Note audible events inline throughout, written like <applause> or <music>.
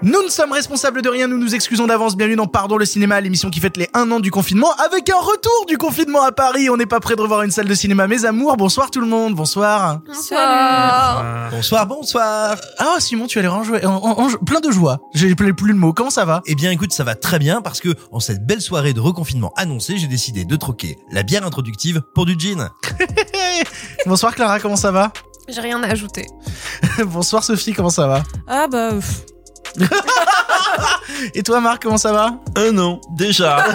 Nous ne sommes responsables de rien, nous nous excusons d'avance. Bienvenue dans Pardon le cinéma, l'émission qui fête les 1 an du confinement, avec un retour du confinement à Paris. On n'est pas prêt de revoir une salle de cinéma, mes amours. Bonsoir tout le monde, bonsoir. Bonsoir, bonsoir. Ah Simon, tu as l'air en, en- en- en- plein de joie. J'ai plus plus le mot. Comment ça va? Eh bien, écoute, ça va très bien parce que en cette belle soirée de reconfinement annoncée, j'ai décidé de troquer la bière introductive pour du gin. <laughs> Bonsoir Clara, comment ça va? J'ai rien à ajouter. <laughs> Bonsoir Sophie, comment ça va? Ah bah. pff. Et toi Marc, comment ça va? Un an, déjà. <laughs>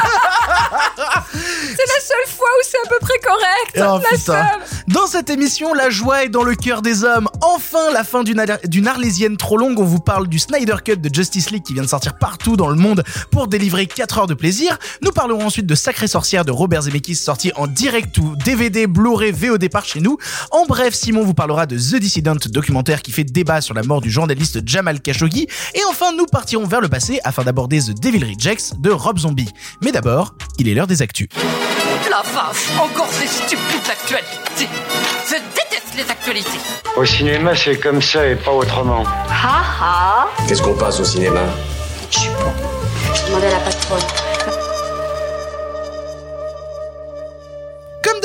C'est la seule fois où c'est à peu près correct. Oh, la seule. Dans cette émission, la joie est dans le cœur des hommes. Enfin, la fin d'une ar- d'une arlésienne trop longue. On vous parle du Snyder Cut de Justice League qui vient de sortir partout dans le monde pour délivrer 4 heures de plaisir. Nous parlerons ensuite de Sacré Sorcière de Robert Zemeckis sorti en direct ou DVD, Blu-ray, VOD par chez nous. En bref, Simon vous parlera de The Dissident, documentaire qui fait débat sur la mort du journaliste Jamal Khashoggi. Et enfin, nous partirons vers le passé afin d'aborder The Devil Rejects de Rob Zombie. Mais d'abord, il est l'heure des actus. La vache, encore ces stupides actualités. Je déteste les actualités. Au cinéma, c'est comme ça et pas autrement. Ha ha Qu'est-ce qu'on passe au cinéma? Je suis pas. Je demandais à la patronne.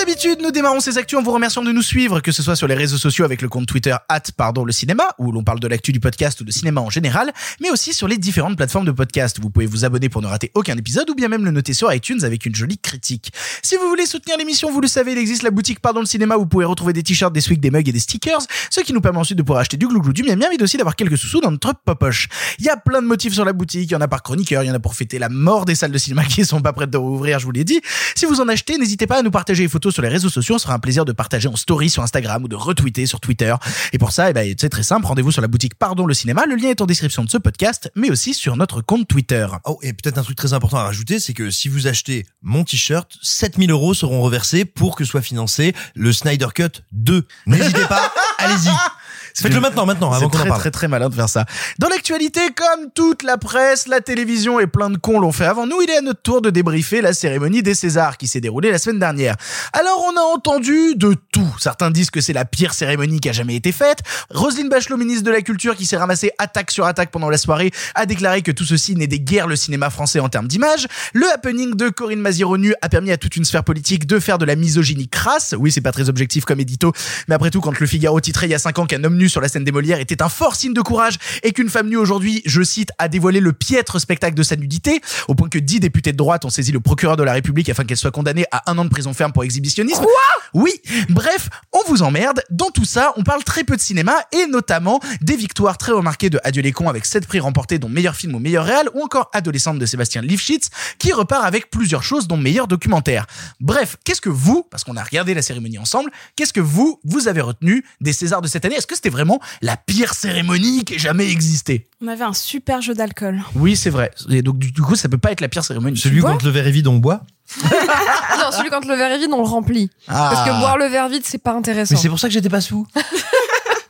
D'habitude, nous démarrons ces actus en vous remerciant de nous suivre, que ce soit sur les réseaux sociaux avec le compte Twitter at pardon le cinéma, où l'on parle de l'actu du podcast ou de cinéma en général, mais aussi sur les différentes plateformes de podcast. Vous pouvez vous abonner pour ne rater aucun épisode ou bien même le noter sur iTunes avec une jolie critique. Si vous voulez soutenir l'émission, vous le savez, il existe la boutique Pardon le cinéma où vous pouvez retrouver des t-shirts, des swigs, des mugs et des stickers, ce qui nous permet ensuite de pouvoir acheter du glouglou, du miam et aussi d'avoir quelques sous-sous dans notre popoche. Il y a plein de motifs sur la boutique, il y en a par chroniqueur, il y en a pour fêter la mort des salles de cinéma qui sont pas prêtes de rouvrir, je vous l'ai dit. Si vous en achetez, n'hésitez pas à nous partager les photos sur les réseaux sociaux, ce sera un plaisir de partager en story sur Instagram ou de retweeter sur Twitter. Et pour ça, eh ben, c'est très simple, rendez-vous sur la boutique Pardon le cinéma, le lien est en description de ce podcast, mais aussi sur notre compte Twitter. Oh, et peut-être un truc très important à rajouter, c'est que si vous achetez mon t-shirt, 7000 euros seront reversés pour que soit financé le Snyder Cut 2. N'hésitez pas, <laughs> allez-y. Faites-le maintenant, maintenant, avant C'est qu'on en parle. très très malin de faire ça. Dans l'actualité, comme toute la presse, la télévision et plein de cons l'ont fait avant nous, il est à notre tour de débriefer la cérémonie des Césars qui s'est déroulée la semaine dernière. Alors on a entendu de tout. Certains disent que c'est la pire cérémonie qui a jamais été faite. Roselyne Bachelot, ministre de la Culture, qui s'est ramassée attaque sur attaque pendant la soirée, a déclaré que tout ceci n'aidait guère le cinéma français en termes d'image. Le happening de Corinne Maziero-Nu a permis à toute une sphère politique de faire de la misogynie crasse. Oui, c'est pas très objectif comme édito, mais après tout, quand le Figaro titrait il y a 5 ans qu'un homme nu sur la scène des Molières était un fort signe de courage et qu'une femme nue aujourd'hui, je cite, a dévoilé le piètre spectacle de sa nudité, au point que 10 députés de droite ont saisi le procureur de la République afin qu'elle soit condamnée à un an de prison ferme pour exhibitionnisme. Oui, bref, on vous emmerde. Dans tout ça, on parle très peu de cinéma et notamment des victoires très remarquées de Adieu les cons avec 7 prix remportés dont meilleur film ou meilleur réal ou encore Adolescente de Sébastien Lifshitz qui repart avec plusieurs choses dont meilleur documentaire. Bref, qu'est-ce que vous, parce qu'on a regardé la cérémonie ensemble, qu'est-ce que vous, vous avez retenu des Césars de cette année? Est-ce que c'était vraiment la pire cérémonie qui ait jamais existé On avait un super jeu d'alcool. Oui, c'est vrai. Et donc du du coup, ça peut pas être la pire cérémonie. Celui quand le verre est vide, on boit. <laughs> non, celui quand le verre est vide, on le remplit. Ah. Parce que boire le verre vide, c'est pas intéressant. Mais c'est pour ça que j'étais pas sous. <laughs>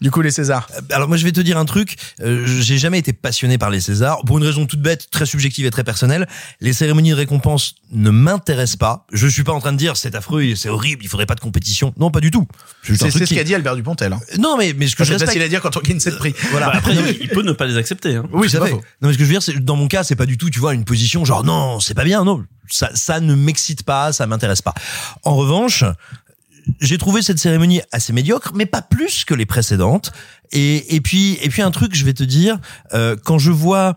Du coup, les Césars. Alors moi je vais te dire un truc, euh, j'ai jamais été passionné par les Césars pour une raison toute bête, très subjective et très personnelle. Les cérémonies de récompense ne m'intéressent pas. Je suis pas en train de dire c'est affreux, c'est horrible, il faudrait pas de compétition. Non, pas du tout. C'est ce qui- qu'a dit Albert Dupontel. hein. Non mais mais ce que Enfin, je C'est respecte facile à dire quand on gagne 7 prix. voilà. Bah, après, Non, il, il peut ne pas les accepter. Hein. Oui, pas fait. faux. Non, mais ce que je veux dire, c'est dans mon cas, c'est pas du tout, tu vois, une position genre non, c'est pas bien, non, ça, ça ne m'excite pas, ça m'intéresse pas. En revanche, j'ai trouvé cette cérémonie assez médiocre, mais pas plus que les précédentes. Et, et puis, et puis un truc, je vais te dire, euh, quand je vois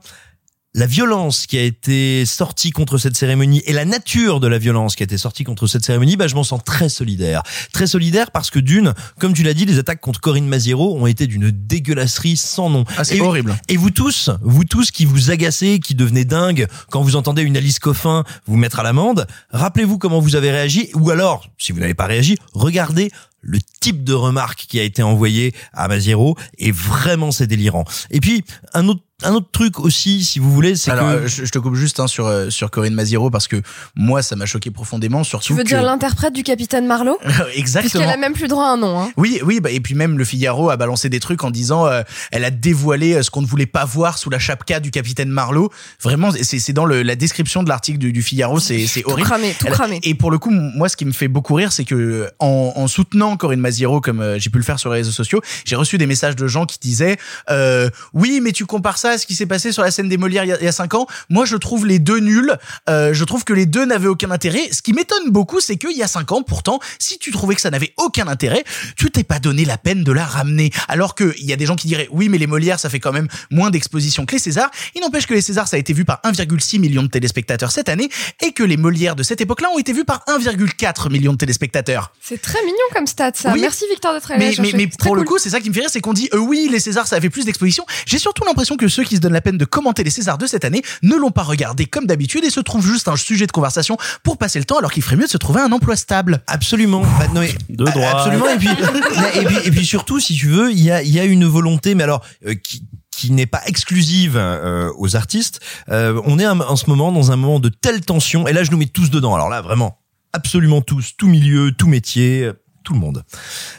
la violence qui a été sortie contre cette cérémonie et la nature de la violence qui a été sortie contre cette cérémonie, bah, je m'en sens très solidaire. Très solidaire parce que d'une, comme tu l'as dit, les attaques contre Corinne Maziero ont été d'une dégueulasserie sans nom. Ah, c'est horrible. et vous tous, vous tous qui vous agacez, qui devenez dingue quand vous entendez une Alice Coffin vous mettre à l'amende, rappelez-vous comment vous avez réagi, ou alors, si vous n'avez pas réagi, regardez le type de remarque qui a été envoyé à Maziero, et vraiment c'est délirant. Et puis, un autre un autre truc aussi, si vous voulez, c'est que euh, je, je te coupe juste hein, sur euh, sur Corinne Maziro parce que moi, ça m'a choqué profondément, surtout Tu veux que dire l'interprète du capitaine Marlowe <laughs> exactement. Puisqu'elle a même plus droit à un nom. Hein. Oui, oui, bah, et puis même le Figaro a balancé des trucs en disant, euh, elle a dévoilé euh, ce qu'on ne voulait pas voir sous la chapka du capitaine Marlowe. Vraiment, c'est c'est dans le, la description de l'article du, du Figaro, c'est c'est Tout horrible. cramé, tout Elle- cramé. Et pour le coup, moi, ce qui me fait beaucoup rire, c'est que en, en soutenant Corinne Maziro, comme euh, j'ai pu le faire sur les réseaux sociaux, j'ai reçu des messages de gens qui disaient euh, oui, mais tu compares ça à ce qui s'est passé sur la scène des Molières il y a, il y a cinq ans. Moi, je trouve les deux nuls. Euh, je trouve que les deux n'avaient aucun intérêt. Ce qui m'étonne beaucoup, c'est qu'il y a cinq ans, pourtant, si tu trouvais que ça n'avait aucun intérêt, tu t'es pas donné la peine de la ramener. Alors que il y a des gens qui diraient oui, mais les Molières, ça fait quand même moins d'exposition que les Césars. Il n'empêche que les Césars, ça a été vu par 1,6 million de téléspectateurs cette année et que les Molières de cette époque-là ont été vus par 1,4 million de téléspectateurs. C'est très mignon comme stat, ça. Oui. Merci Victor d'être allé Mais, mais, mais pour le coup, c'est ça qui me fait rire, c'est qu'on dit euh, oui, les Césars, ça avait plus d'exposition. J'ai surtout l'impression que ceux qui se donnent la peine de commenter les Césars de cette année ne l'ont pas regardé comme d'habitude et se trouvent juste un sujet de conversation pour passer le temps, alors qu'il ferait mieux de se trouver un emploi stable. Absolument. Bah, non, mais- De droit. Absolument. Et puis, et puis, et puis surtout, si tu veux, il y a, y a une volonté, mais alors euh, qui qui n'est pas exclusive euh, aux artistes. Euh, on est en ce moment dans un moment de telle tension, et là, je nous mets tous dedans. Alors là, vraiment, absolument tous, tout milieu, tout métier. Tout le monde.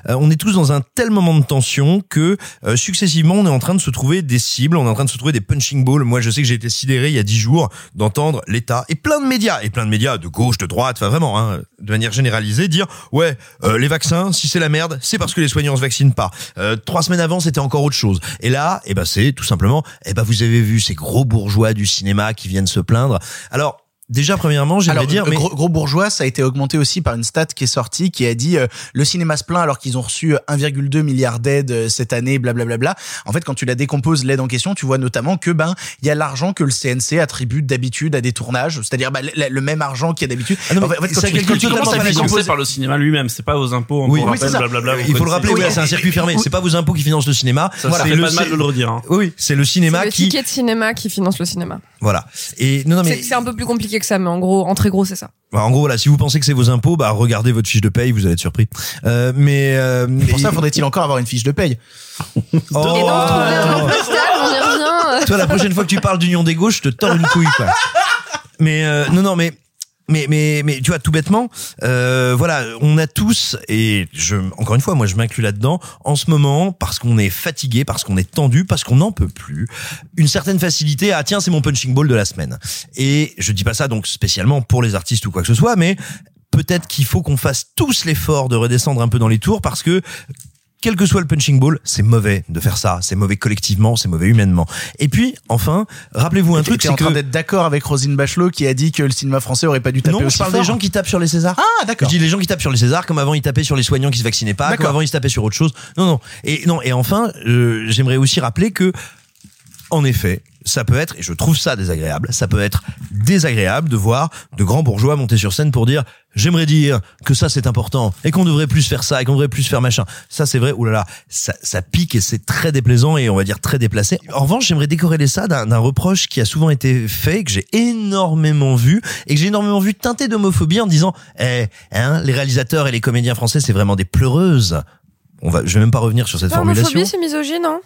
Euh, on est tous dans un tel moment de tension que euh, successivement on est en train de se trouver des cibles, on est en train de se trouver des punching balls. Moi je sais que j'ai été sidéré il y a dix jours d'entendre l'État et plein de médias et plein de médias de gauche, de droite, enfin vraiment hein, de manière généralisée dire ouais euh, les vaccins si c'est la merde c'est parce que les soignants se vaccinent pas. Euh, trois semaines avant c'était encore autre chose. Et là eh ben c'est tout simplement eh ben vous avez vu ces gros bourgeois du cinéma qui viennent se plaindre. Alors Déjà, premièrement, j'aimerais dire, euh, mais gros, gros bourgeois, ça a été augmenté aussi par une stat qui est sortie qui a dit euh, le cinéma se plaint alors qu'ils ont reçu euh, 1,2 milliard d'aides euh, cette année, blablabla. En fait, quand tu la décomposes l'aide en question, tu vois notamment que ben il y a l'argent que le CNC attribue d'habitude à des tournages, c'est-à-dire bah, le, le même argent qui est d'habitude. Ah En fait, en fait, quand ça tu- calcule totalement la financé par le cinéma lui-même, c'est pas aux impôts. Oui, oui, rappelle, c'est ça. blablabla, il faut le rappeler, oui, c'est un circuit fermé. C'est pas vos impôts qui financent le cinéma. Ça, Voilà. ça fait C'est pas le de mal de le redire. hein. Oui, c'est le C'est cinéma le qui, ticket de cinéma qui finance le cinéma. voilà. Et non, non, mais C'est c'est un peu plus compliqué que ça, mais en gros, en très gros, c'est ça. bah, en gros, voilà, si vous pensez que c'est vos impôts, bah regardez votre fiche de paye, vous allez être surpris. Euh, mais euh, Pour ça, faudrait-il encore avoir une fiche de paye Oh. Et donc, trouver un emploi stable, on y revient. Toi, la prochaine fois que tu parles d'union des gauches, je te tords une couille, quoi. Mais euh, non, non, mais mais mais mais tu vois tout bêtement, euh, voilà, on a tous et je encore une fois, moi je m'inclus là-dedans en ce moment parce qu'on est fatigué, parce qu'on est tendu, parce qu'on n'en peut plus, une certaine facilité à tiens c'est mon punching ball de la semaine. Et je dis pas ça donc spécialement pour les artistes ou quoi que ce soit, mais peut-être qu'il faut qu'on fasse tous l'effort de redescendre un peu dans les tours parce que quel que soit le punching ball, c'est mauvais de faire ça. C'est mauvais collectivement, c'est mauvais humainement. Et puis, enfin, rappelez-vous un truc, c'est en train que d'être d'accord avec Rosine Bachelot qui a dit que le cinéma français aurait pas dû taper non, je aussi parle fort. des gens qui tapent sur les Césars. Ah, Je d'accord. dis les gens qui tapent sur les Césars, comme avant ils tapaient sur les soignants qui se vaccinaient pas, comme avant ils se tapaient sur autre chose. Non, non. Et non. Et enfin, euh, j'aimerais aussi rappeler que, en effet, ça peut être, et je trouve ça désagréable, ça peut être désagréable de voir de grands bourgeois monter sur scène pour dire j'aimerais dire que ça c'est important et qu'on devrait plus faire ça et qu'on devrait plus faire machin. Ça c'est vrai, oulala, ça, ça pique et c'est très déplaisant et on va dire très déplacé. En revanche, j'aimerais décorréler ça d'un reproche qui a souvent été fait, que j'ai énormément vu et que j'ai énormément vu teinté d'homophobie en disant eh, hein, les réalisateurs et les comédiens français c'est vraiment des pleureuses. On va, je vais même pas revenir sur cette formulation. homophobie, c'est misogyne, non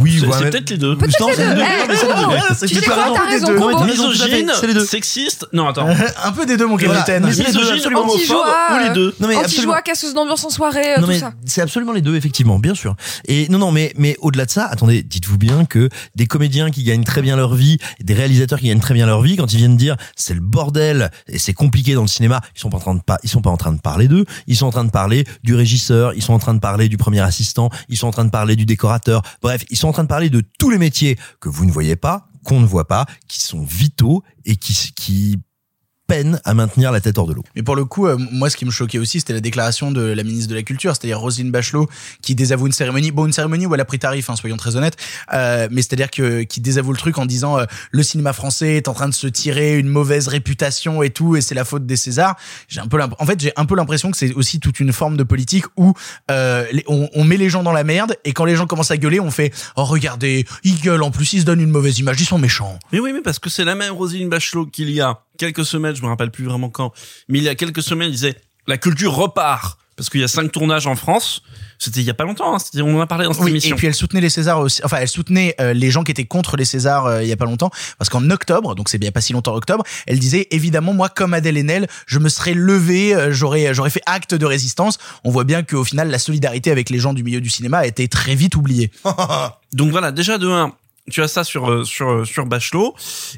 Oui, C'est ouais, peut-être les deux. Peut-être Non, les c'est deux. les deux. Eh, Non, mais c'est oh, peut-être à fait, Misogyne, c'est les deux. sexiste. Non, attends. <laughs> un peu des deux, mon Voilà. capitaine. Deux, Misogyne, absolument. homophobe Anti-joie, ou les deux. Non mais absolument. Anti-joie, casseuse d'ambiance en soirée, euh, Non tout mais ça. c'est absolument les deux effectivement, bien sûr. Et non non mais mais au-delà de ça, attendez, dites-vous bien que des comédiens qui gagnent très bien leur vie, des réalisateurs qui gagnent très bien leur vie, quand ils viennent dire c'est le bordel et c'est compliqué dans le cinéma, ils sont pas en train de pas, ils sont pas en train de parler d'eux, ils sont en train de parler du régisseur, ils sont en train de parler du premier assistant, ils sont en train de parler du décorateur. Bref, ils sont en train de parler de tous les métiers que vous ne voyez pas, qu'on ne voit pas, qui sont vitaux et qui qui peinent à maintenir la tête hors de l'eau. Mais pour le coup, euh, moi, ce qui me choquait aussi, c'était la déclaration de la ministre de la Culture, c'est-à-dire Roselyne Bachelot, qui désavoue une cérémonie. Bon, une cérémonie où elle a pris tarif, hein, soyons très honnêtes. Euh, mais c'est-à-dire que qui désavoue le truc en disant euh, le cinéma français est en train de se tirer une mauvaise réputation et tout, et c'est la faute des Césars. J'ai un peu, en fait, j'ai un peu l'impression que c'est aussi toute une forme de politique où euh, les- on, on met les gens dans la merde, et quand les gens commencent à gueuler, on fait oh regardez, ils gueulent, en plus ils se donnent une mauvaise image, ils sont méchants. Mais oui, mais parce que c'est la même Roselyne Bachelot qu'il y a quelques semaines, je me rappelle plus vraiment quand, mais il y a quelques semaines, elle disait la culture repart. parce qu'il y a cinq tournages en France. C'était il y a pas longtemps. Hein, on en a parlé dans cette Oui, émission. et puis elle soutenait les Césars aussi. Enfin, elle soutenait euh, les gens qui étaient contre les Césars euh, il y a pas longtemps, parce qu'en octobre, donc c'est bien pas si longtemps octobre, elle disait évidemment moi comme Adèle Haenel, je me serais levé, euh, j'aurais j'aurais fait acte de résistance. On voit bien qu'au final la solidarité avec les gens du milieu du cinéma a été très vite oubliée. <laughs> <laughs> Donc voilà, déjà de un, tu as ça sur euh, sur euh, sur Bachelot,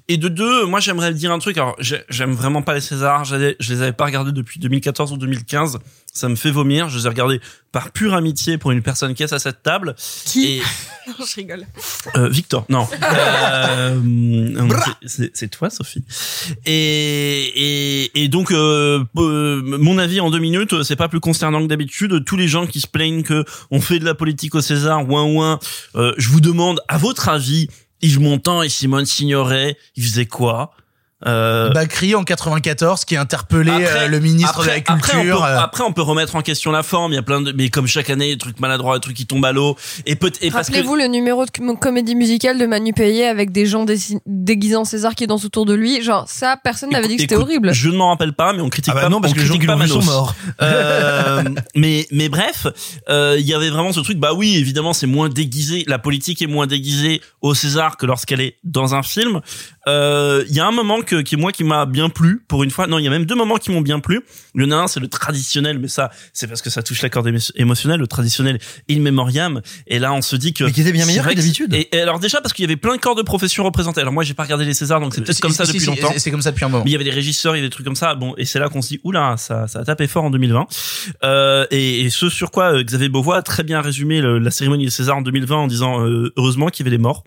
et de deux, moi j'aimerais dire un truc. Alors j'ai- j'aime vraiment pas les Césars. Je les avais pas regardés depuis 2014 ou 2015. Ça me fait vomir. Je les ai regardés par pure amitié pour une personne qui est à cette table. Qui Et <laughs> Non, je rigole. euh, Victor, non. <laughs> Euh, c'est toi, Sophie. Et, et, et donc, euh, euh, mon avis en deux minutes, c'est pas plus concernant que d'habitude. Tous les gens qui se plaignent que on fait de la politique au César, ouin ouin, euh, je vous demande, à votre avis, Yves Montand et Simone Signoret, ils faisaient quoi? Euh, Bacri en 94 qui a interpellé après- euh, le ministre après- de la Après on, culture. peut, euh, après, on peut remettre en question la forme. Il y a plein de, mais comme chaque année, des trucs maladroits, des trucs qui tombent à l'eau. Et peut et parce que Rappelez-vous le numéro de com- comédie musicale de Manu Payet avec des gens en César qui dansent autour de lui. Genre, ça, personne n'avait dit que c'était horrible. Je ne m'en rappelle pas, mais on critique Ah bah pas. non, parce on que les gens qui pas l'ont sont morts. Euh, <laughs> mais mais bref, euh, il y avait vraiment ce truc. Bah oui, évidemment, c'est moins déguisé. La politique est moins déguisée au César que lorsqu'elle est dans un film. Euh, Il y a un moment que qui moi qui m'a bien plu pour une fois. Non, il y a même deux moments qui m'ont bien plu. A un, c'est le traditionnel, mais ça, c'est parce que ça touche la corde émo- émotionnelle. Le traditionnel in memoriam. Et là, on se dit que Mais qui était bien meilleur que d'habitude. Et, et alors déjà parce qu'il y avait plein de corps de profession représentés. Alors moi, j'ai pas regardé les Césars, donc c'est peut-être comme ça si, depuis si, longtemps. c'est- C'est comme ça depuis un moment. Mais il y avait des régisseurs, il y avait des trucs comme ça. Bon, et c'est là qu'on se dit, oula, ça, ça a tapé fort en 2020. Euh, et, et ce sur quoi euh, Xavier Beauvois a très bien résumé le- la cérémonie des Césars en 2020 en disant, euh, heureusement qu'il y avait des morts.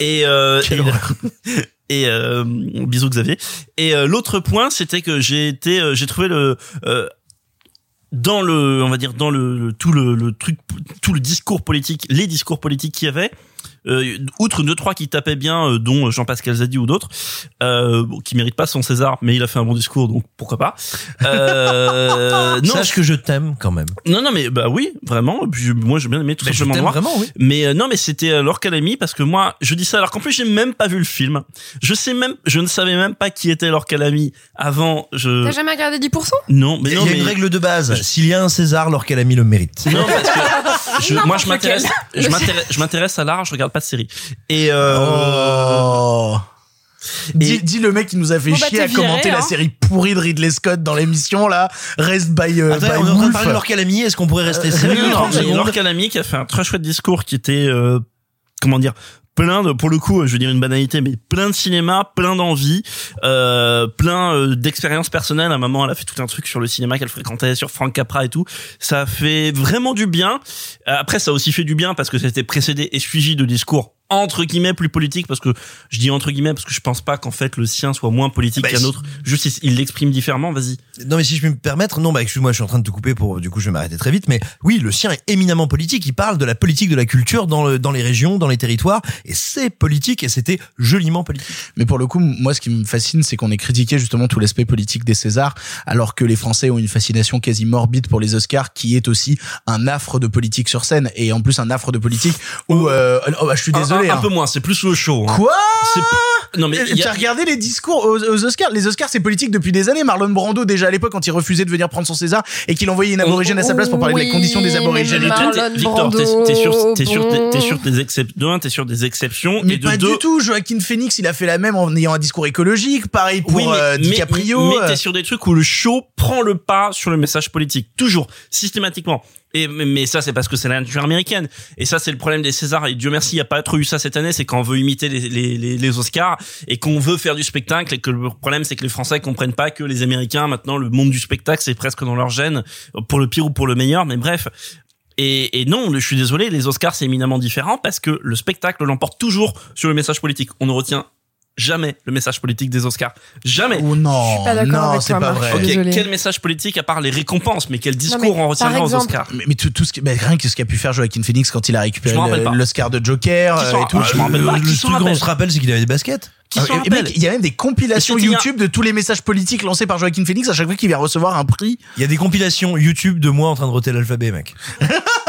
Et, euh, et, <laughs> et, euh, bisous Xavier. Et euh, l'autre point, c'était que j'ai été, euh, j'ai trouvé le dans le, on va dire dans le, le- tout le, le truc, tout le discours politique, les discours politiques qu'il y avait. Euh, outre deux trois qui tapaient bien, euh, dont Jean-Pascal Zadi ou d'autres, euh, bon, qui méritent pas son César, mais il a fait un bon discours, donc pourquoi pas. Euh, <laughs> non, Sache que je t'aime quand même. non, non, mais bah oui, vraiment. Puis, moi, j'ai bien aimé tout Mais je simplement t'aime Noir. vraiment, oui. Mais euh, non, mais c'était euh, Laure Calamy parce que moi, je dis ça alors qu'en plus j'ai même pas vu le film. Je sais même, je ne savais même pas qui était Laure Calamy avant. Je T'as jamais regardé 10% non, mais Il y a non, mais une règle de base. S'il y a un César, alors qu'elle a mis le mérite. non parce que <laughs> je- moi je m'intéresse, je <laughs> m'intéresse, je m'intéresse à l'art. Je regarde pas de série. Et euh, Oh. Dis, Et- dis le mec qui nous a fait Bon, bah, chier à commenter la hein. série pourrie de Ridley Scott dans l'émission là, Rest by, euh, Attends, by on est en train de parler de leur calamie. Est-ce qu'on pourrait rester Euh, sérieux non, non, 30 mais secondes Laure Calamy qui a fait un très chouette discours qui était euh, comment dire plein de pour le coup je veux dire une banalité mais plein de cinéma plein d'envie euh, plein euh, d'expériences personnelles. À moment elle a fait tout un truc sur le cinéma qu'elle fréquentait sur Frank Capra et tout. Ça fait vraiment du bien. Après ça aussi fait du bien parce que c'était précédé et suivi de discours entre guillemets plus politiques parce que je dis entre guillemets parce que je pense pas qu'en fait le sien soit moins politique Bah, qu'un autre. Juste il- l'exprime différemment vas-y. Non mais si je peux me permettre, non bah excuse-moi, je suis en train de te couper pour du coup je vais m'arrêter très vite mais oui, le sien est éminemment politique, il parle de la politique de la culture dans le, dans les régions, dans les territoires et c'est politique et c'était joliment politique. Mais pour le coup, moi, ce qui me fascine, c'est qu'on ait critiqué justement tout l'aspect politique des Césars, alors que les Français ont une fascination quasi morbide pour les Oscars, qui est aussi un affre de politique sur scène, et en plus un affre de politique où, euh, oh, bah, je suis Un- désolé. un, un hein. peu moins c'est plus le show hein. Quoi C'est- non mais Tu a- as regardé les discours aux, aux Oscars? Les Oscars, c'est politique depuis des années. Marlon Brando, déjà à l'époque, quand il refusait de venir prendre son César et qu'il envoyait une aborigène à sa place pour parler de la Oui, condition des aborigènes mais Victor, t'es sûr, t'es sûr, t'es- sûr des exceptions. De un, t'es sûr des exceptions Mais et de pas deux. du tout. Joaquin Phoenix, il a fait la même en ayant un discours écologique. Pareil pour euh, DiCaprio. mais euh. t'es sur des trucs où le show prend le pas sur le message politique, toujours, systématiquement. Et mais ça c'est parce que c'est la nature américaine. Et ça c'est le problème des Césars. Et Dieu merci, il y a pas trop eu ça cette année. C'est quand on veut imiter les, les, les, les Oscars et qu'on veut faire du spectacle. Et que le problème c'est que les Français comprennent pas que les Américains maintenant le monde du spectacle c'est presque dans leur gène, pour le pire ou pour le meilleur. Mais bref. Et, et non, je suis désolé, les Oscars c'est éminemment différent parce que le spectacle l'emporte toujours sur le message politique. On ne retient jamais le message politique des Oscars. Jamais. Ou non, Je suis pas d'accord non, c'est pas Marc. vrai. Je suis Ok, désolée. quel message politique à part les récompenses, mais quel discours mais, on retiendra aux Oscars? Mais, mais tout, tout ce qui, bah, rien que ce qu'a pu faire Joaquin Phoenix quand il a récupéré le- l'Oscar de Joker Qui euh, et tout. rappelle Je m'en rappelle pas. le le truc qu'on se rappelle c'est qu'il avait des baskets. Qui Ah, et- mec, il y a même des compilations YouTube de tous les messages politiques lancés par Joaquin Phoenix à chaque fois qu'il vient recevoir un prix. Il y a des compilations YouTube de moi en train de roter l'alphabet mec. <laughs>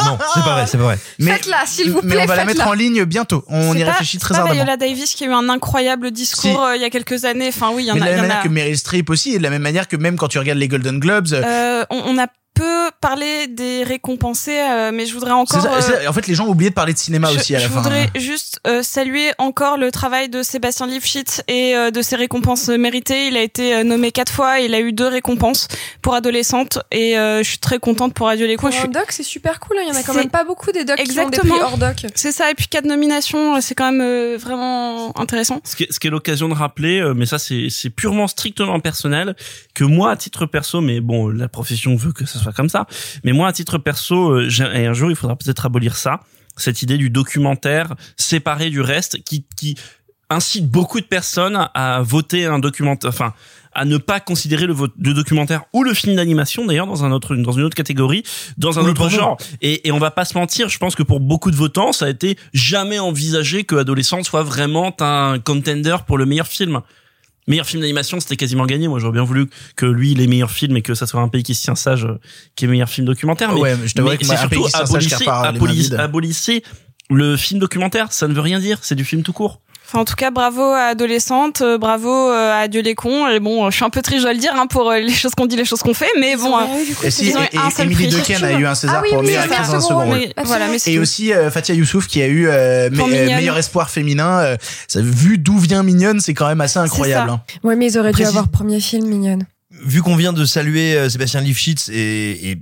non, c'est pas vrai, c'est pas vrai. Mais, Faites-la, s'il vous mais on va la mettre en ligne bientôt. On y pas- réfléchit très c'est pas ardemment. Viola Davis qui a eu un incroyable discours Si. euh, il y a quelques années. Enfin oui, il y en Mais de a. la il y même manière a- que Meryl Streep aussi, et de la même manière que même quand tu regardes les Golden Globes, Euh, on, on a peu parlé des récompensés, euh, mais je voudrais encore. Ça- euh, en fait, les gens ont oublié de parler de cinéma je, aussi à la je fin. hein. voudrais juste euh, saluer encore le travail de Sébastien Lifshitz et euh, de ses récompenses méritées. Il a été euh, nommé quatre fois, il a eu deux récompenses pour adolescentes et euh, je suis très contente pour Adieu les cons. Pour Je suis un doc, c'est super cool. hein. Il y en a quand même pas beaucoup des docs qui ont des Exactement. prix hors doc. C'est ça, et puis quatre nominations, c'est quand même euh, vraiment intéressant. Ce qui est, ce qui est l'occasion de rappeler, euh, mais ça c'est c'est purement strictement personnel, que moi à titre perso, mais bon la profession veut que ça soit comme ça, mais moi à titre perso, euh, et un jour il faudra peut-être abolir ça, cette idée du documentaire séparé du reste, qui qui incite beaucoup de personnes à voter un documentaire, enfin à ne pas considérer le, vote- le documentaire ou le film d'animation d'ailleurs dans un autre dans une autre catégorie dans un Ou autre genre. Et, et on va pas se mentir je pense que pour beaucoup de votants ça a été jamais envisagé que Adolescent soit vraiment un contender pour le meilleur film meilleur film d'animation c'était quasiment gagné. Moi j'aurais bien voulu que lui il ait meilleur film et que ça soit un pays qui se tient sage euh, qui est meilleur film documentaire. Mais, Ouais, mais je mais que c'est moi, un pays surtout abolissez, les abolissez- abolissez le film documentaire ça ne veut rien dire c'est du film tout court Enfin, en tout cas, bravo à Adolescente, euh, bravo euh, à Adieu les cons. Et bon, euh, je suis un peu triste, je dois le dire, hein, pour les choses qu'on dit, les choses qu'on fait, mais bon. euh, Et si, ils ont eu et- un et seul Emily prix. Dequesne a eu un César Ah oui, pour oui, meilleure c'est ça. actrice dans un second rôle. Mais voilà, mais c'est Et tout. aussi euh, Fatia Youssouf qui a eu euh, me- euh, meilleur espoir féminin. euh, ça, vu d'où vient Mignonne, c'est quand même assez incroyable. hein. Ouais, mais ils auraient dû avoir premier film mignonne. Vu qu'on vient de saluer euh, Sébastien Lifshitz et, et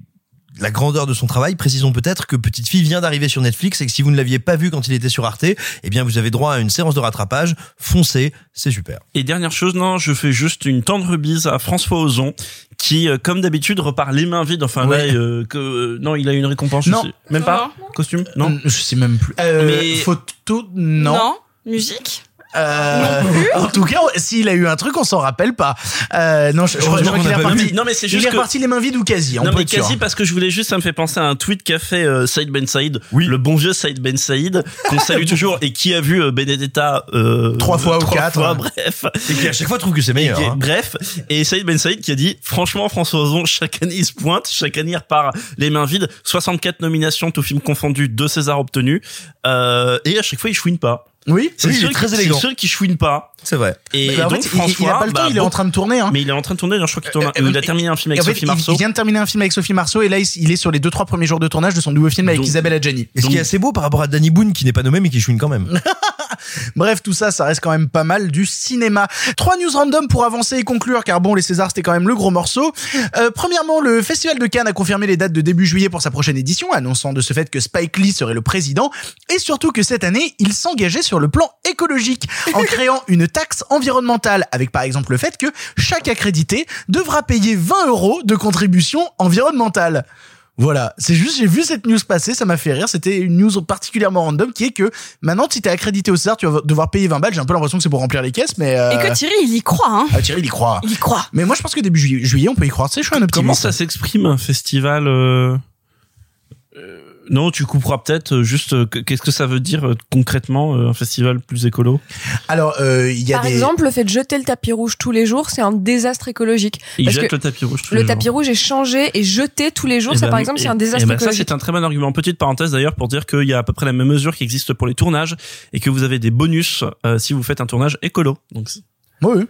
la grandeur de son travail, précisons peut-être que Petite Fille vient d'arriver sur Netflix et que si vous ne l'aviez pas vu quand il était sur Arte, eh bien vous avez droit à une séance de rattrapage. Foncez, c'est super. Et dernière chose, non, je fais juste une tendre bise à François Ozon, qui, euh, comme d'habitude, repart les mains vides. Enfin, Ouais. là, euh, que, euh, non, il a eu une récompense. je Non. sais. Même pas Costume Non. Je sais même plus. Euh, Mais- Photo, non. Musique Euh, en tout cas, s'il a eu un truc, on s'en rappelle pas. Euh, non, je, je, crois qu'il est reparti. Non, mais c'est juste il est que- reparti les mains vides ou quasi. on non peut mais sûr. quasi parce que je voulais juste ça me fait penser à un tweet qu'a fait euh, Saïd Ben Saïd le bon vieux Saïd Ben Saïd qu'on salue <laughs> toujours et qui a vu euh, Benedetta euh, Trois fois ou trois quatre. fois, bref Et qui à chaque fois trouve que c'est meilleur. Et hein. bref et Saïd Ben Saïd qui a dit franchement François Ozon chaque année il se pointe chaque année il repart les mains vides 64 nominations tout film confondu deux Césars obtenus euh, et à chaque fois il chouine pas Oui, c'est Oui, il est sûr très qu'il- élégant. c'est sûr qu'il chouine pas C'est vrai. et, Mais en donc fait, il- il, François a pas le temps, bah, il est en train de tourner. Hein. mais il est en train de tourner je crois qu'il tourne Euh, il a euh, terminé un film avec En fait, Sophie Marceau Il vient de terminer un film avec Sophie Marceau et là, il, est sur les deux trois premiers jours de tournage de son nouveau film avec Donc- Isabelle Adjani. Et ce qui est assez beau par rapport à Danny Boone qui n'est pas nommé mais qui chouine quand même. <laughs> Bref, tout ça, ça reste quand même pas mal du cinéma. Trois news random pour avancer et conclure, car bon, les Césars, c'était quand même le gros morceau. Euh, premièrement, le Festival de Cannes a confirmé les dates de début juillet pour sa prochaine édition, annonçant de ce fait que Spike Lee serait le président, et surtout que cette année, il s'engageait sur le plan écologique, en <laughs> créant une taxe environnementale, avec par exemple le fait que chaque accrédité devra payer 20 euros de contribution environnementale. Voilà, c'est juste, j'ai vu cette news passer, ça m'a fait rire. C'était une news particulièrement random qui est que maintenant, si t'es accrédité au César, tu vas devoir payer 20 balles. J'ai un peu l'impression que c'est pour remplir les caisses, mais. euh, Et que Thierry, il y croit, hein. Ah, Thierry, il y croit. Il y croit. Mais moi, je pense que début juillet, juillet, on peut y croire. Tu sais, je suis un optimiste. Comment ça s'exprime un festival euh, euh, Non, tu couperas peut-être euh, juste euh, que- qu'est-ce que ça veut dire euh, concrètement euh, un festival plus écolo? Alors, euh, il y a Par des. exemple, le fait de jeter le tapis rouge tous les jours, c'est un désastre écologique. Il Parce jette que le tapis rouge. tous le les tapis jours. rouge est changé et jeté tous les jours. Eh ça, ben, par exemple, et- c'est un eh désastre ben, ça, écologique. c'est un très bon argument. Petite parenthèse d'ailleurs pour dire qu'il y a à peu près la même mesure qui existe pour les tournages et que vous avez des bonus euh, si vous faites un tournage écolo. Donc, oui.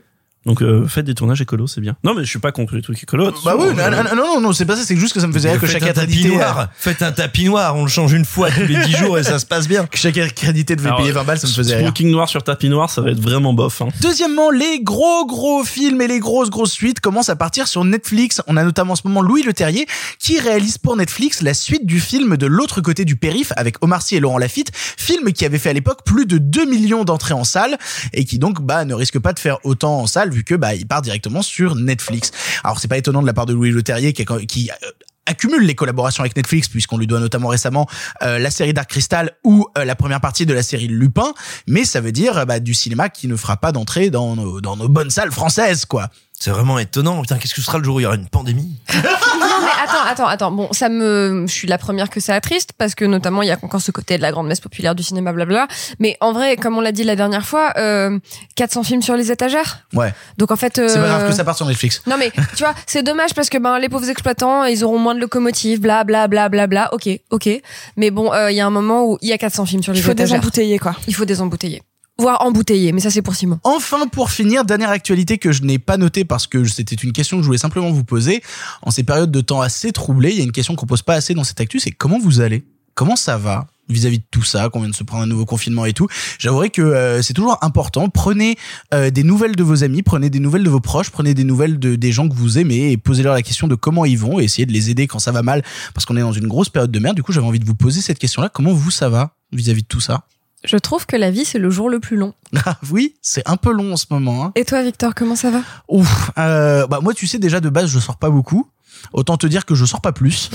Donc euh, faites des tournages écolos, c'est bien. Non, mais je suis pas contre les trucs écolos. Bah oui, euh, non, non, non, non, non, c'est pas ça, c'est juste que ça me faisait rire que Faites chaque un tapis accrédité. euh, noir. Faites un tapis noir. On le change une fois tous les 10 jours et ça se passe bien. Que <laughs> chaque accrédité devait alors, payer 20 balles, ça me faisait rire. Smoking noir sur tapis noir, ça va être vraiment bof. Hein. Deuxièmement, les gros gros films et les grosses grosses suites commencent à partir sur Netflix. On a notamment en ce moment Louis Leterrier qui réalise pour Netflix la suite du film de l'autre côté du périph avec Omar Sy et Laurent Lafitte, film qui avait fait à l'époque plus de 2 millions d'entrées en salle et qui donc bah ne risque pas de faire autant en salle vu que bah il part directement sur Netflix. Alors c'est pas étonnant de la part de Louis Leterrier qui, qui euh, accumule les collaborations avec Netflix puisqu'on lui doit notamment récemment euh, la série Dark Crystal ou euh, la première partie de la série Lupin mais ça veut dire bah, du cinéma qui ne fera pas d'entrée dans nos, dans nos bonnes salles françaises quoi C'est vraiment étonnant. Putain, qu'est-ce que ce sera le jour où il y aura une pandémie? Non, mais attends, attends, attends. Bon, ça me, je suis la première que ça attriste parce que notamment il y a encore ce côté de la grande messe populaire du cinéma, blabla. Mais en vrai, comme on l'a dit la dernière fois, euh, 400 films sur les étagères? ouais Donc en fait, c'est pas grave euh, que ça parte sur Netflix Non mais tu vois, c'est dommage parce que ben les pauvres exploitants, ils auront moins de locomotives, bla bla bla bla bla. Ok, ok. Mais bon, euh, il y a un moment où il y a 400 films sur les Il faut étagères. désembouteiller, quoi. Il faut désembouteiller. Voire embouteillé. Mais ça, c'est pour Simon. Enfin, pour finir, dernière actualité que je n'ai pas notée parce que c'était une question que je voulais simplement vous poser. En ces périodes de temps assez troublées, il y a une question qu'on pose pas assez dans cette actu, c'est comment vous allez? Comment ça va? Vis-à-vis de tout ça, qu'on vient de se prendre un nouveau confinement et tout. J'avouerai que euh, c'est toujours important. Prenez euh, des nouvelles de vos amis, prenez des nouvelles de vos proches, prenez des nouvelles de, des gens que vous aimez et posez-leur la question de comment ils vont et essayez de les aider quand ça va mal parce qu'on est dans une grosse période de merde. Du coup, j'avais envie de vous poser cette question-là. Comment vous ça va vis-à-vis de tout ça? Je trouve que la vie, c'est le jour le plus long. <laughs> Ah oui, c'est un peu long en ce moment. Hein. Et toi, Victor, comment ça va? Ouf, euh, bah moi tu sais déjà de base je sors pas beaucoup. Autant te dire que je sors pas plus.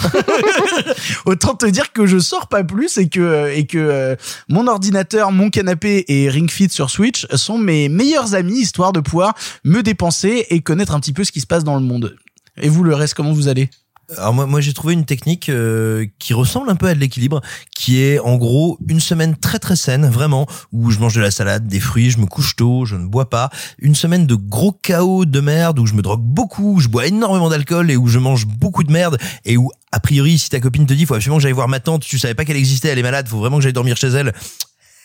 <laughs> Autant te dire que je sors pas plus et que et que euh, mon ordinateur, mon canapé et Ring Fit sur Switch sont mes meilleurs amis histoire de pouvoir me dépenser et connaître un petit peu ce qui se passe dans le monde. Et vous le reste comment vous allez? Alors moi, moi j'ai trouvé une technique euh, qui ressemble un peu à de l'équilibre, qui est en gros une semaine très très saine, vraiment, où je mange de la salade, des fruits, je me couche tôt, je ne bois pas. Une semaine de gros chaos de merde où je me drogue beaucoup, où je bois énormément d'alcool et où je mange beaucoup de merde et où a priori si ta copine te dit faut absolument que j'aille voir ma tante, tu savais pas qu'elle existait, elle est malade, faut vraiment que j'aille dormir chez elle.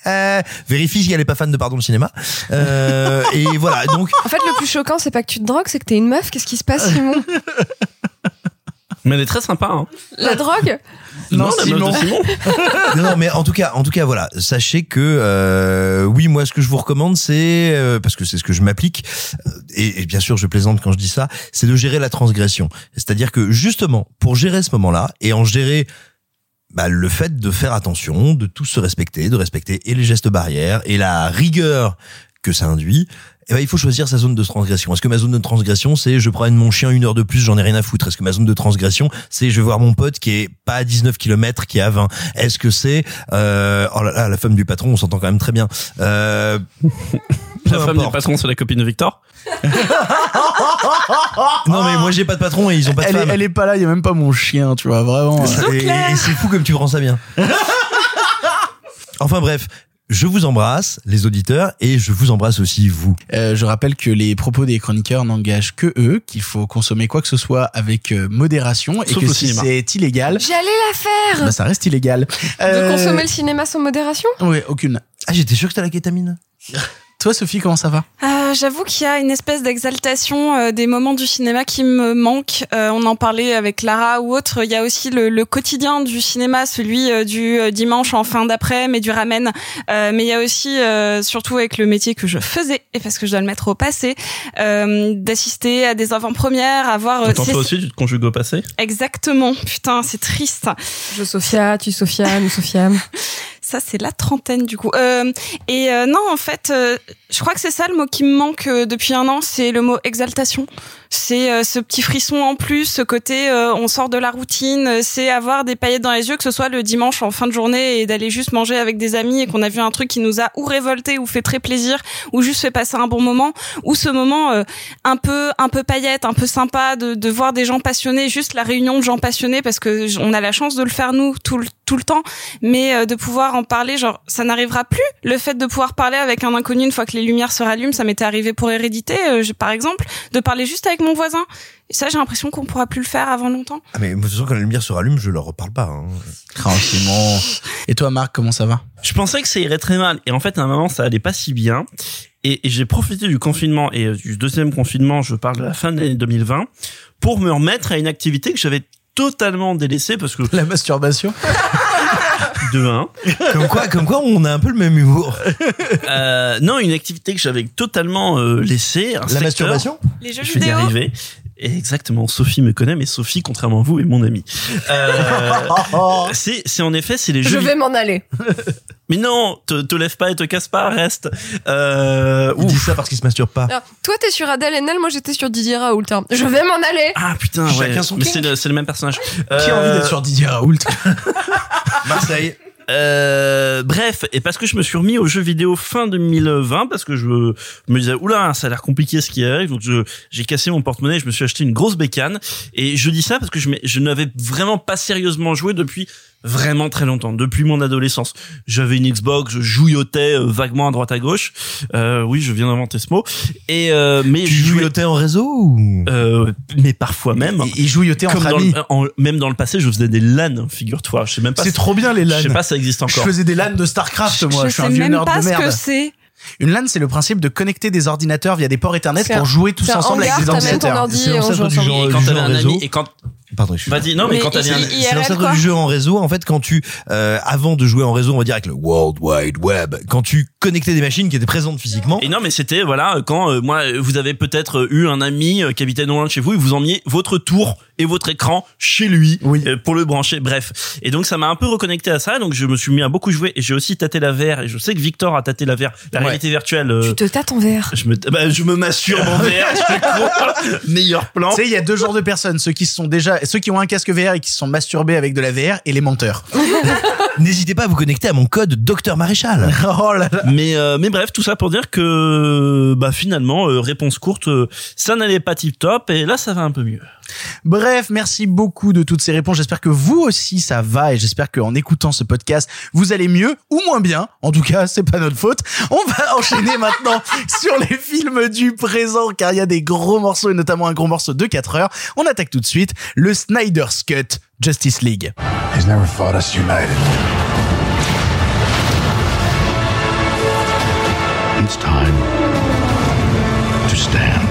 Euh, vérifie si elle est pas fan de pardon de cinéma. Euh, et voilà, donc En fait, le plus choquant, c'est pas que tu te drogues, c'est que t'es une meuf. Qu'est-ce qui se passe, Simon? <laughs> Mais elle est très sympa. Hein. La drogue Non, de Simon. <laughs> non, non, mais en tout cas, en tout cas, voilà. Sachez que euh, oui, moi, ce que je vous recommande, c'est euh, parce que c'est ce que je m'applique, euh, et, et bien sûr, je plaisante quand je dis ça, c'est de gérer la transgression. C'est-à-dire que justement, pour gérer ce moment-là et en gérer bah, le fait de faire attention, de tous se respecter, de respecter et les gestes barrières et la rigueur que ça induit, eh ben, il faut choisir sa zone de transgression. Est-ce que ma zone de transgression, c'est je promène mon chien une heure de plus, j'en ai rien à foutre? Est-ce que ma zone de transgression, c'est je vais voir mon pote qui est pas à 19 km, qui est à 20 Est-ce que c'est... Euh, oh là là, la femme du patron, on s'entend quand même très bien. Euh, <laughs> La femme du patron, c'est la copine de Victor? <laughs> Non mais moi j'ai pas de patron et ils ont pas de elle, est, femme. elle est pas là, il y a même pas mon chien, tu vois, vraiment. Et, et c'est fou comme tu rends ça bien. <laughs> enfin bref, je vous embrasse, les auditeurs, et je vous embrasse aussi vous. Euh, je rappelle que les propos des chroniqueurs n'engagent que eux, qu'il faut consommer quoi que ce soit avec euh, modération et Sauf que si c'est illégal, J'allais la faire bah, ça reste illégal. De consommer le cinéma sans modération? Oui, aucune. Ah j'étais sûr que t'as la kétamine. <laughs> Toi, Sophie, comment ça va Euh, J'avoue qu'il y a une espèce d'exaltation euh, des moments du cinéma qui me manque. Euh, on en parlait avec Lara ou autre. Il y a aussi le, le quotidien du cinéma, celui euh, du euh, dimanche en fin d'après, mais du ramen. Euh, mais il y a aussi, euh, surtout avec le métier que je faisais, et parce que je dois le mettre au passé, euh, d'assister à des avant-premières, à voir. euh, Attends, toi aussi, tu te conjugues au passé Exactement. Putain, c'est triste. Je Sophia, tu Sophia, nous Sophia. <laughs> Ça, c'est la trentaine du coup. Euh, et euh, non, en fait, euh, je crois que c'est ça le mot qui me manque euh, depuis un an, c'est le mot exaltation. C'est euh, ce petit frisson en plus, ce côté euh, on sort de la routine, c'est avoir des paillettes dans les yeux, que ce soit le dimanche en fin de journée et d'aller juste manger avec des amis et qu'on a vu un truc qui nous a ou révolté ou fait très plaisir ou juste fait passer un bon moment, ou ce moment un peu un peu paillette, un peu sympa de, de voir des gens passionnés, juste la réunion de gens passionnés parce que on a la chance de le faire nous tout le tout le temps, mais de pouvoir en parler, genre ça n'arrivera plus. Le fait de pouvoir parler avec un inconnu une fois que les lumières se rallument, ça m'était arrivé pour Hérédité, euh, je- par exemple, de parler juste avec mon voisin. Et ça, j'ai l'impression qu'on pourra plus le faire avant longtemps. Ah mais de toute façon quand la lumière se rallume, je leur reparle pas. hein. Tranquillement. <laughs> Et toi, Marc, comment ça va? Je pensais que ça irait très mal. Et en fait, à un moment, ça allait pas si bien. Et, et j'ai profité du confinement et euh, du deuxième confinement, je parle de la fin de l'année 2020, pour me remettre à une activité que j'avais totalement délaissée parce que La masturbation? <laughs> de un. Comme quoi, comme quoi, on a un peu le même humour. Euh, non, une activité que j'avais totalement euh, laissée. un La secteur. masturbation Les jeux Je vais y vidéo. arriver. Et exactement, Sophie me connaît, mais Sophie, contrairement à vous, est mon amie. Euh, <laughs> c'est, c'est en effet, c'est les Je jeux. vais m'en aller. <laughs> Mais non, te, te lève pas et te casse pas, reste. Euh, Il dit ouf. ça parce qu'il se masturbe pas. Alors, toi, t'es sur Adèle Haenel, moi j'étais sur Didier Raoult. hein. Je vais m'en aller. Ah putain, ouais. Chacun son mais kink. c'est le, c'est le même personnage. Qui a envie d'être sur Didier Raoult <laughs> Marseille. Euh, bref, et parce que je me suis remis aux jeux vidéo fin 2020, parce que je me disais, oula, ça a l'air compliqué ce qui arrive, donc j'ai cassé mon porte-monnaie, je me suis acheté une grosse bécane, et je dis ça parce que je n'avais vraiment pas sérieusement joué depuis vraiment très longtemps, depuis mon adolescence. J'avais une Xbox, je jouillotais euh, vaguement à droite à gauche, euh, oui, je viens d'inventer ce mot, et euh, mais Tu je jouillotais en réseau ou? Euh, mais parfois même, Il jouillotait comme entre amis. le- en- même dans le passé, je faisais des LAN, figure-toi, je sais même pas. C'est si- trop bien les Je LAN. sais pas si ça existe Je encore. faisais des LAN de Starcraft, moi. je Je suis sais un vieux même nerd pas de ce merde. que c'est. Une LAN, c'est le principe de connecter des ordinateurs via des ports Ethernet pour jouer tous ensemble avec des ordinateurs. ordi C'est et on joue Et quand t'avais un réseau. ami, et quand, Pardon, je suis vas-y, non, mais, Mais quand t'avais un, il- il- C'est l'ancêtre du jeu en réseau. En fait, quand tu, euh, avant de jouer en réseau, on va dire avec le World Wide Web, quand tu connectais des machines qui étaient présentes physiquement. Et non, mais c'était voilà quand euh, moi vous avez peut-être euh, eu un ami euh, qui habitait non loin de chez vous et vous emmiez votre tour et votre écran chez lui Oui. euh, pour le brancher. Bref. Et donc ça m'a un peu reconnecté à ça. Donc je me suis mis à beaucoup jouer et j'ai aussi tâté la VR et je sais que Victor a tâté la VR, la Ouais. réalité virtuelle. euh, Tu te tâtes en verre. je me bah, je me masturbe en <laughs> VR. je fais quoi Meilleur plan. Tu sais, il y a deux genres de personnes, ceux qui se sont déjà, ceux qui ont un casque VR et qui se sont masturbés avec de la VR et les menteurs. <laughs> N'hésitez pas à vous connecter à mon code Docteur Maréchal. <laughs> oh là là. Mais euh, mais bref, tout ça pour dire que bah finalement euh, réponse courte, euh, ça n'allait pas tip top et là ça va un peu mieux. Bref, merci beaucoup de toutes ces réponses. J'espère que vous aussi ça va et j'espère qu'en écoutant ce podcast, vous allez mieux ou moins bien. En tout cas, c'est pas notre faute. On va <laughs> enchaîner maintenant sur les films du présent car il y a des gros morceaux et notamment un gros morceau de 4 heures. On attaque tout de suite le Snyder's Cut Justice League. He's never fought us united. It's time to stand.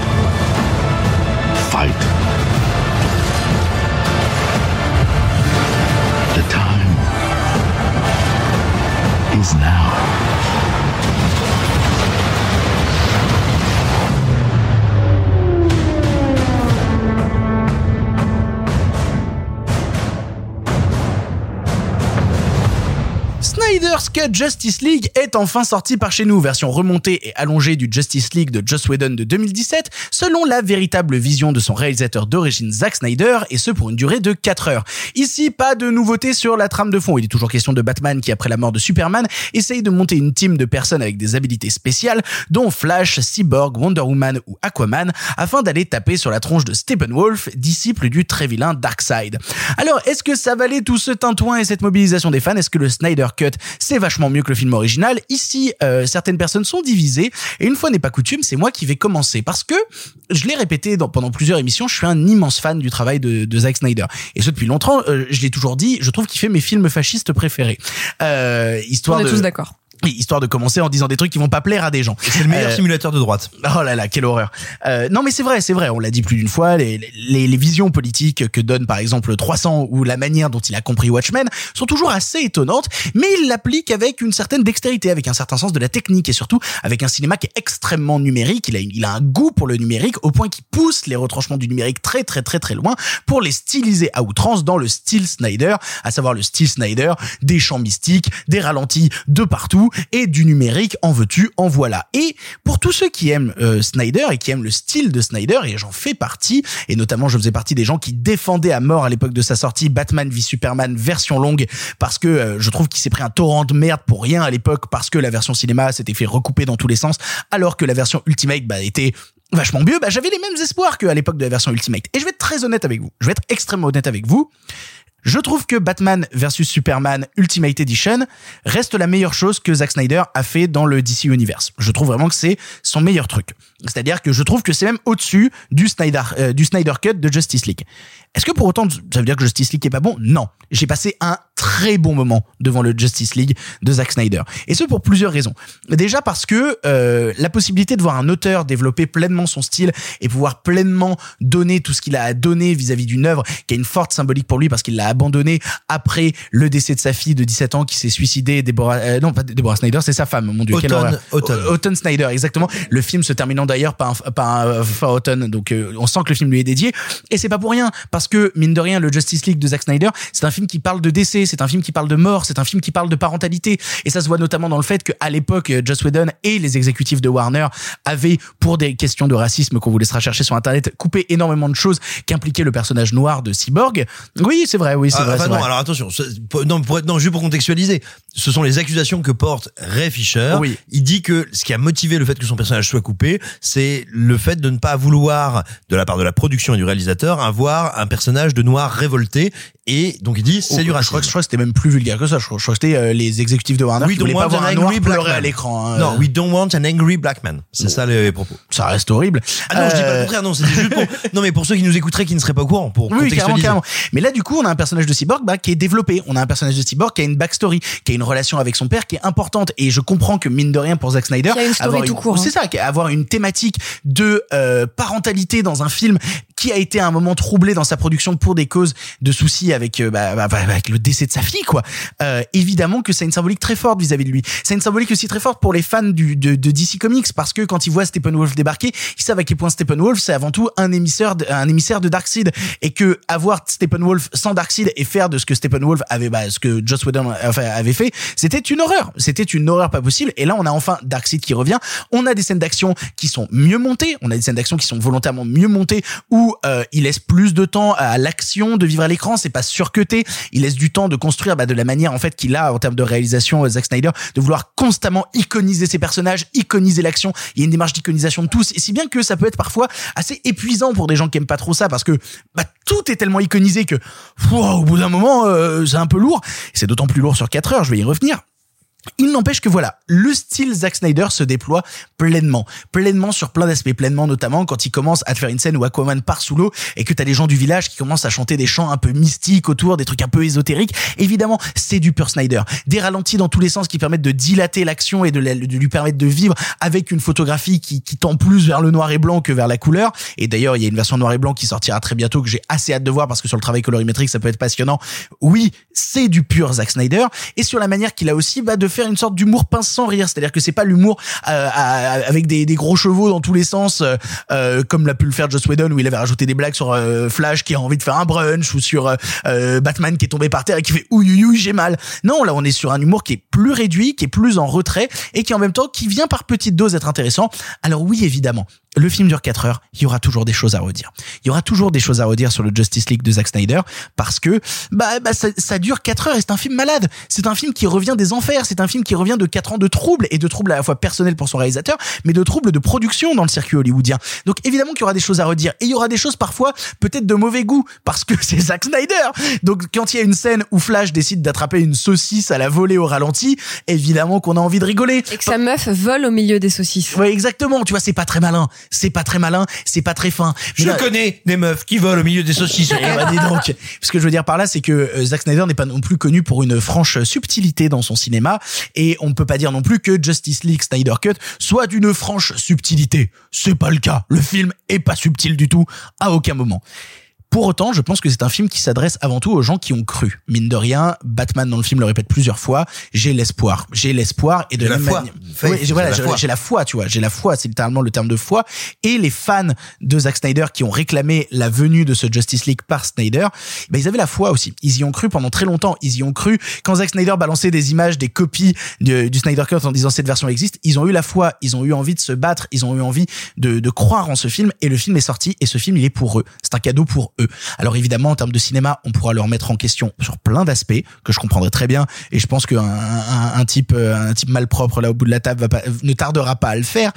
Is now. Snyder's Cut Justice League est enfin sorti par chez nous, version remontée et allongée du Justice League de Joss Whedon de 2017, selon la véritable vision de son réalisateur d'origine Zack Snyder, et ce pour une durée de 4 heures. Ici, pas de nouveauté sur la trame de fond. Il est toujours question de Batman qui, après la mort de Superman, essaye de monter une team de personnes avec des habilités spéciales, dont Flash, Cyborg, Wonder Woman ou Aquaman, afin d'aller taper sur la tronche de Steppenwolf, disciple du très vilain Darkseid. Alors, est-ce que ça valait tout ce tintouin et cette mobilisation des fans? Est-ce que le Snyder Cut, c'est vachement mieux que le film original Ici, euh, certaines personnes sont divisées, et une fois n'est pas coutume, c'est moi qui vais commencer, parce que, je l'ai répété dans, pendant plusieurs émissions, je suis un immense fan du travail de, de Zack Snyder. Et ce depuis longtemps, euh, je l'ai toujours dit, je trouve qu'il fait mes films fascistes préférés. Euh, histoire On est de... tous d'accord. Histoire de commencer en disant des trucs qui vont pas plaire à des gens. C'est le meilleur Euh, simulateur de droite. Oh là là, quelle horreur. Euh, non mais c'est vrai, c'est vrai, on l'a dit plus d'une fois, les, les, les visions politiques que donne par exemple 300 ou la manière dont il a compris Watchmen sont toujours assez étonnantes, mais il l'applique avec une certaine dextérité, avec un certain sens de la technique et surtout avec un cinéma qui est extrêmement numérique, il a, une- il a un goût pour le numérique au point qu'il pousse les retranchements du numérique très très très très loin pour les styliser à outrance dans le style Snyder, à savoir le style Snyder, des champs mystiques, des ralentis de partout et du numérique en veux-tu, en voilà. Et pour tous ceux qui aiment euh, Snyder et qui aiment le style de Snyder, et j'en fais partie, et notamment je faisais partie des gens qui défendaient à mort à l'époque de sa sortie Batman v Superman version longue, parce que euh, je trouve qu'il s'est pris un torrent de merde pour rien à l'époque, parce que la version cinéma s'était fait recouper dans tous les sens, alors que la version Ultimate bah, était vachement mieux, bah, j'avais les mêmes espoirs qu'à l'époque de la version Ultimate. Et je vais être très honnête avec vous. Je vais être extrêmement honnête avec vous. Je trouve que Batman vs Superman Ultimate Edition reste la meilleure chose que Zack Snyder a fait dans le DC Universe. Je trouve vraiment que c'est son meilleur truc. C'est-à-dire que je trouve que c'est même au-dessus du Snyder euh, du Snyder Cut de Justice League. Est-ce que pour autant ça veut dire que Justice League est pas bon? Non. J'ai passé un très bon moment devant le Justice League de Zack Snyder. Et ce pour plusieurs raisons. Déjà parce que euh, la possibilité de voir un auteur développer pleinement son style et pouvoir pleinement donner tout ce qu'il a à donner vis-à-vis d'une œuvre qui a une forte symbolique pour lui parce qu'il l'a abandonné après le décès de sa fille de 17 ans qui s'est suicidée, Deborah, euh, non pas Deborah Snyder, c'est sa femme, mon dieu, quelle Autumn, horreur. Autumn. Au- Autumn Snyder, exactement. Le film se terminant d'ailleurs par un, par un euh, fin automne, donc euh, on sent que le film lui est dédié. Et c'est pas pour rien, parce que mine de rien, le Justice League de Zack Snyder, c'est un film qui parle de décès, c'est un film qui parle de mort, c'est un film qui parle de parentalité. Et ça se voit notamment dans le fait qu'à l'époque, euh, Joss Whedon et les exécutifs de Warner avaient, pour des questions de racisme qu'on vous laissera chercher sur Internet, coupé énormément de choses qu'impliquait le personnage noir de Cyborg. Oui, c'est vrai, oui, c'est Ah, vrai. enfin c'est non, vrai. alors attention. non, pour être, non, juste pour contextualiser. Ce sont les accusations que porte Ray Fisher. Oui. Il dit que ce qui a motivé le fait que son personnage soit coupé, c'est le fait de ne pas vouloir, de la part de la production et du réalisateur, avoir un personnage de noir révolté Et donc il dit c'est du je racisme. crois, que- je crois que c'était même plus vulgaire que ça. Je crois, je crois que c'était euh, les exécutifs de Warner We qui don't voulaient pas want voir an un noir angry black pleurer à man. l'écran. hein. Non, we don't want an angry black man. C'est ça les propos. Ça reste horrible. Ah non, je dis pas Euh, le contraire, non, c'était juste pour, <laughs> non, mais pour ceux qui nous écouteraient, qui ne seraient pas au courant, pour Oui, carrément, contextualiser. carrément. Mais là, du coup, on a un personnage de cyborg bah, qui est développé. On a un personnage de cyborg qui a une backstory, qui a une relation avec son père qui est importante. Et je comprends que mine de rien pour Zack Snyder, Qui a une story avoir tout court, hein. c'est ça, avoir une thématique de euh, parentalité dans un film qui a été à un moment troublé dans sa production pour des causes de soucis avec euh, bah, bah, bah, avec le décès de sa fille, quoi. Euh, évidemment que ça a une symbolique très forte vis-à-vis de lui. A une symbolique aussi très forte pour les fans du, de, de DC Comics parce que quand ils voient Steppenwolf débarquer, ils savent à quel point Steppenwolf c'est avant tout un émissaire, de- un émissaire de Darkseid et que avoir Steppenwolf sans Darkseid et faire de ce que Steppenwolf avait, bah, ce que Joss Whedon avait fait, c'était une horreur. C'était une horreur pas possible. Et là, on a enfin Darkseid qui revient. On a des scènes d'action qui sont mieux montées. On a des scènes d'action qui sont volontairement mieux montées où euh, il laisse plus de temps à l'action de vivre à l'écran. C'est pas surcuté. Il laisse du temps de construire bah, de la manière en fait qu'il a en termes de réalisation euh, Zack Snyder de vouloir constamment iconiser ses personnages, iconiser l'action. Il y a une démarche d'iconisation de tous. Et si bien que ça peut être parfois assez épuisant pour des gens qui aiment pas trop ça parce que bah, tout est tellement iconisé que au bout d'un moment euh, c'est un peu lourd. C'est d'autant plus lourd sur 4 heures. Je vais y revenir. Il n'empêche que voilà, le style Zack Snyder se déploie pleinement, pleinement sur plein d'aspects, pleinement notamment quand il commence à te faire une scène où Aquaman part sous l'eau et que t'as les gens du village qui commencent à chanter des chants un peu mystiques autour, des trucs un peu ésotériques. Évidemment, c'est du pur Snyder. Des ralentis dans tous les sens qui permettent de dilater l'action et de, lui permettre de vivre avec une photographie qui, qui tend plus vers le noir et blanc que vers la couleur. Et d'ailleurs, il y a une version noir et blanc qui sortira très bientôt que j'ai assez hâte de voir parce que sur le travail colorimétrique, ça peut être passionnant. Oui, c'est du pur Zack Snyder et sur la manière qu'il a aussi bah, de faire une sorte d'humour pince sans rire, c'est-à-dire que c'est pas l'humour euh, avec des, gros chevaux dans tous les sens euh, euh, comme l'a pu le faire Joss Whedon où il avait rajouté des blagues sur euh, Flash qui a envie de faire un brunch ou sur euh, euh, Batman qui est tombé par terre et qui fait ouïe, j'ai mal. Non, là on est sur un humour qui est plus réduit, qui est plus en retrait et qui en même temps qui vient par petites doses être intéressant. Alors oui, évidemment, le film dure 4 heures, il y aura toujours des choses à redire. Il y aura toujours des choses à redire sur le Justice League de Zack Snyder parce que bah, bah ça, ça dure 4 heures et c'est un film malade. C'est un film qui revient des enfers, c'est un film qui revient de 4 ans de troubles et de troubles à la fois personnels pour son réalisateur, mais de troubles de production dans le circuit hollywoodien. Donc évidemment qu'il y aura des choses à redire et il y aura des choses parfois peut-être de mauvais goût parce que <laughs> c'est Zack Snyder. Donc quand il y a une scène où Flash décide d'attraper une saucisse à la volée au ralenti, évidemment qu'on a envie de rigoler. Et que sa meuf vole au milieu des saucisses. Ouais, exactement. Tu vois, c'est pas très malin. C'est pas très malin. C'est pas très fin. Mais Je là- connais des meufs qui volent au milieu des saucisses. Ben, dis donc. Ce que je veux dire par là, c'est que euh, Zack Snyder n'est pas non plus connu pour une franche subtilité dans son cinéma, et on ne peut pas dire non plus que Justice League Snyder Cut soit d'une franche subtilité. C'est pas le cas. Le film est pas subtil du tout, à aucun moment. Pour autant, je pense que c'est un film qui s'adresse avant tout aux gens qui ont cru. Mine de rien, Batman dans le film le répète plusieurs fois. J'ai l'espoir. J'ai l'espoir et de la foi. Oui, j'ai- voilà, la foi. j'ai la foi, tu vois. J'ai la foi, c'est littéralement le terme de foi. Et les fans de Zack Snyder qui ont réclamé la venue de ce Justice League par Snyder, ben ils avaient la foi aussi. Ils y ont cru pendant très longtemps. Ils y ont cru quand Zack Snyder balançait des images, des copies du, du Snyder Cut en disant cette version existe. Ils ont eu la foi. Ils ont eu envie de se battre. Ils ont eu envie de, de croire en ce film. Et le film est sorti. Et ce film, il est pour eux. C'est un cadeau pour eux. Alors évidemment, en termes de cinéma, on pourra le remettre en question sur plein d'aspects que je comprendrai très bien. Et je pense qu'un un, type, euh, un type malpropre là au bout de la table ne tardera pas à le faire.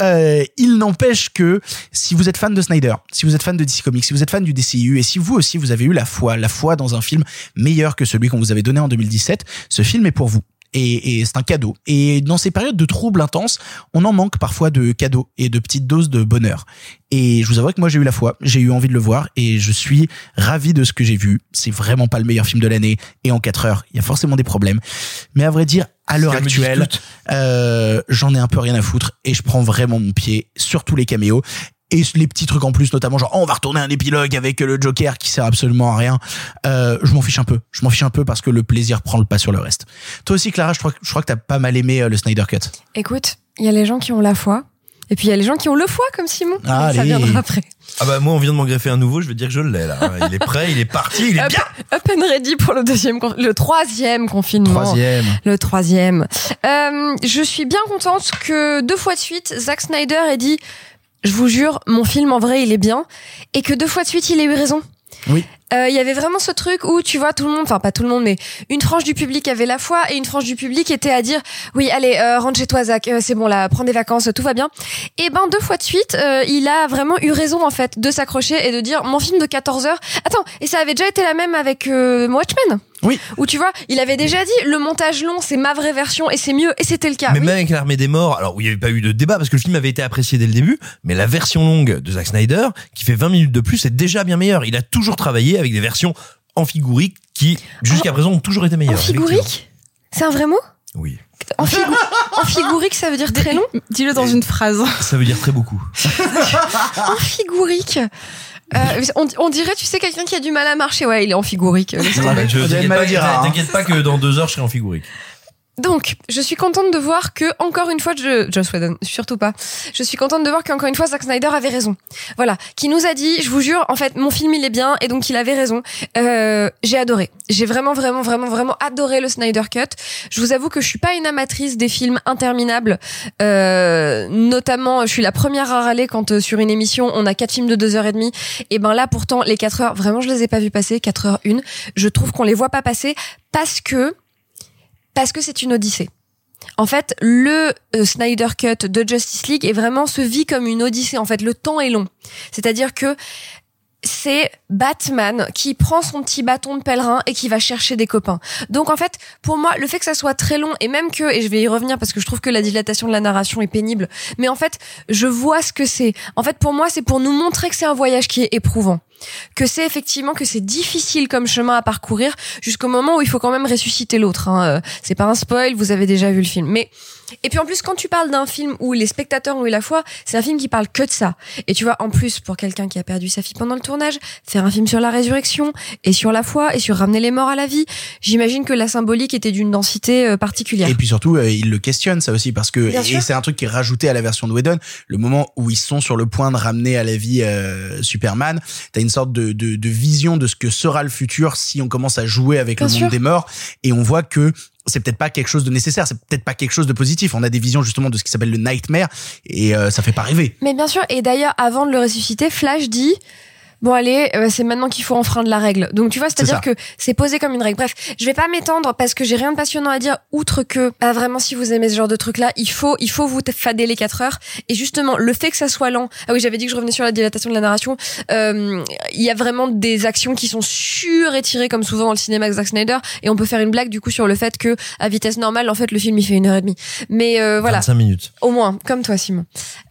Euh, il n'empêche que si vous êtes fan de Snyder, si vous êtes fan de DC Comics, si vous êtes fan du DCU et si vous aussi vous avez eu la foi, la foi dans un film meilleur que celui qu'on vous avait donné en 2017, ce film est pour vous. Et, et c'est un cadeau. Et dans ces périodes de troubles intenses, on en manque parfois de cadeaux et de petites doses de bonheur. Et je vous avoue que moi j'ai eu la foi, j'ai eu envie de le voir et je suis ravi de ce que j'ai vu. C'est vraiment pas le meilleur film de l'année et en 4 heures, il y a forcément des problèmes. Mais à vrai dire, à l'heure actuelle, euh, j'en ai un peu rien à foutre et je prends vraiment mon pied sur tous les caméos. Et les petits trucs en plus, notamment genre, oh, on va retourner un épilogue avec le Joker qui sert absolument à rien. Euh, je m'en fiche un peu. Je m'en fiche un peu parce que le plaisir prend le pas sur le reste. Toi aussi, Clara, je crois, que- je crois que t'as pas mal aimé euh, le Snyder Cut. Écoute, il y a les gens qui ont la foi. Et puis il y a les gens qui ont le foie comme Simon. Ah, ça viendra après. Ah bah moi on vient de m'en greffer un nouveau, je veux dire que je l'ai là. Il est prêt, il est parti, il est Up, bien. up and ready pour le deuxième, le troisième confinement. Troisième. Le troisième. Euh, je suis bien contente que deux fois de suite, Zack Snyder ait dit, je vous jure, mon film en vrai il est bien, et que deux fois de suite il ait eu raison. Oui. euh, il y avait vraiment ce truc où tu vois tout le monde, enfin pas tout le monde, mais une frange du public avait la foi et une frange du public était à dire oui allez euh, rentre chez toi Zach, euh, c'est bon là, prends des vacances, tout va bien. Et ben deux fois de suite, euh, il a vraiment eu raison en fait de s'accrocher et de dire mon film de 14 heures. Attends, et ça avait déjà été la même avec euh, Watchmen? Oui. Où tu vois, il avait déjà dit le montage long c'est ma vraie version et c'est mieux et c'était le cas. mais Oui. même avec l'armée des morts, alors où il n'y avait pas eu de débat parce que le film avait été apprécié dès le début, mais la version longue de Zack Snyder, qui fait 20 minutes de plus, est déjà bien meilleure. Il a toujours travaillé avec des versions amphigouriques qui, jusqu'à présent, ont toujours été meilleures. Amphigourique C'est un vrai mot? Oui. Amphigou- Amphigourique ça veut dire très long? Dis-le dans une phrase. Ça veut dire très beaucoup. <laughs> Amphigourique. Euh, on, on dirait, tu sais, quelqu'un qui a du mal à marcher. Ouais, il est euh, je- On dirait T'inquiète pas, hein. t'inquiète pas que dans deux heures, je serai amphigourique. Donc, je suis contente de voir que, encore une fois, je, surtout pas. Je suis contente de voir qu'encore une fois, Zack Snyder avait raison. Voilà. Qui nous a dit, je vous jure, en fait, mon film, il est bien, et donc il avait raison. Euh, j'ai adoré. J'ai vraiment, vraiment, vraiment, vraiment adoré le Snyder Cut. Je vous avoue que je suis pas une amatrice des films interminables. Euh, notamment, je suis la première à râler quand euh, sur une émission, on a quatre films de deux heures et demie. Et ben là, pourtant, les quatre heures, vraiment, je les ai pas vus passer, quatre heures une. Je trouve qu'on les voit pas passer parce que, parce que c'est une odyssée. En fait, le euh, Snyder Cut de Justice League est vraiment se vit comme une odyssée. En fait, le temps est long. C'est-à-dire que c'est Batman qui prend son petit bâton de pèlerin et qui va chercher des copains. Donc en fait, pour moi, le fait que ça soit très long et même que, et je vais y revenir parce que je trouve que la dilatation de la narration est pénible, mais en fait, je vois ce que c'est. En fait, pour moi, c'est pour nous montrer que c'est un voyage qui est éprouvant que c'est effectivement que c'est difficile comme chemin à parcourir jusqu'au moment où il faut quand même ressusciter l'autre. Hein. Euh, C'est pas un spoil, vous avez déjà vu le film. Mais et puis en plus, quand tu parles d'un film où les spectateurs ont eu la foi, c'est un film qui parle que de ça. Et tu vois, en plus, pour quelqu'un qui a perdu sa fille pendant le tournage, faire un film sur la résurrection et sur la foi et sur ramener les morts à la vie, j'imagine que la symbolique était d'une densité euh, particulière. Et puis surtout, euh, il le questionne ça aussi parce que Bien et c'est un truc qui est rajouté à la version de Whedon. Le moment où ils sont sur le point de ramener à la vie euh, Superman, t'as une sorte de, de, de vision de ce que sera le futur si on commence à jouer avec Bien le sûr. monde des morts et on voit que c'est peut-être pas quelque chose de nécessaire, c'est peut-être pas quelque chose de positif. On a des visions justement de ce qui s'appelle le nightmare et euh, ça fait pas rêver. Mais bien sûr, et d'ailleurs, avant de le ressusciter, Flash dit Bon allez, euh, c'est maintenant qu'il faut enfreindre la règle. Donc tu vois, C'est c'est-à-dire que c'est posé comme une règle. Bref, je vais pas m'étendre parce que j'ai rien de passionnant à dire outre que ah, vraiment si vous aimez ce genre de truc là, il faut il faut vous fader les 4 heures et justement le fait que ça soit lent. Ah oui, j'avais dit que je revenais sur la dilatation de la narration. Euh, il y a vraiment des actions qui sont surétirées comme souvent dans le cinéma de Zack Snyder et on peut faire une blague du coup sur le fait que à vitesse normale en fait le film il fait une heure et demie. Mais euh, voilà. 25 minutes. Au moins, comme toi, Simon.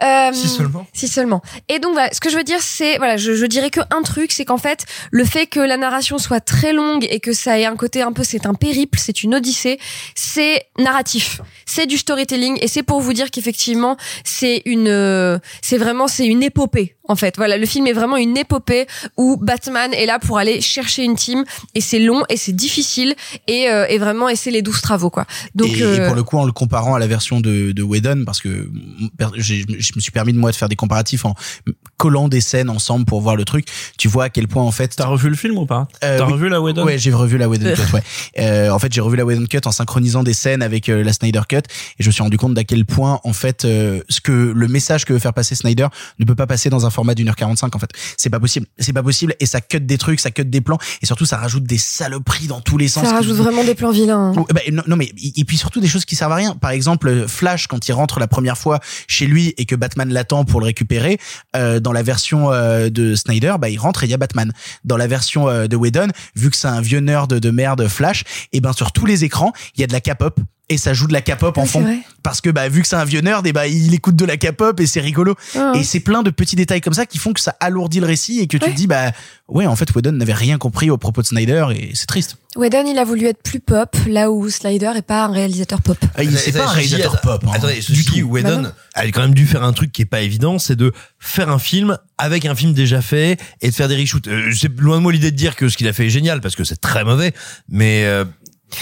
Euh, Si seulement. Si seulement. Et donc, voilà, ce que je veux dire, c'est, voilà, je, je dirais que un truc, c'est qu'en fait, le fait que la narration soit très longue et que ça ait un côté un peu, c'est un périple, c'est une odyssée, c'est narratif, c'est du storytelling et c'est pour vous dire qu'effectivement, c'est une, euh, c'est vraiment, c'est une épopée. En fait, voilà, le film est vraiment une épopée où Batman est là pour aller chercher une team et c'est long et c'est difficile et, euh, et vraiment et c'est les douze travaux quoi. Donc et, et euh, pour le coup, en le comparant à la version de, de Whedon, parce que je me suis permis de moi de faire des comparatifs en collant des scènes ensemble pour voir le truc, tu vois à quel point en fait. T'as revu le film ou pas Euh, T'as oui. revu la Whedon Ouais, j'ai revu la Whedon <laughs> Cut. Ouais. Euh, en fait, j'ai revu la Whedon Cut en synchronisant des scènes avec euh, la Snyder Cut, et je me suis rendu compte d'à quel point, en fait, euh, ce que le message que veut faire passer Snyder ne peut pas passer dans un format d'une heure 45 En fait, c'est pas possible. C'est pas possible, et ça cut des trucs, ça cut des plans, et surtout ça rajoute des saloperies dans tous les sens. ça rajoute vraiment des plans vilains. hein. Bah, non, non, mais et puis surtout des choses qui servent à rien. Par exemple, Flash quand il rentre la première fois chez lui et que Batman l'attend pour le récupérer, euh, dans la version euh, de Snyder, bah il rentre et il y a Batman. Dans la version euh, de Whedon, vu que c'est un vieux nerd de merde Flash, et ben sur tous les écrans, il y a de la K-pop et ça joue de la K-pop en fond parce que bah vu que c'est un vieux nerd et bah il écoute de la K-pop et c'est rigolo Ah. et c'est plein de petits détails comme ça qui font que ça alourdit le récit et que tu te dis bah ouais en fait Whedon n'avait rien compris au propos de Snyder et c'est triste Whedon, il a voulu être plus pop, là où Slider est pas un réalisateur pop. Ah, il c'est pas un réalisateur pop hein. Attendez, ceci dit, Whedon Bah non. a quand même dû faire un truc qui est pas évident, c'est de faire un film avec un film déjà fait et de faire des reshoots. Euh, c'est loin de moi l'idée de dire que ce qu'il a fait est génial parce que c'est très mauvais, mais euh,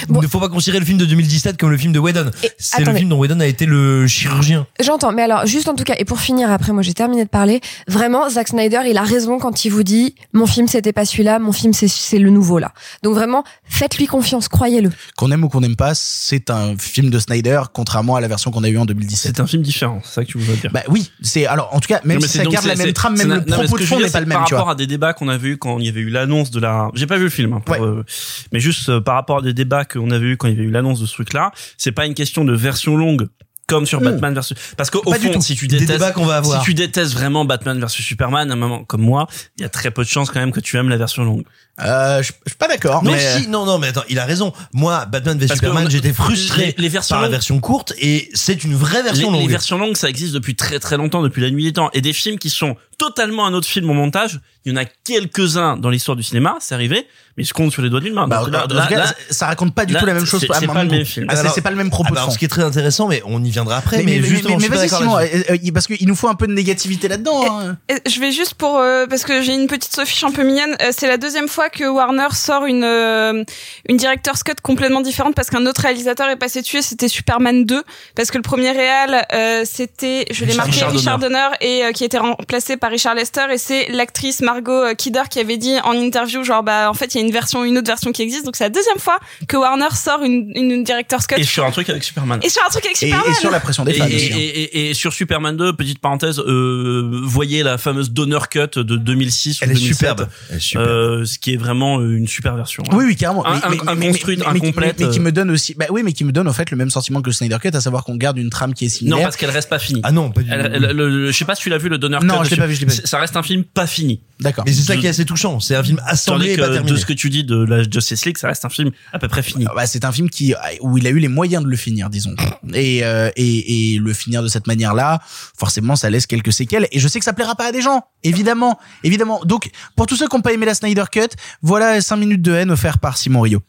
Il ne faut pas considérer le film de 2017 comme le film de Whedon. C'est le film dont Whedon a été le chirurgien. J'entends, mais alors juste en tout cas, et pour finir après, moi j'ai terminé de parler. Vraiment, Zack Snyder, il a raison quand il vous dit mon film c'était pas celui-là, mon film c'est le nouveau là. Donc vraiment, faites-lui confiance, croyez-le. Qu'on aime ou qu'on n'aime pas, c'est un film de Snyder, contrairement à la version qu'on a eue en 2017. C'est un film différent, c'est ça que tu voudrais dire. Bah oui, c'est alors en tout cas, même Non, si ça donc- garde la même trame, même le propos de fond n'est pas le même, Par rapport à des débats qu'on avait eu quand il y avait eu l'annonce de la, j'ai pas vu le film, hein, euh, mais juste euh, par rapport à des débats qu'on avait eu quand il y avait eu l'annonce de ce truc-là, c'est pas une question de version longue comme sur Ouh. Batman versus parce Pas du fond si tu détestes va avoir. si tu détestes vraiment Batman versus Superman à un moment comme moi il y a très peu de chances quand même que tu aimes la version longue euh, je, je suis pas d'accord Non, mais si, non, non, mais attends, il a raison. Moi, Batman v Parce Superman, j'étais frustré les- les versions par la longues- version courte et c'est une vraie version les, les longue. versions longues, ça existe depuis très très longtemps, depuis la nuit des temps. Et des films qui sont totalement un autre film au montage, il y en a quelques-uns dans l'histoire du cinéma, c'est arrivé, mais je compte sur les doigts d'une main. Bah, Donc là, là- cas, là- ça raconte pas du là, tout la même chose. c'est- pas le même film. Ah, c'est- Alors- pas le même propos Ah de bah, alors, ce qui est très intéressant, mais on y viendra après. Mais, mais, mais, justement, mais, mais vas-y euh, euh, parce qu'il nous faut un peu de négativité là-dedans. hein. Et Je vais juste pour euh, parce que j'ai une petite Sophie un peu mignonne. Euh, c'est la deuxième fois que Warner sort une euh, une director's cut complètement différente parce qu'un autre réalisateur est passé tuer. C'était Superman 2 parce que le premier réal euh, c'était je l'ai Richard- marqué Richard Richard, Donner. Et euh, qui a été remplacé par Richard Lester et c'est l'actrice Margot euh, Kidder qui avait dit en interview genre bah en fait il y a une version une autre version qui existe donc c'est la deuxième fois que Warner sort une une director's cut et sur un truc avec Superman. et sur un truc avec Superman. et sur la pression des fans et- aussi. hein. et- et- et sur Superman 2, petite parenthèse, euh, voyez la fameuse Donner Cut de 2006 ou Elle est 2007, superbe. Elle est superbe. euh, ce qui est vraiment une super version. hein. Oui, oui, carrément. Un- Mais- un- mais- construite, mais- un mais- complète, Mais, mais qui euh. me donne aussi, bah oui, mais qui me donne en fait le même sentiment que le Snyder Cut, à savoir qu'on garde une trame qui est Non, similaire. parce qu'elle reste pas finie. Ah non, pas du tout. Je sais pas si tu l'as vu le Donner Cut. Non, je l'ai pas vu, je l'ai pas vu. Ça reste un film pas fini. D'accord. Mais c'est ça qui est assez touchant. C'est un film assemblé et pas terminé. de ce que tu dis de la Justice League, ça reste un film à peu près fini. Bah, c'est un film qui où il a eu les moyens de le finir, disons. Et euh, et, et le finir de cette manière-là, forcément, ça laisse quelques séquelles. Et je sais que ça plaira pas à des gens, évidemment, évidemment. Donc, pour tous ceux qui n'ont pas aimé la Snyder Cut, voilà 5 minutes de haine offert par Simon Rio.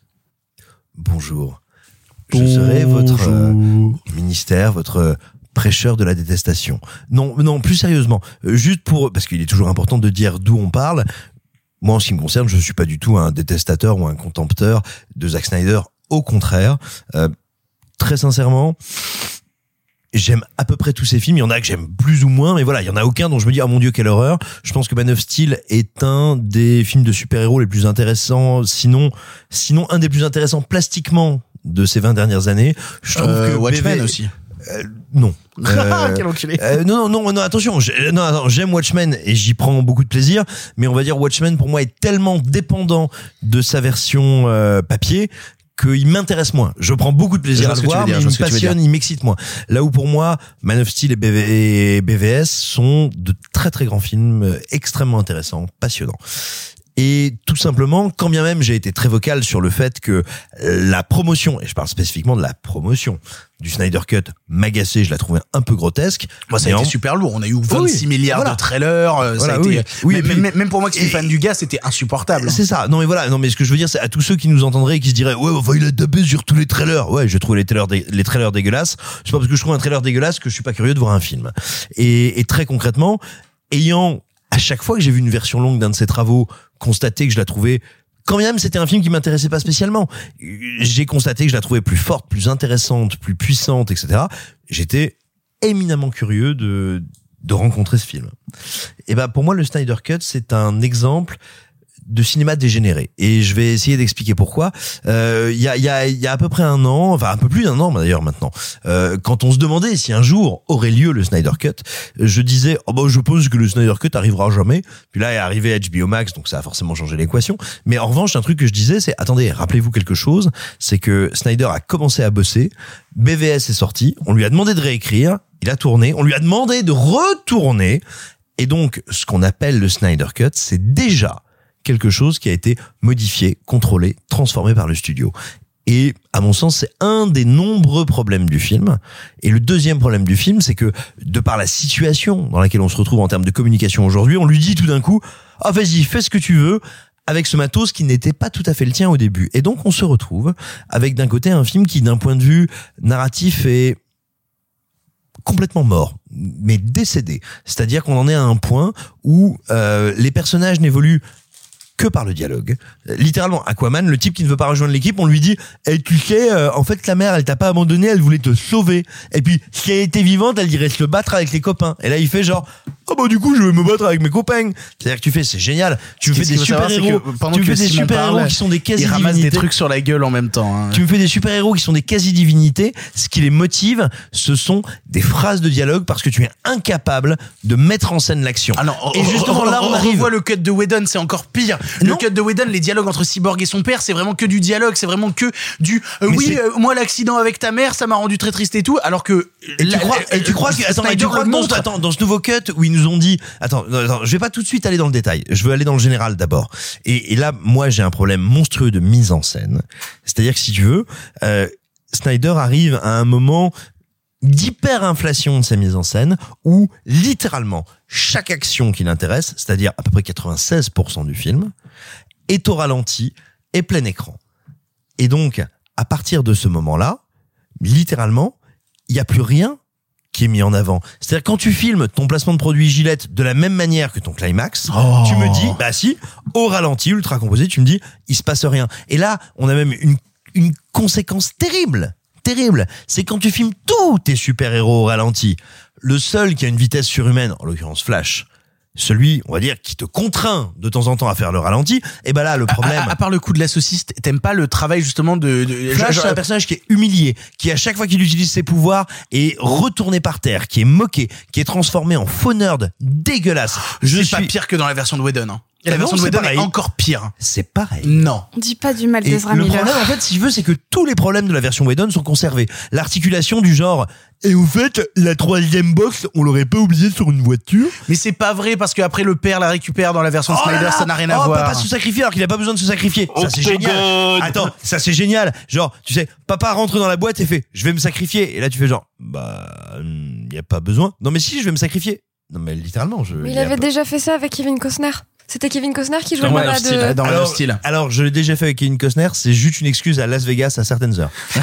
Bonjour. Je serai votre euh, ministère, votre euh, prêcheur de la détestation. Non, non, plus sérieusement, euh, juste pour parce qu'il est toujours important de dire d'où on parle. Moi, en ce qui me concerne, je suis pas du tout un détestateur ou un contempteur de Zack Snyder. Au contraire, euh, très sincèrement, j'aime à peu près tous ces films. Il y en a que j'aime plus ou moins, mais voilà, il y en a aucun dont je me dis, ah mon dieu, quelle horreur. Je pense que Man of Steel est un des films de super-héros les plus intéressants, sinon, sinon un des plus intéressants plastiquement de ces 20 dernières années. Je trouve Euh, que Watchmen BV aussi. Euh, non. <laughs> Euh, Quel enculé. euh, non, non, non, non, attention. j'aime Watchmen et j'y prends beaucoup de plaisir, mais on va dire Watchmen pour moi est tellement dépendant de sa version euh, papier qu'il m'intéresse moins. Je prends beaucoup de plaisir à le voir, dire, mais je il me passionne, il m'excite moins. Là où pour moi, Man of Steel et, BV et BVS sont de très très grands films, euh, extrêmement intéressants, passionnants. Et tout simplement, quand bien même j'ai été très vocal sur le fait que la promotion, et je parle spécifiquement de la promotion du Snyder Cut, m'agaçait, je la trouvais un peu grotesque. Moi, ça a été en- super lourd. On a eu 26 Oui, milliards voilà. de trailers. euh, Voilà, ça a été, oui. Même, puis- même- pour moi qui suis et- fan du gars, c'était insupportable. C'est ça. Non mais voilà. Non mais ce que je veux dire, c'est à tous ceux qui nous entendraient et qui se diraient ouais, enfin il a tapé sur tous les trailers. Ouais, je trouve les trailers, dé- les trailers dégueulasses. C'est pas parce que je trouve un trailer dégueulasse que je suis pas curieux de voir un film. Et, et très concrètement, ayant à chaque fois que j'ai vu une version longue d'un de ses travaux, constaté que je la trouvais quand même c'était un film qui m'intéressait pas spécialement. J'ai constaté que je la trouvais plus forte, plus intéressante, plus puissante, etc. J'étais éminemment curieux de de rencontrer ce film. Et ben pour moi le Snyder Cut c'est un exemple de cinéma dégénéré et je vais essayer d'expliquer pourquoi. Euh, Il y, a, y, a, y a à peu près un an, enfin un peu plus d'un an d'ailleurs maintenant, euh, quand on se demandait si un jour aurait lieu le Snyder Cut, je disais oh bah je pense que le Snyder Cut arrivera jamais. Puis là est arrivé HBO Max donc ça a forcément changé l'équation. Mais en revanche un truc que je disais c'est attendez rappelez-vous quelque chose, c'est que Snyder a commencé à bosser, BVS est sorti, on lui a demandé de réécrire, il a tourné, on lui a demandé de retourner et donc ce qu'on appelle le Snyder Cut c'est déjà quelque chose qui a été modifié, contrôlé, transformé par le studio. Et à mon sens, c'est un des nombreux problèmes du film. Et le deuxième problème du film, c'est que de par la situation dans laquelle on se retrouve en termes de communication aujourd'hui, on lui dit tout d'un coup, ah vas-y, fais ce que tu veux avec ce matos qui n'était pas tout à fait le tien au début. Et donc on se retrouve avec d'un côté un film qui, d'un point de vue narratif, est complètement mort, mais décédé. C'est-à-dire qu'on en est à un point où euh, les personnages n'évoluent que par le dialogue. Littéralement, Aquaman, le type qui ne veut pas rejoindre l'équipe, on lui dit "Et tu sais, euh, en fait, la mère, elle t'a pas abandonné, elle voulait te sauver. Et puis, si elle était vivante, elle irait se battre avec les copains." Et là, il fait genre "Ah bah du coup, je vais me battre avec mes copains." C'est-à-dire que tu fais, c'est génial. Tu fais des super héros, tu fais des super héros qui sont des quasi Il ramasse des divinités. trucs sur la gueule en même temps. hein. Tu me fais des super-héros qui sont des quasi-divinités. Ce qui les motive, ce sont des phrases de dialogue parce que tu es incapable de mettre en scène l'action. Ah non, Et justement, là, on arrive. voit le cut de Whedon, c'est encore pire. Le cut de Whedon, les dialogues entre Cyborg et son père, c'est vraiment que du dialogue, c'est vraiment que du euh, oui, euh, moi l'accident avec ta mère, ça m'a rendu très triste et tout, alors que Et tu crois, et tu crois que, attends, et tu crois que dans, montre. attends, dans ce nouveau cut où ils nous ont dit, attends, non, attends, je vais pas tout de suite aller dans le détail. Je veux aller dans le général d'abord. Et, et là, moi, j'ai un problème monstrueux de mise en scène. C'est-à-dire que si tu veux, euh, Snyder arrive à un moment d'hyperinflation de sa mise en scène où littéralement chaque action qui l'intéresse, c'est-à-dire à peu près 96% du film, est au ralenti et plein écran. Et donc, à partir de ce moment-là, littéralement, il n'y a plus rien qui est mis en avant. C'est-à-dire quand tu filmes ton placement de produit Gillette de la même manière que ton climax, Oh. tu me dis, bah si, au ralenti, ultra composé, tu me dis, il se passe rien. Et là, on a même une, une conséquence terrible, terrible. C'est quand tu filmes tous tes super-héros au ralenti. Le seul qui a une vitesse surhumaine, en l'occurrence Flash, celui, on va dire, qui te contraint de temps en temps à faire le ralenti, et ben là, le problème... À, à part le coup de la saucisse, t'aimes pas le travail justement de, de Flash, c'est un personnage qui est humilié, qui à chaque fois qu'il utilise ses pouvoirs est retourné par terre, qui est moqué, qui est transformé en faux nerd dégueulasse. Je c'est pas suis pire que dans la version de Whedon. Hein. Et la Ah non, version de Whedon est encore pire. C'est pareil. Non. On dit pas du mal d'Ezra le Miller. problème, en fait, si je veux, c'est que tous les problèmes de la version Whedon sont conservés. L'articulation du genre, et au fait, la troisième box, on l'aurait pas oublié sur une voiture? Mais c'est pas vrai parce qu'après le père la récupère dans la version Oh Snyder, ça n'a rien oh, à voir. Papa se sacrifier alors qu'il a pas besoin de se sacrifier. Ça c'est Octogone. génial. Attends, ça c'est génial. Genre, tu sais, papa rentre dans la boîte et fait, je vais me sacrifier. Et là tu fais genre, bah, il y a pas besoin. Non mais si, je vais me sacrifier. Non mais littéralement, je. Mais y il a avait pas- déjà fait ça avec Kevin Costner. C'était Kevin Costner qui jouait Dans le Steel, de... dans Man of alors, Steel. alors, je l'ai déjà fait avec Kevin Costner, c'est juste une excuse à Las Vegas à certaines heures. <laughs>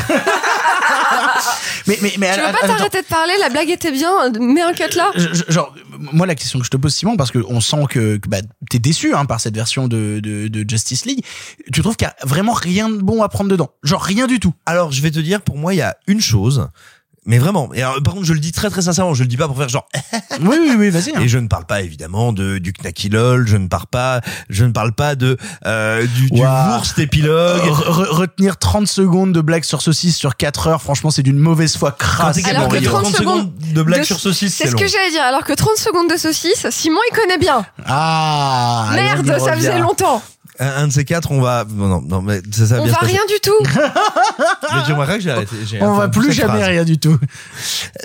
Mais mais mais Tu veux pas t'arrêter de parler La blague était bien. Mets un cut là. Genre moi la question que je te pose Simon parce que on sent que, que bah, t'es déçu hein, par cette version de, de, de Justice League tu trouves qu'il y a vraiment rien de bon à prendre dedans? Genre rien du tout Alors, je vais te dire, pour moi, il y a une chose, mais vraiment. Et alors, par contre, je le dis très très sincèrement, je le dis pas pour faire genre. <laughs> oui oui oui vas-y hein. Et je ne parle pas évidemment de du Knacky LOL, je ne parle pas, je ne parle pas de euh, du. Wurst épilogue. Re- re- retenir 30 secondes de blague sur saucisse sur 4 heures franchement c'est d'une mauvaise foi crasse Alors que capable de 30 30 secondes de blague de- sur saucisse, C'est c'est ce long. que j'allais dire. Alors que 30 secondes de saucisse, Simon il connaît bien. ah Merde, ça faisait longtemps. Un, un de ces quatre, on va. Non, non, non, mais ça, ça va On bien va se passer. rien du tout. <laughs> Mais tu remarqueras que j'ai arrêté. j'ai- on enfin, va plus cette jamais phrase. rien du tout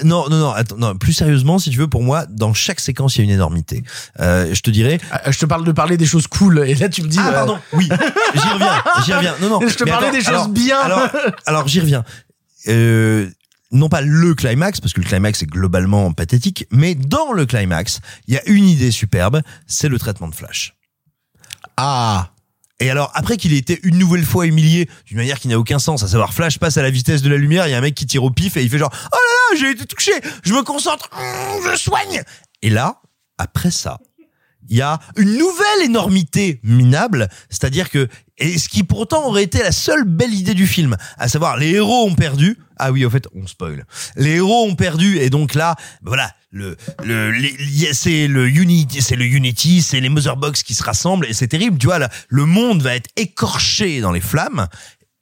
Non, non, non, attends, non. Plus sérieusement, si tu veux, pour moi, dans chaque séquence, il y a une énormité. Euh, je te dirais. Ah, je te parle de parler des choses cool et là tu me dis Ah, euh, pardon. Oui, j'y reviens. J'y reviens. Non, non. <laughs> Je te mais parlais attends, des choses alors- bien. Alors, alors j'y reviens. Euh, non pas le climax, parce que le climax est globalement pathétique, mais dans le climax, il y a une idée superbe, c'est le traitement de Flash. ah Et alors, après qu'il ait été une nouvelle fois humilié d'une manière qui n'a aucun sens, à savoir Flash passe à la vitesse de la lumière, il y a un mec qui tire au pif et il fait genre Oh là là, j'ai été touché, je me concentre, je soigne. Et là, après ça, il y a une nouvelle énormité minable, c'est-à-dire que et ce qui pourtant aurait été la seule belle idée du film, à savoir les héros ont perdu. Ah oui, au fait, on spoil. Les héros ont perdu et donc là, voilà, le le c'est le Unity, c'est le Unity, c'est les Motherbox qui se rassemblent et c'est terrible, tu vois là, le monde va être écorché dans les flammes.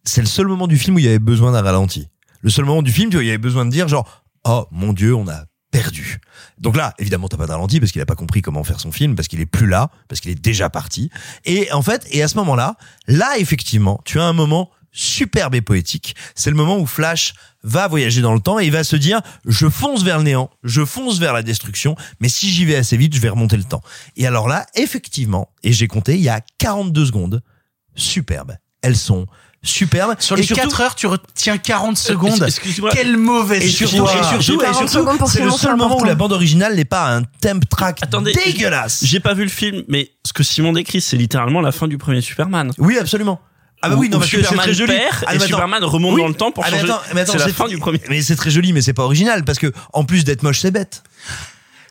C'est le seul moment du film où il y avait besoin d'un ralenti. Le seul moment du film où il y avait besoin de dire genre oh mon dieu, on a perdu. Donc là, évidemment, t'as pas de ralenti parce qu'il a pas compris comment faire son film, parce qu'il est plus là, parce qu'il est déjà parti. Et en fait, et à ce moment-là, là, effectivement, tu as un moment superbe et poétique. C'est le moment où Flash va voyager dans le temps et il va se dire, je fonce vers le néant, je fonce vers la destruction, mais si j'y vais assez vite, je vais remonter le temps. Et alors là, effectivement, et j'ai compté, il y a 42 secondes, superbes. Elles sont superbes. sur Et les surtout- 4 heures tu retiens 40 secondes Excuse-moi. quelle mauvaise et surtout, et surtout, et 40 surtout, secondes pour c'est le seul moment où la bande originale n'est pas un temp track Attendez, dégueulasse. J'ai pas vu le film, mais ce que Simon décrit, c'est littéralement la fin du premier Superman. Oui, absolument. Ah bah oui, non, parce que c'est Superman très joli. perd Ah, et. Superman remonte Oui. dans le temps pour Ah, mais changer. attends, mais attends, c'est la fin du premier. Mais c'est très joli, mais c'est pas original parce que en plus d'être moche, c'est bête.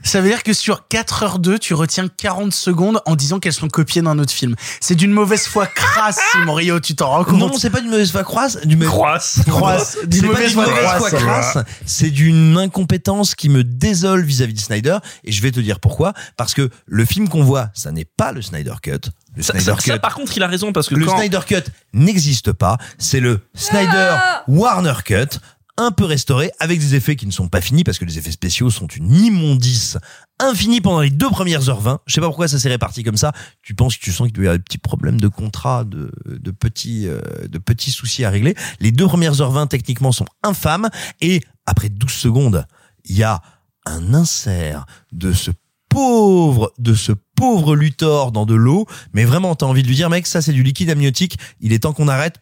Ça veut dire que sur 4h2, tu retiens 40 secondes en disant qu'elles sont copiées d'un autre film. C'est d'une mauvaise foi crasse, Simon Rio, tu t'en rends compte Non, c'est pas d'une mauvaise foi croisse, du Croisse. Croisse. <laughs> C'est D'une pas mauvaise d'une foi mauvaise crasse. foi crasse, c'est d'une incompétence qui me désole vis-à-vis de Snyder. Et je vais te dire pourquoi. Parce que le film qu'on voit, ça n'est pas le Snyder Cut. Le Ça, Snyder ça- Cut. ça, par contre, il a raison parce que le quand... Snyder Cut n'existe pas. C'est le Snyder Warner Cut. Un peu restauré avec des effets qui ne sont pas finis parce que les effets spéciaux sont une immondice infinie pendant les deux premières heures 20. Je sais pas pourquoi ça s'est réparti comme ça. Tu penses que tu sens qu'il doit y avoir des petits problèmes de contrat, de, de petits, euh, de petits soucis à régler. Les deux premières heures 20 techniquement sont infâmes et après 12 secondes, il y a un insert de ce pauvre, de ce pauvre Luthor dans de l'eau. Mais vraiment, t'as envie de lui dire, mec, ça c'est du liquide amniotique. Il est temps qu'on arrête.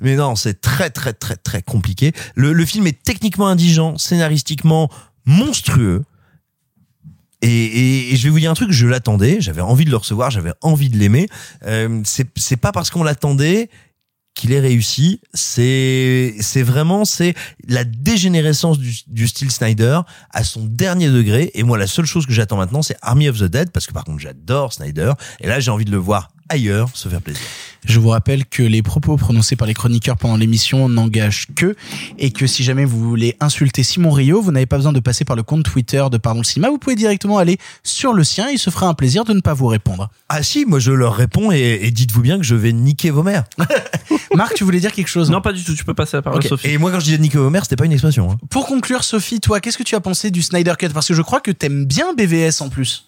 Mais non, c'est très très très très compliqué. Le, le film est techniquement indigent, scénaristiquement monstrueux. Et, et, et je vais vous dire un truc, je l'attendais, j'avais envie de le recevoir, j'avais envie de l'aimer. Euh, c'est pas parce qu'on l'attendait qu'il est réussi. C'est c'est vraiment c'est la dégénérescence du, du style Snyder à son dernier degré. Et moi, la seule chose que j'attends maintenant, c'est Army of the Dead parce que par contre, j'adore Snyder. Et là, j'ai envie de le voir ailleurs, se faire plaisir. Je vous rappelle que les propos prononcés par les chroniqueurs pendant l'émission n'engagent que et que si jamais vous voulez insulter Simon Rio, vous n'avez pas besoin de passer par le compte Twitter de Pardon le Cinéma, vous pouvez directement aller sur le sien, il se fera un plaisir de ne pas vous répondre. Ah si, moi je leur réponds et, et dites-vous bien que je vais niquer vos mères. <laughs> Marc, tu voulais dire quelque chose Non, pas du tout. Tu peux passer la parole, Ok. Sophie. Et moi quand je disais niquer vos mères, c'était pas une expression. hein. Pour conclure, Sophie, toi, qu'est-ce que tu as pensé du Snyder Cut? Parce que je crois que t'aimes bien BVS en plus.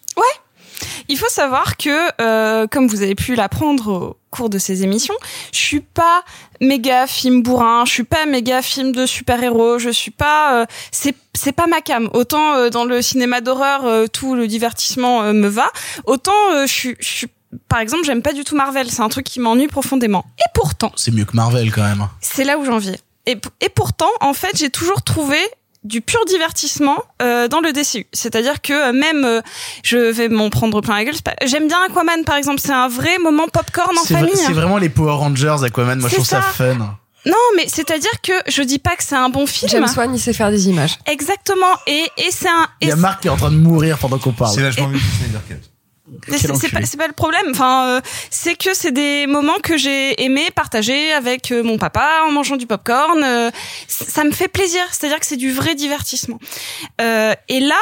Il faut savoir que, euh, comme vous avez pu l'apprendre au cours de ces émissions, je suis pas méga film bourrin, je suis pas méga film de super-héros, je suis pas... euh, c'est c'est pas ma cam. Autant euh, dans le cinéma d'horreur, euh, tout le divertissement euh, me va, autant euh, je suis... je suis- Par exemple, j'aime pas du tout Marvel, c'est un truc qui m'ennuie profondément. Et pourtant, C'est mieux que Marvel quand même. c'est là où j'en viens. Et pourtant, en fait, j'ai toujours trouvé du pur divertissement euh, dans le DCU. C'est-à-dire que euh, même, euh, je vais m'en prendre plein la gueule, pas- j'aime bien Aquaman par exemple, c'est un vrai moment popcorn en famille. hein. c'est vraiment les Power Rangers Aquaman, moi je trouve ça, ça. fun. Non, mais c'est-à-dire que je dis pas que c'est un bon film. James Wan, il sait faire des images. Exactement. Et, et c'est un... Il y et a Marc qui est en train de mourir pendant qu'on parle. C'est vachement mieux que Snyder Cut. C'est pas, c'est pas le problème. Enfin, euh, c'est que c'est des moments que j'ai aimé partager avec euh, mon papa en mangeant du popcorn. euh, ça me fait plaisir. C'est-à-dire que c'est du vrai divertissement. Euh, et là,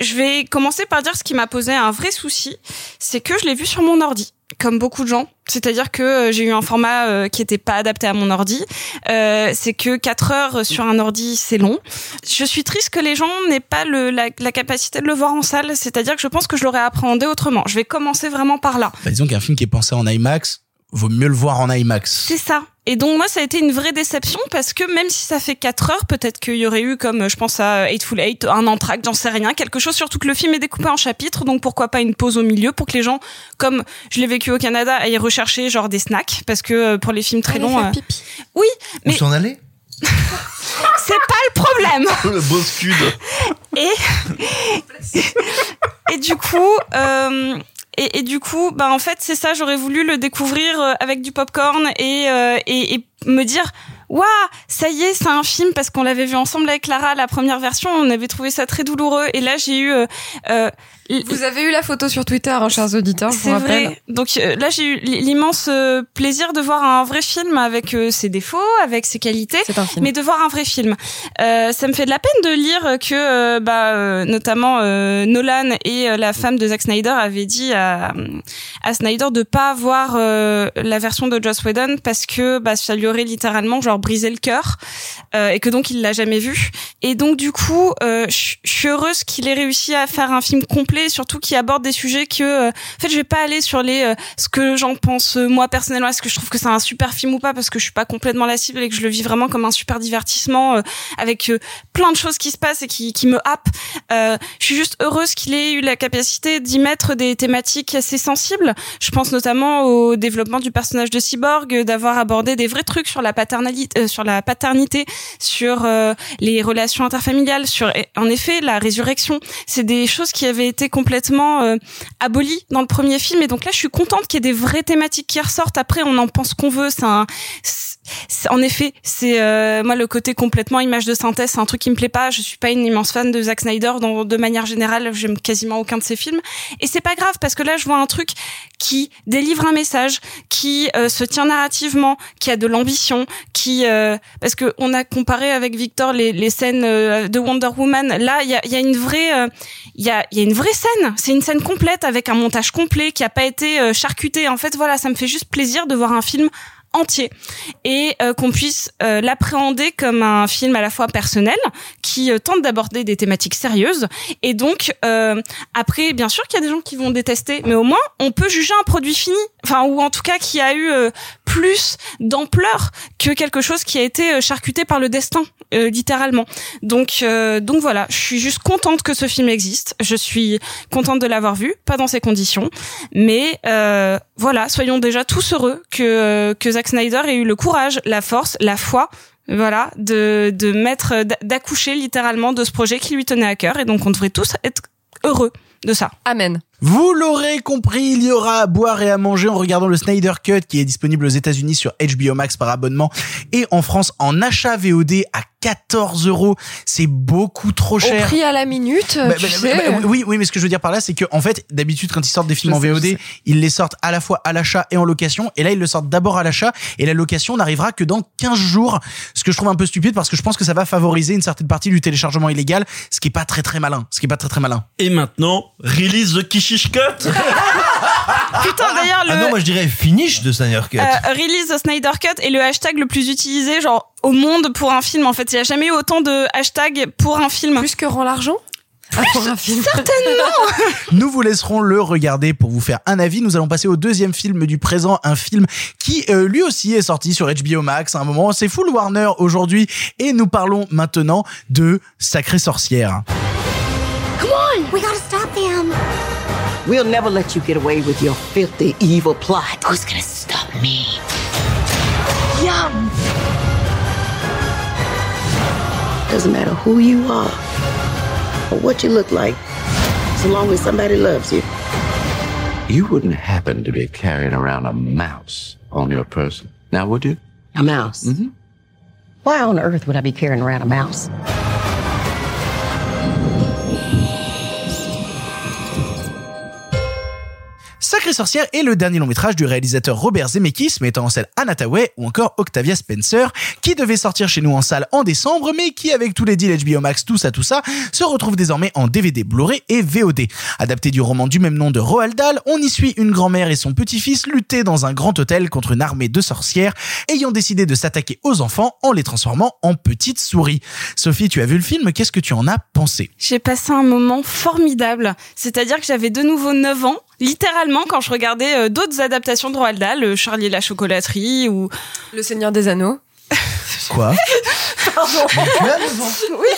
je vais commencer par dire ce qui m'a posé un vrai souci, c'est que je l'ai vu sur mon ordi, comme beaucoup de gens. C'est-à-dire que euh, j'ai eu un format euh, qui était pas adapté à mon ordi. Euh, c'est que 4 heures sur un ordi, c'est long. Je suis triste que les gens n'aient pas le, la, la capacité de le voir en salle. C'est-à-dire que je pense que je l'aurais appréhendé autrement. Je vais commencer vraiment par là. Bah, disons qu'un film qui est pensé en IMAX, vaut mieux le voir en IMAX. C'est ça. Et donc moi ça a été une vraie déception parce que même si ça fait 4 heures, peut-être qu'il y aurait eu comme je pense à Eightful Eight, un entracte, j'en sais rien, quelque chose surtout que le film est découpé en chapitres, donc pourquoi pas une pause au milieu pour que les gens, comme je l'ai vécu au Canada, aillent rechercher genre des snacks parce que euh, pour les films très longs, faire euh, pipi. oui, Où mais s'en aller <laughs> c'est pas le problème. <laughs> Le beau scud. Et <laughs> et du coup, euh, et, du coup, bah en fait c'est ça. J'aurais voulu le découvrir euh, avec du popcorn et euh, et, et me dire. Waouh, ça y est, c'est un film parce qu'on l'avait vu ensemble avec Clara la première version, on avait trouvé ça très douloureux et là j'ai eu euh, Vous avez eu la photo sur Twitter, hein, chers auditeurs, je vous rappelle. vrai. Donc euh, là, j'ai eu l'immense euh, plaisir de voir un vrai film avec euh, ses défauts, avec ses qualités, C'est un film. mais de voir un vrai film. Euh, ça me fait de la peine de lire que, bah, notamment euh, Nolan et la femme de Zack Snyder avaient dit à, à Snyder de pas voir euh, la version de Joss Whedon parce que bah, ça lui aurait littéralement genre brisé le cœur euh, et que donc il l'a jamais vu. Et donc du coup, euh, je suis heureuse qu'il ait réussi à faire un film complet, surtout qui aborde des sujets que, euh, en fait, je vais pas aller sur les euh, ce que j'en pense euh, moi personnellement, est-ce que je trouve que c'est un super film ou pas, parce que je suis pas complètement la cible et que je le vis vraiment comme un super divertissement avec plein de choses qui se passent et qui, qui me happent. Je suis juste heureuse qu'il ait eu la capacité d'y mettre des thématiques assez sensibles. Je pense notamment au développement du personnage de Cyborg, d'avoir abordé des vrais trucs sur la paternalité, sur la paternité, sur les relations interfamiliales, sur en effet la résurrection. C'est des choses qui avaient été complètement euh, abolies dans le premier film et donc là je suis contente qu'il y ait des vraies thématiques qui ressortent. Après on en pense qu'on veut, c'est un En effet, c'est euh, moi le côté complètement image de synthèse, c'est un truc qui me plaît pas. Je suis pas une immense fan de Zack Snyder. Dans, de manière générale, j'aime quasiment aucun de ses films. Et c'est pas grave parce que là, je vois un truc qui délivre un message, qui euh, se tient narrativement, qui a de l'ambition, qui euh, parce que on a comparé avec Victor les, les scènes euh, de Wonder Woman. Là, il y a, y a une vraie, euh, il y a, y a une vraie scène. C'est une scène complète avec un montage complet qui a pas été euh, charcuté. En fait, voilà, ça me fait juste plaisir de voir un film entier et euh, qu'on puisse euh, l'appréhender comme un film à la fois personnel qui euh, tente d'aborder des thématiques sérieuses et donc euh, après bien sûr qu'il y a des gens qui vont détester mais au moins on peut juger un produit fini. Enfin ou en tout cas qui a eu euh, plus d'ampleur que quelque chose qui a été euh, charcuté par le destin littéralement. Donc donc voilà je suis juste contente que ce film existe. Je suis contente de l'avoir vu pas dans ces conditions. Mais voilà soyons déjà tous heureux que que Zack Snyder ait eu le courage la force la foi voilà de de mettre d'accoucher littéralement de ce projet qui lui tenait à cœur. Et donc on devrait tous être heureux de ça. Amen Vous l'aurez compris, il y aura à boire et à manger en regardant le Snyder Cut qui est disponible aux États-Unis sur HBO Max par abonnement et en France en achat VOD à 14 euros. C'est beaucoup trop au cher. prix à la minute Bah, tu bah, sais. bah, oui, oui, mais ce que je veux dire par là, c'est que en fait, d'habitude, quand ils sortent des films Je en sais, VOD, ils les sortent à la fois à l'achat et en location. Et là, ils le sortent d'abord à l'achat. Et la location n'arrivera que dans 15 jours. Ce que je trouve un peu stupide parce que je pense que ça va favoriser une certaine partie du téléchargement illégal, ce qui est pas très très malin. Ce qui est pas très très malin. Et maintenant, release the Cut. <laughs> putain d'ailleurs le Ah non, moi je dirais finish de Snyder Cut. Euh, release the Snyder Cut est le hashtag le plus utilisé genre au monde pour un film en fait il y a jamais eu autant de hashtags pour un film plus que rend l'argent Ah, pour un film. certainement <laughs> Nous vous laisserons le regarder pour vous faire un avis. Nous allons passer au deuxième film du présent, un film qui euh, lui aussi est sorti sur HBO Max à un moment. C'est Full Warner aujourd'hui et nous parlons maintenant de Sacrée Sorcière. Come on, we gotta stop them. We'll never let you get away with your filthy, evil plot. Who's gonna stop me? Yum! Doesn't matter who you are or what you look like, so long as somebody loves you. You wouldn't happen to be carrying around a mouse on your person, now would you? A mouse. Mm-hmm. Why on earth would I be carrying around a mouse? Sacrée sorcière est le dernier long métrage du réalisateur Robert Zemeckis mettant en scène Anna ou encore Octavia Spencer qui devait sortir chez nous en salle en décembre mais qui avec tous les deals HBO Max tout ça tout ça se retrouve désormais en DVD Blu-ray et VOD. Adapté du roman du même nom de Roald Dahl, on y suit une grand-mère et son petit-fils lutter dans un grand hôtel contre une armée de sorcières ayant décidé de s'attaquer aux enfants en les transformant en petites souris. Sophie, tu as vu le film, qu'est-ce que tu en as pensé? J'ai passé un moment formidable c'est-à-dire que j'avais de nouveau 9 ans littéralement quand je regardais euh, d'autres adaptations de Roald Dahl euh, Charlie et la chocolaterie ou Le Seigneur des Anneaux. <laughs> Quoi? Pardon. <laughs> oui.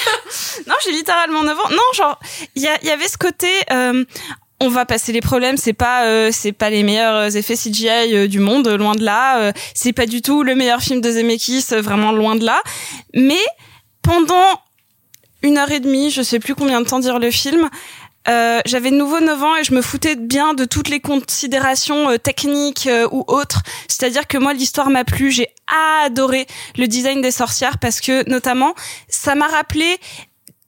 Non, j'ai littéralement 9 ans. Non, genre, il y, avait ce côté. euh, on va passer les problèmes, c'est pas euh, c'est pas les meilleurs effets CGI euh, du monde, loin de là. euh, c'est pas du tout le meilleur film de Zemeckis, vraiment loin de là. Mais pendant une heure et demie, je sais plus combien de temps dire le film. Euh, j'avais de nouveau 9 ans et je me foutais bien de toutes les considérations euh, techniques euh, ou autres. C'est-à-dire que moi, l'histoire m'a plu. J'ai adoré le design des sorcières parce que, notamment, ça m'a rappelé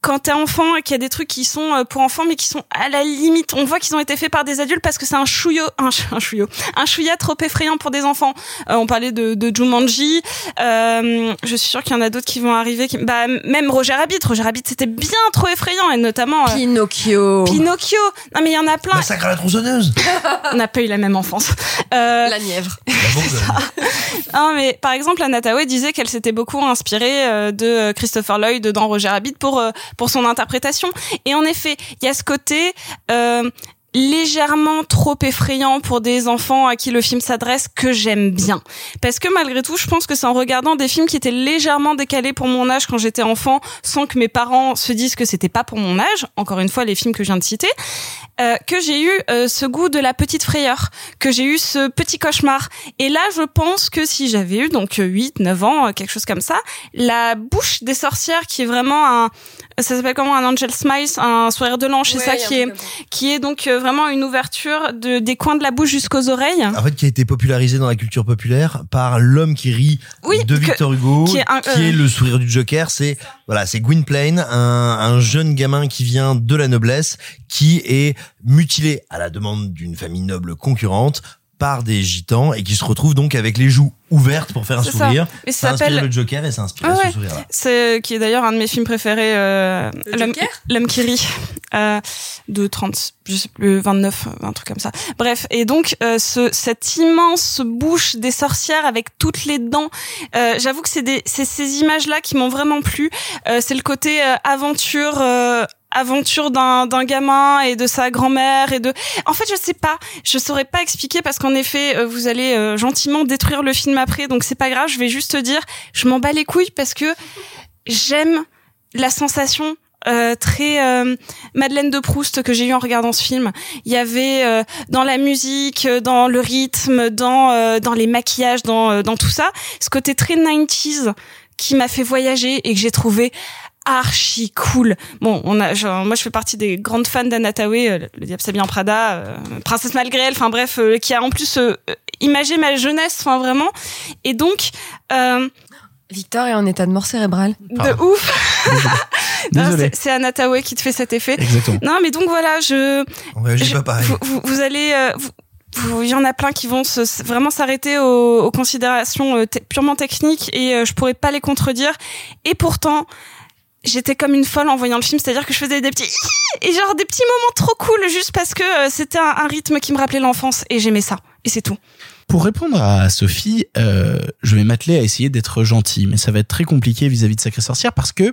quand t'es enfant et qu'il y a des trucs qui sont euh, pour enfants mais qui sont à la limite, on voit qu'ils ont été faits par des adultes parce que c'est un chouillot, <laughs> un, ch- un chouillot, un chouïa trop effrayant pour des enfants. Euh, on parlait de, de Jumanji, euh, je suis sûre qu'il y en a d'autres qui vont arriver. Qui, bah même Roger Rabbit, Roger Rabbit c'était bien trop effrayant et notamment euh, Pinocchio. Pinocchio. Non mais il y en a plein. Massacre à la tronçonneuse. <laughs> on n'a pas eu la même enfance. Euh, La Nièvre. <laughs> non, mais par exemple, Anna Thaoué disait qu'elle s'était beaucoup inspirée de Christopher Lloyd dans Roger Rabbit pour euh, pour son interprétation. Et en effet, il y a ce côté euh, légèrement trop effrayant pour des enfants à qui le film s'adresse que j'aime bien. Parce que malgré tout, je pense que c'est en regardant des films qui étaient légèrement décalés pour mon âge quand j'étais enfant, sans que mes parents se disent que c'était pas pour mon âge, encore une fois les films que je viens de citer, euh, que j'ai eu euh, ce goût de la petite frayeur, que j'ai eu ce petit cauchemar. Et là, je pense que si j'avais eu donc 8, 9 ans, euh, quelque chose comme ça, la bouche des sorcières qui est vraiment un ça s'appelle comment un angel smile, un sourire de l'ange, c'est Ouais, ça y a un qui est qui est donc euh, vraiment une ouverture de des coins de la bouche jusqu'aux oreilles. En fait, qui a été popularisé dans la culture populaire par l'homme qui rit Oui, de que- Victor Hugo, qui est un- euh, le sourire du Joker. C'est voilà, c'est Gwynplaine, un, un jeune gamin qui vient de la noblesse, qui est mutilé à la demande d'une famille noble concurrente par des gitans et qui se retrouve donc avec les joues ouvertes pour faire un C'est ça. sourire. Et ça ça inspire s'appelle- le Joker et ça inspire Ah ce ouais. sourire-là. C'est qui est d'ailleurs un de mes films préférés, euh, l'homme qui rit, euh, de 30, je sais plus, 29, un truc comme ça. Bref, et donc euh, ce, cette immense bouche des sorcières avec toutes les dents, euh, j'avoue que c'est des, c'est ces images-là qui m'ont vraiment plu. Euh, c'est le côté euh, aventure. Aventure d'un gamin et de sa grand-mère et de en fait je sais pas je saurais pas expliquer parce qu'en effet euh, vous allez euh, gentiment détruire le film après donc c'est pas grave je vais juste dire je m'en bats les couilles parce que j'aime la sensation euh, très euh, Madeleine de Proust que j'ai eu en regardant ce film. Il y avait euh, dans la musique, euh, dans le rythme, dans euh, dans les maquillages, dans dans tout ça, ce côté très 90s qui m'a fait voyager et que j'ai trouvé archi cool. Bon, on a, genre, moi je fais partie des grandes fans d'Anna euh, le diable s'habille en Prada, euh, Princesse malgré elle, enfin bref, euh, qui a en plus euh, imagé ma jeunesse, enfin vraiment. Et donc, euh, Victor est en état de mort cérébrale. de ouf. <laughs> C'est- Anna Tawai qui te fait cet effet. Exactement. Non, mais donc voilà, je. On réagit je- pas pareil. Vous, vous, vous allez. euh, vous- vous- il y en a plein qui vont se, vraiment s'arrêter aux, aux considérations purement techniques et je pourrais pas les contredire. Et pourtant, j'étais comme une folle en voyant le film, c'est-à-dire que je faisais des petits et genre des petits moments trop cool juste parce que euh, c'était un, un rythme qui me rappelait l'enfance et j'aimais ça. Et c'est tout. Pour répondre à Sophie, euh, je vais m'atteler à essayer d'être gentil, mais ça va être très compliqué vis-à-vis de Sacré Sorcière parce que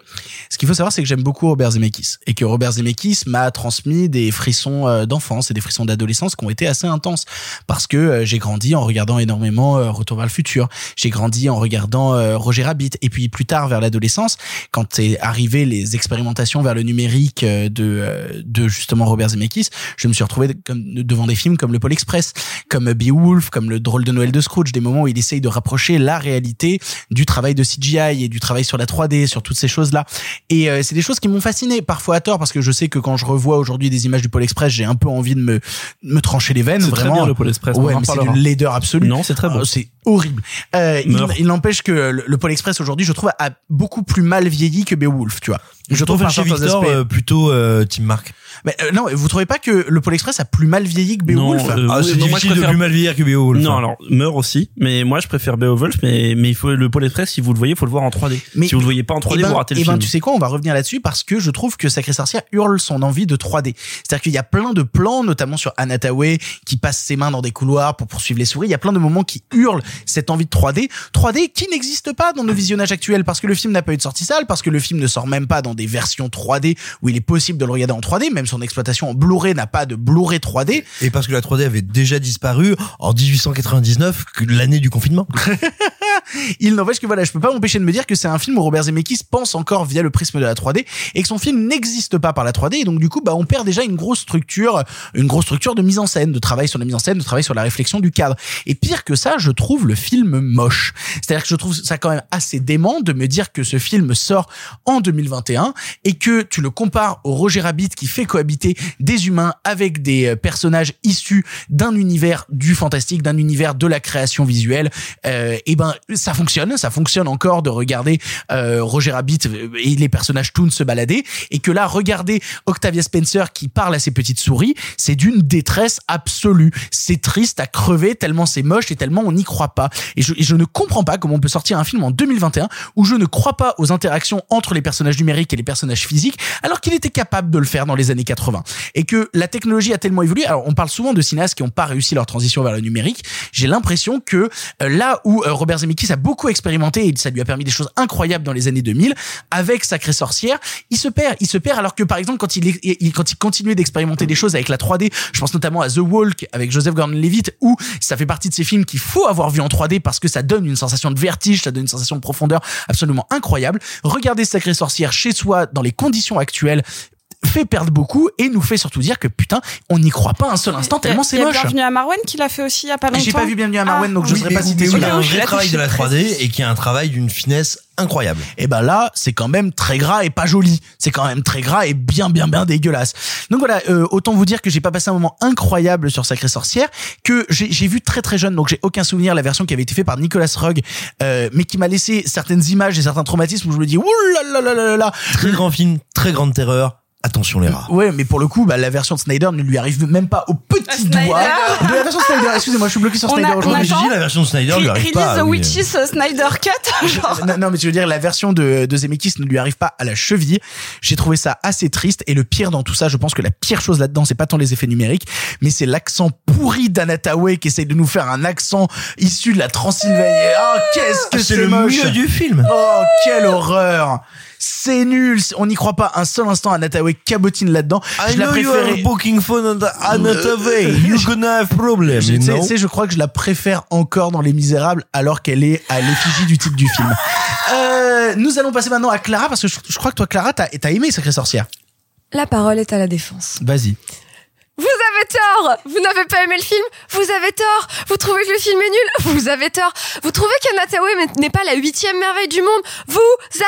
ce qu'il faut savoir, c'est que j'aime beaucoup Robert Zemeckis et que Robert Zemeckis m'a transmis des frissons euh, d'enfance et des frissons d'adolescence qui ont été assez intenses parce que euh, j'ai grandi en regardant énormément Retour vers le futur, j'ai grandi en regardant Roger Rabbit et puis plus tard vers l'adolescence, quand est arrivé les expérimentations vers le numérique de justement Robert Zemeckis, je me suis retrouvé devant des films comme le Pôle Express, comme Beowulf, comme le drôle de Noël de Scrooge, des moments où il essaye de rapprocher la réalité du travail de CGI et du travail sur la 3D, sur toutes ces choses-là. Et euh, c'est des choses qui m'ont fasciné, parfois à tort, parce que je sais que quand je revois aujourd'hui des images du Pôle Express, j'ai un peu envie de me me trancher les veines. C'est très vraiment. bien, le Pôle Express, Ouais, mais c'est d'une laideur absolue. Non, c'est très beau. Euh, C'est horrible. Euh, il n'empêche que le, le Pôle Express aujourd'hui, je trouve, a beaucoup plus mal vieilli que Beowulf, tu vois. Je trouve par chez Victor aspects. euh, plutôt euh, Team Mark. Mais euh, non, vous trouvez pas que le Pôle Express a plus mal vieilli que Beowulf Non, euh, Ah, oui, c'est non, moi, je difficile de préfère- plus mal vieillir que Beowulf. Non, alors meurt aussi, mais moi je préfère Beowulf, mais mais il faut le Pôle Express. Si vous le voyez, faut le voir en 3D. Mais- si vous le voyez pas en 3D, Eh ben, vous ratez le eh ben, film. tu sais quoi, on va revenir là-dessus parce que je trouve que Sacré Sorcière hurle son envie de 3D. C'est-à-dire qu'il y a plein de plans, notamment sur Anataway, qui passe ses mains dans des couloirs pour poursuivre les souris. Il y a plein de moments qui hurlent cette envie de 3D. 3D qui n'existe pas dans nos visionnages actuels parce que le film n'a pas eu de sortie salle, parce que le film ne sort même pas dans des versions 3D où il est possible de le regarder en 3D. Même son exploitation en Blu-ray n'a pas de Blu-ray 3D. Et parce que la 3D avait déjà disparu en 1899, que l'année du confinement. <laughs> Il n'empêche que voilà, je peux pas m'empêcher de me dire que c'est un film où Robert Zemeckis pense encore via le prisme de la 3D et que son film n'existe pas par la 3D et donc du coup bah on perd déjà une grosse structure, une grosse structure de mise en scène, de travail sur la mise en scène, de travail sur la réflexion du cadre. Et pire que ça, je trouve le film moche. C'est-à-dire que je trouve ça quand même assez dément de me dire que ce film sort en 2021 et que tu le compares au Roger Rabbit qui fait cohabiter des humains avec des euh, personnages issus d'un univers du fantastique, d'un univers de la création visuelle. Euh, et ben ça fonctionne, ça fonctionne encore de regarder euh, Roger Rabbit et les personnages Toon se balader et que là regarder Octavia Spencer qui parle à ses petites souris, c'est d'une détresse absolue. C'est triste à crever tellement c'est moche et tellement on n'y croit pas. Et je, et je ne comprends pas comment on peut sortir un film en 2021 où je ne crois pas aux interactions entre les personnages numériques et les personnages physiques alors qu'il était capable de le faire dans les années 80 et que la technologie a tellement évolué. Alors on parle souvent de cinéastes qui n'ont pas réussi leur transition vers le numérique. J'ai l'impression que euh, là où euh, Robert Zemeckis a beaucoup expérimenté et ça lui a permis des choses incroyables dans les années 2000 avec Sacré Sorcière, il se perd, il se perd alors que par exemple quand il, quand il continuait d'expérimenter des choses avec la 3D, je pense notamment à The Walk avec Joseph Gordon-Levitt où ça fait partie de ces films qu'il faut avoir vu en 3D parce que ça donne une sensation de vertige, ça donne une sensation de profondeur absolument incroyable. Regardez Sacré Sorcière chez soi dans les conditions actuelles fait perdre beaucoup et nous fait surtout dire que putain, on n'y croit pas un seul instant tellement c'est Il y a moche. Bienvenue à Marwen qui l'a fait aussi il y a pas longtemps. J'ai pas vu Bienvenue à Marwen, donc je Oui, serais mais pas oui, il y a un vrai travail de la touché 3D et qui a un travail d'une finesse incroyable. Et ben là, c'est quand même très gras et pas joli. C'est quand même très gras et bien bien bien dégueulasse. Donc voilà, euh, autant vous dire que j'ai pas passé un moment incroyable sur Sacré Sorcière, que j'ai j'ai vu très très jeune, donc j'ai aucun souvenir la version qui avait été faite par Nicolas Rugg, euh, mais qui m'a laissé certaines images et certains traumatismes où je me dis ouh là là là là là. Très grand film, très grande terreur. Attention les rats. Ouais, mais pour le coup, bah, la version de Snyder ne lui arrive même pas au petit Snyder. doigt de la version de Snyder. Excusez-moi, je suis bloqué sur On Snyder aujourd'hui. J'ai dit la version de Snyder lui arrive Release pas. the. Witches euh, Snyder Cut. <laughs> genre. non, non, mais tu veux dire la version de, de Zemeckis ne lui arrive pas à la cheville. J'ai trouvé ça assez triste et le pire dans tout ça, je pense que la pire chose là-dedans, c'est pas tant les effets numériques, mais c'est l'accent pourri d'Anataway qui essaye de nous faire un accent issu de la Transylvanie. Oh, qu'est-ce que Ah, c'est c'est le moche mieux du film. Oh, quelle horreur c'est nul, on n'y croit pas un seul instant. Anataway cabotine là-dedans. I Je la know you are booking phone on the another way. You're gonna have problem, Je, you know? je crois que je la préfère encore dans Les Misérables alors qu'elle est à l'effigie du titre du film. <laughs> Euh, nous allons passer maintenant à Clara parce que je, je crois que toi, Clara, t'as as aimé Sacré Sorcière. La parole est à la défense. Vas-y. Vous avez tort Vous n'avez pas aimé le film Vous avez tort Vous trouvez que le film est nul Vous avez tort Vous trouvez qu'Anataway n'est pas la huitième merveille du monde Vous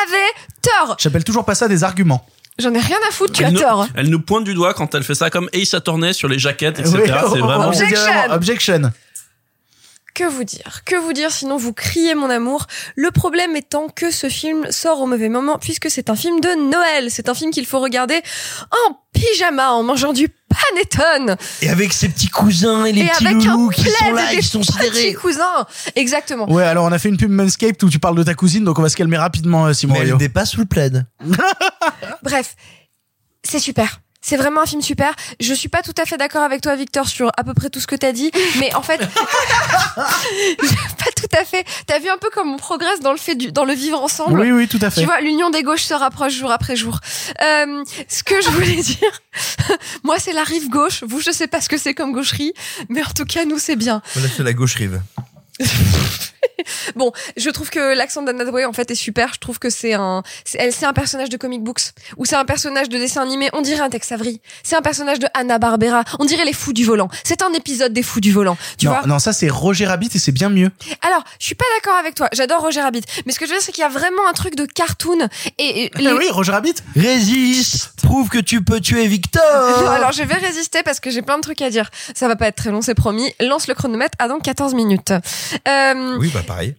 avez tort J'appelle toujours pas ça des arguments. J'en ai rien à foutre, tu as elle, nous, tort elle nous pointe du doigt quand elle fait ça comme Ace Attorney sur les jaquettes, etc. Oui, c'est oh, vraiment. oh, c'est Objection. vraiment- Objection. Que vous dire? Que vous dire sinon vous criez mon amour? Le problème étant que ce film sort au mauvais moment puisque c'est un film de Noël. C'est un film qu'il faut regarder en pyjama en mangeant du panettone Et avec ses petits cousins et les et petits avec un qui sont là, et ils des sont petits sidérés. cousins. Exactement. Ouais, alors on a fait une pub Manscaped où tu parles de ta cousine, donc on va se calmer rapidement, euh, Simon Mais elle Rio. dépasse le plaid. <laughs> <laughs> Bref, c'est super. C'est vraiment un film super. Je suis pas tout à fait d'accord avec toi, Victor, sur à peu près tout ce que t'as dit, mais en fait, <laughs> pas tout à fait. T'as vu un peu comme on progresse dans le fait du, dans le vivre ensemble? Oui, oui, tout à fait. Tu vois, l'union des gauches se rapproche jour après jour. Euh, ce que je voulais <laughs> dire, moi, c'est la rive gauche. Vous, je sais pas ce que c'est comme gaucherie, mais en tout cas, nous, c'est bien. Voilà, c'est la gauche rive. <laughs> Bon, je trouve que l'accent d'Anna Hathaway en fait est super. Je trouve que c'est un, elle, c'est un personnage de comic books ou c'est un personnage de dessin animé. On dirait un Tex Avery. C'est un personnage de Anna Barbera. On dirait les fous du volant. C'est un épisode des fous du volant. Tu non, vois non, ça c'est Roger Rabbit et c'est bien mieux. Alors, je suis pas d'accord avec toi. J'adore Roger Rabbit, mais ce que je veux dire c'est qu'il y a vraiment un truc de cartoon et, et les- Ah oui, Roger Rabbit. Résiste, prouve que tu peux tuer Victor. <laughs> Alors je vais résister parce que j'ai plein de trucs à dire. Ça va pas être très long, c'est promis. Lance le chronomètre à dans 14 minutes. Euh, Oui, bah pareil.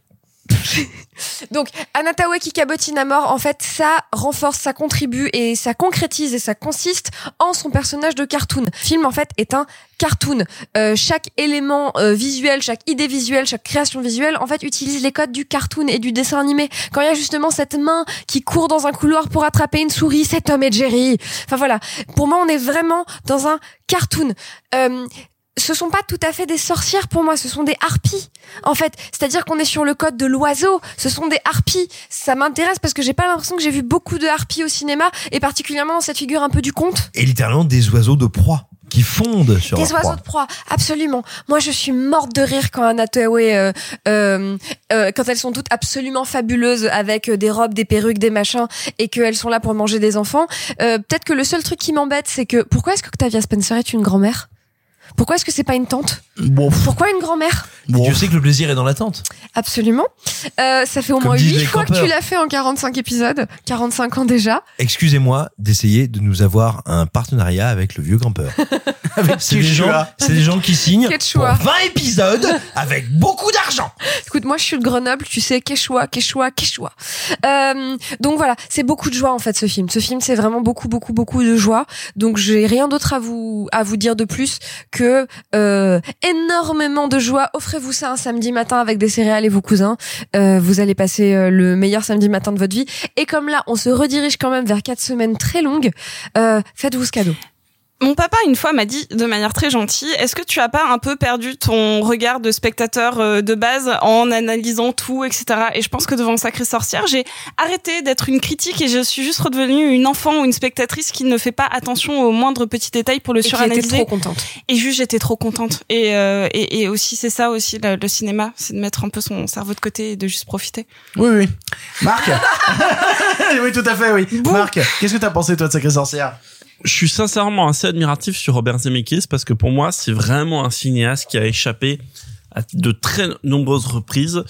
<laughs> Donc, Anatawe qui cabotine à mort, en fait, ça renforce, ça contribue et ça concrétise et ça consiste en son personnage de cartoon. Le film, en fait, est un cartoon. Euh, chaque élément euh, visuel, chaque idée visuelle, chaque création visuelle, en fait, utilise les codes du cartoon et du dessin animé. Quand il y a justement cette main qui court dans un couloir pour attraper une souris, c'est Tom et Jerry. Enfin voilà. Pour moi, on est vraiment dans un cartoon. Euh, ce sont pas tout à fait des sorcières pour moi, ce sont des harpies. En fait, c'est-à-dire qu'on est sur le code de l'oiseau, ce sont des harpies. Ça m'intéresse parce que j'ai pas l'impression que j'ai vu beaucoup de harpies au cinéma et particulièrement dans cette figure un peu du conte. Et littéralement des oiseaux de proie qui fondent sur Des oiseaux proie. de proie, absolument. Moi, je suis morte de rire quand Anna Hathaway, euh, euh, euh, quand elles sont toutes absolument fabuleuses avec euh, des robes, des perruques, des machins, et qu'elles sont là pour manger des enfants. Euh, Peut-être que le seul truc qui m'embête, c'est que pourquoi est-ce que Octavia Spencer est une grand-mère? Pourquoi est-ce que c'est pas une tante Bon, Pourquoi une grand-mère Dieu sait que le plaisir est dans l'attente. Absolument. Euh, ça fait au Comme moins disent 8 les fois que tu l'as fait en 45 épisodes, 45 ans déjà. Excusez-moi d'essayer de nous avoir un partenariat avec le vieux grand-peur. <laughs> c'est des gens, c'est des gens qui signent Quechua. pour 20 épisodes avec beaucoup d'argent. Écoute, moi je suis de Grenoble, tu sais, Quechua, Quechua, Quechua. Euh, donc voilà, c'est beaucoup de joie en fait ce film. Ce film c'est vraiment beaucoup, beaucoup, beaucoup de joie. Donc j'ai rien d'autre à vous à vous dire de plus que euh, énormément de joie. Offrez-vous ça un samedi matin avec des céréales et vos cousins. Euh, vous allez passer euh, le meilleur samedi matin de votre vie. Et comme là, on se redirige quand même vers quatre semaines très longues. Euh, faites-vous ce cadeau. Mon papa, une fois, m'a dit de manière très gentille, est-ce que tu as pas un peu perdu ton regard de spectateur euh, de base en analysant tout, etc. Et je pense que devant Sacrée Sorcière, j'ai arrêté d'être une critique et je suis juste redevenue une enfant ou une spectatrice qui ne fait pas attention aux moindres petits détails pour le Et qui était suranalyser. trop contente. Et juste, j'étais trop contente. Et, euh, et, et aussi, c'est ça aussi, le, le cinéma, c'est de mettre un peu son cerveau de côté et de juste profiter. Oui, oui. Marc <laughs> <laughs> Oui, tout à fait, oui. Marc, qu'est-ce que t'as pensé, toi, de Sacré Sorcière? Je suis sincèrement assez admiratif sur Robert Zemeckis parce que pour moi, c'est vraiment un cinéaste qui a échappé à de très nombreuses reprises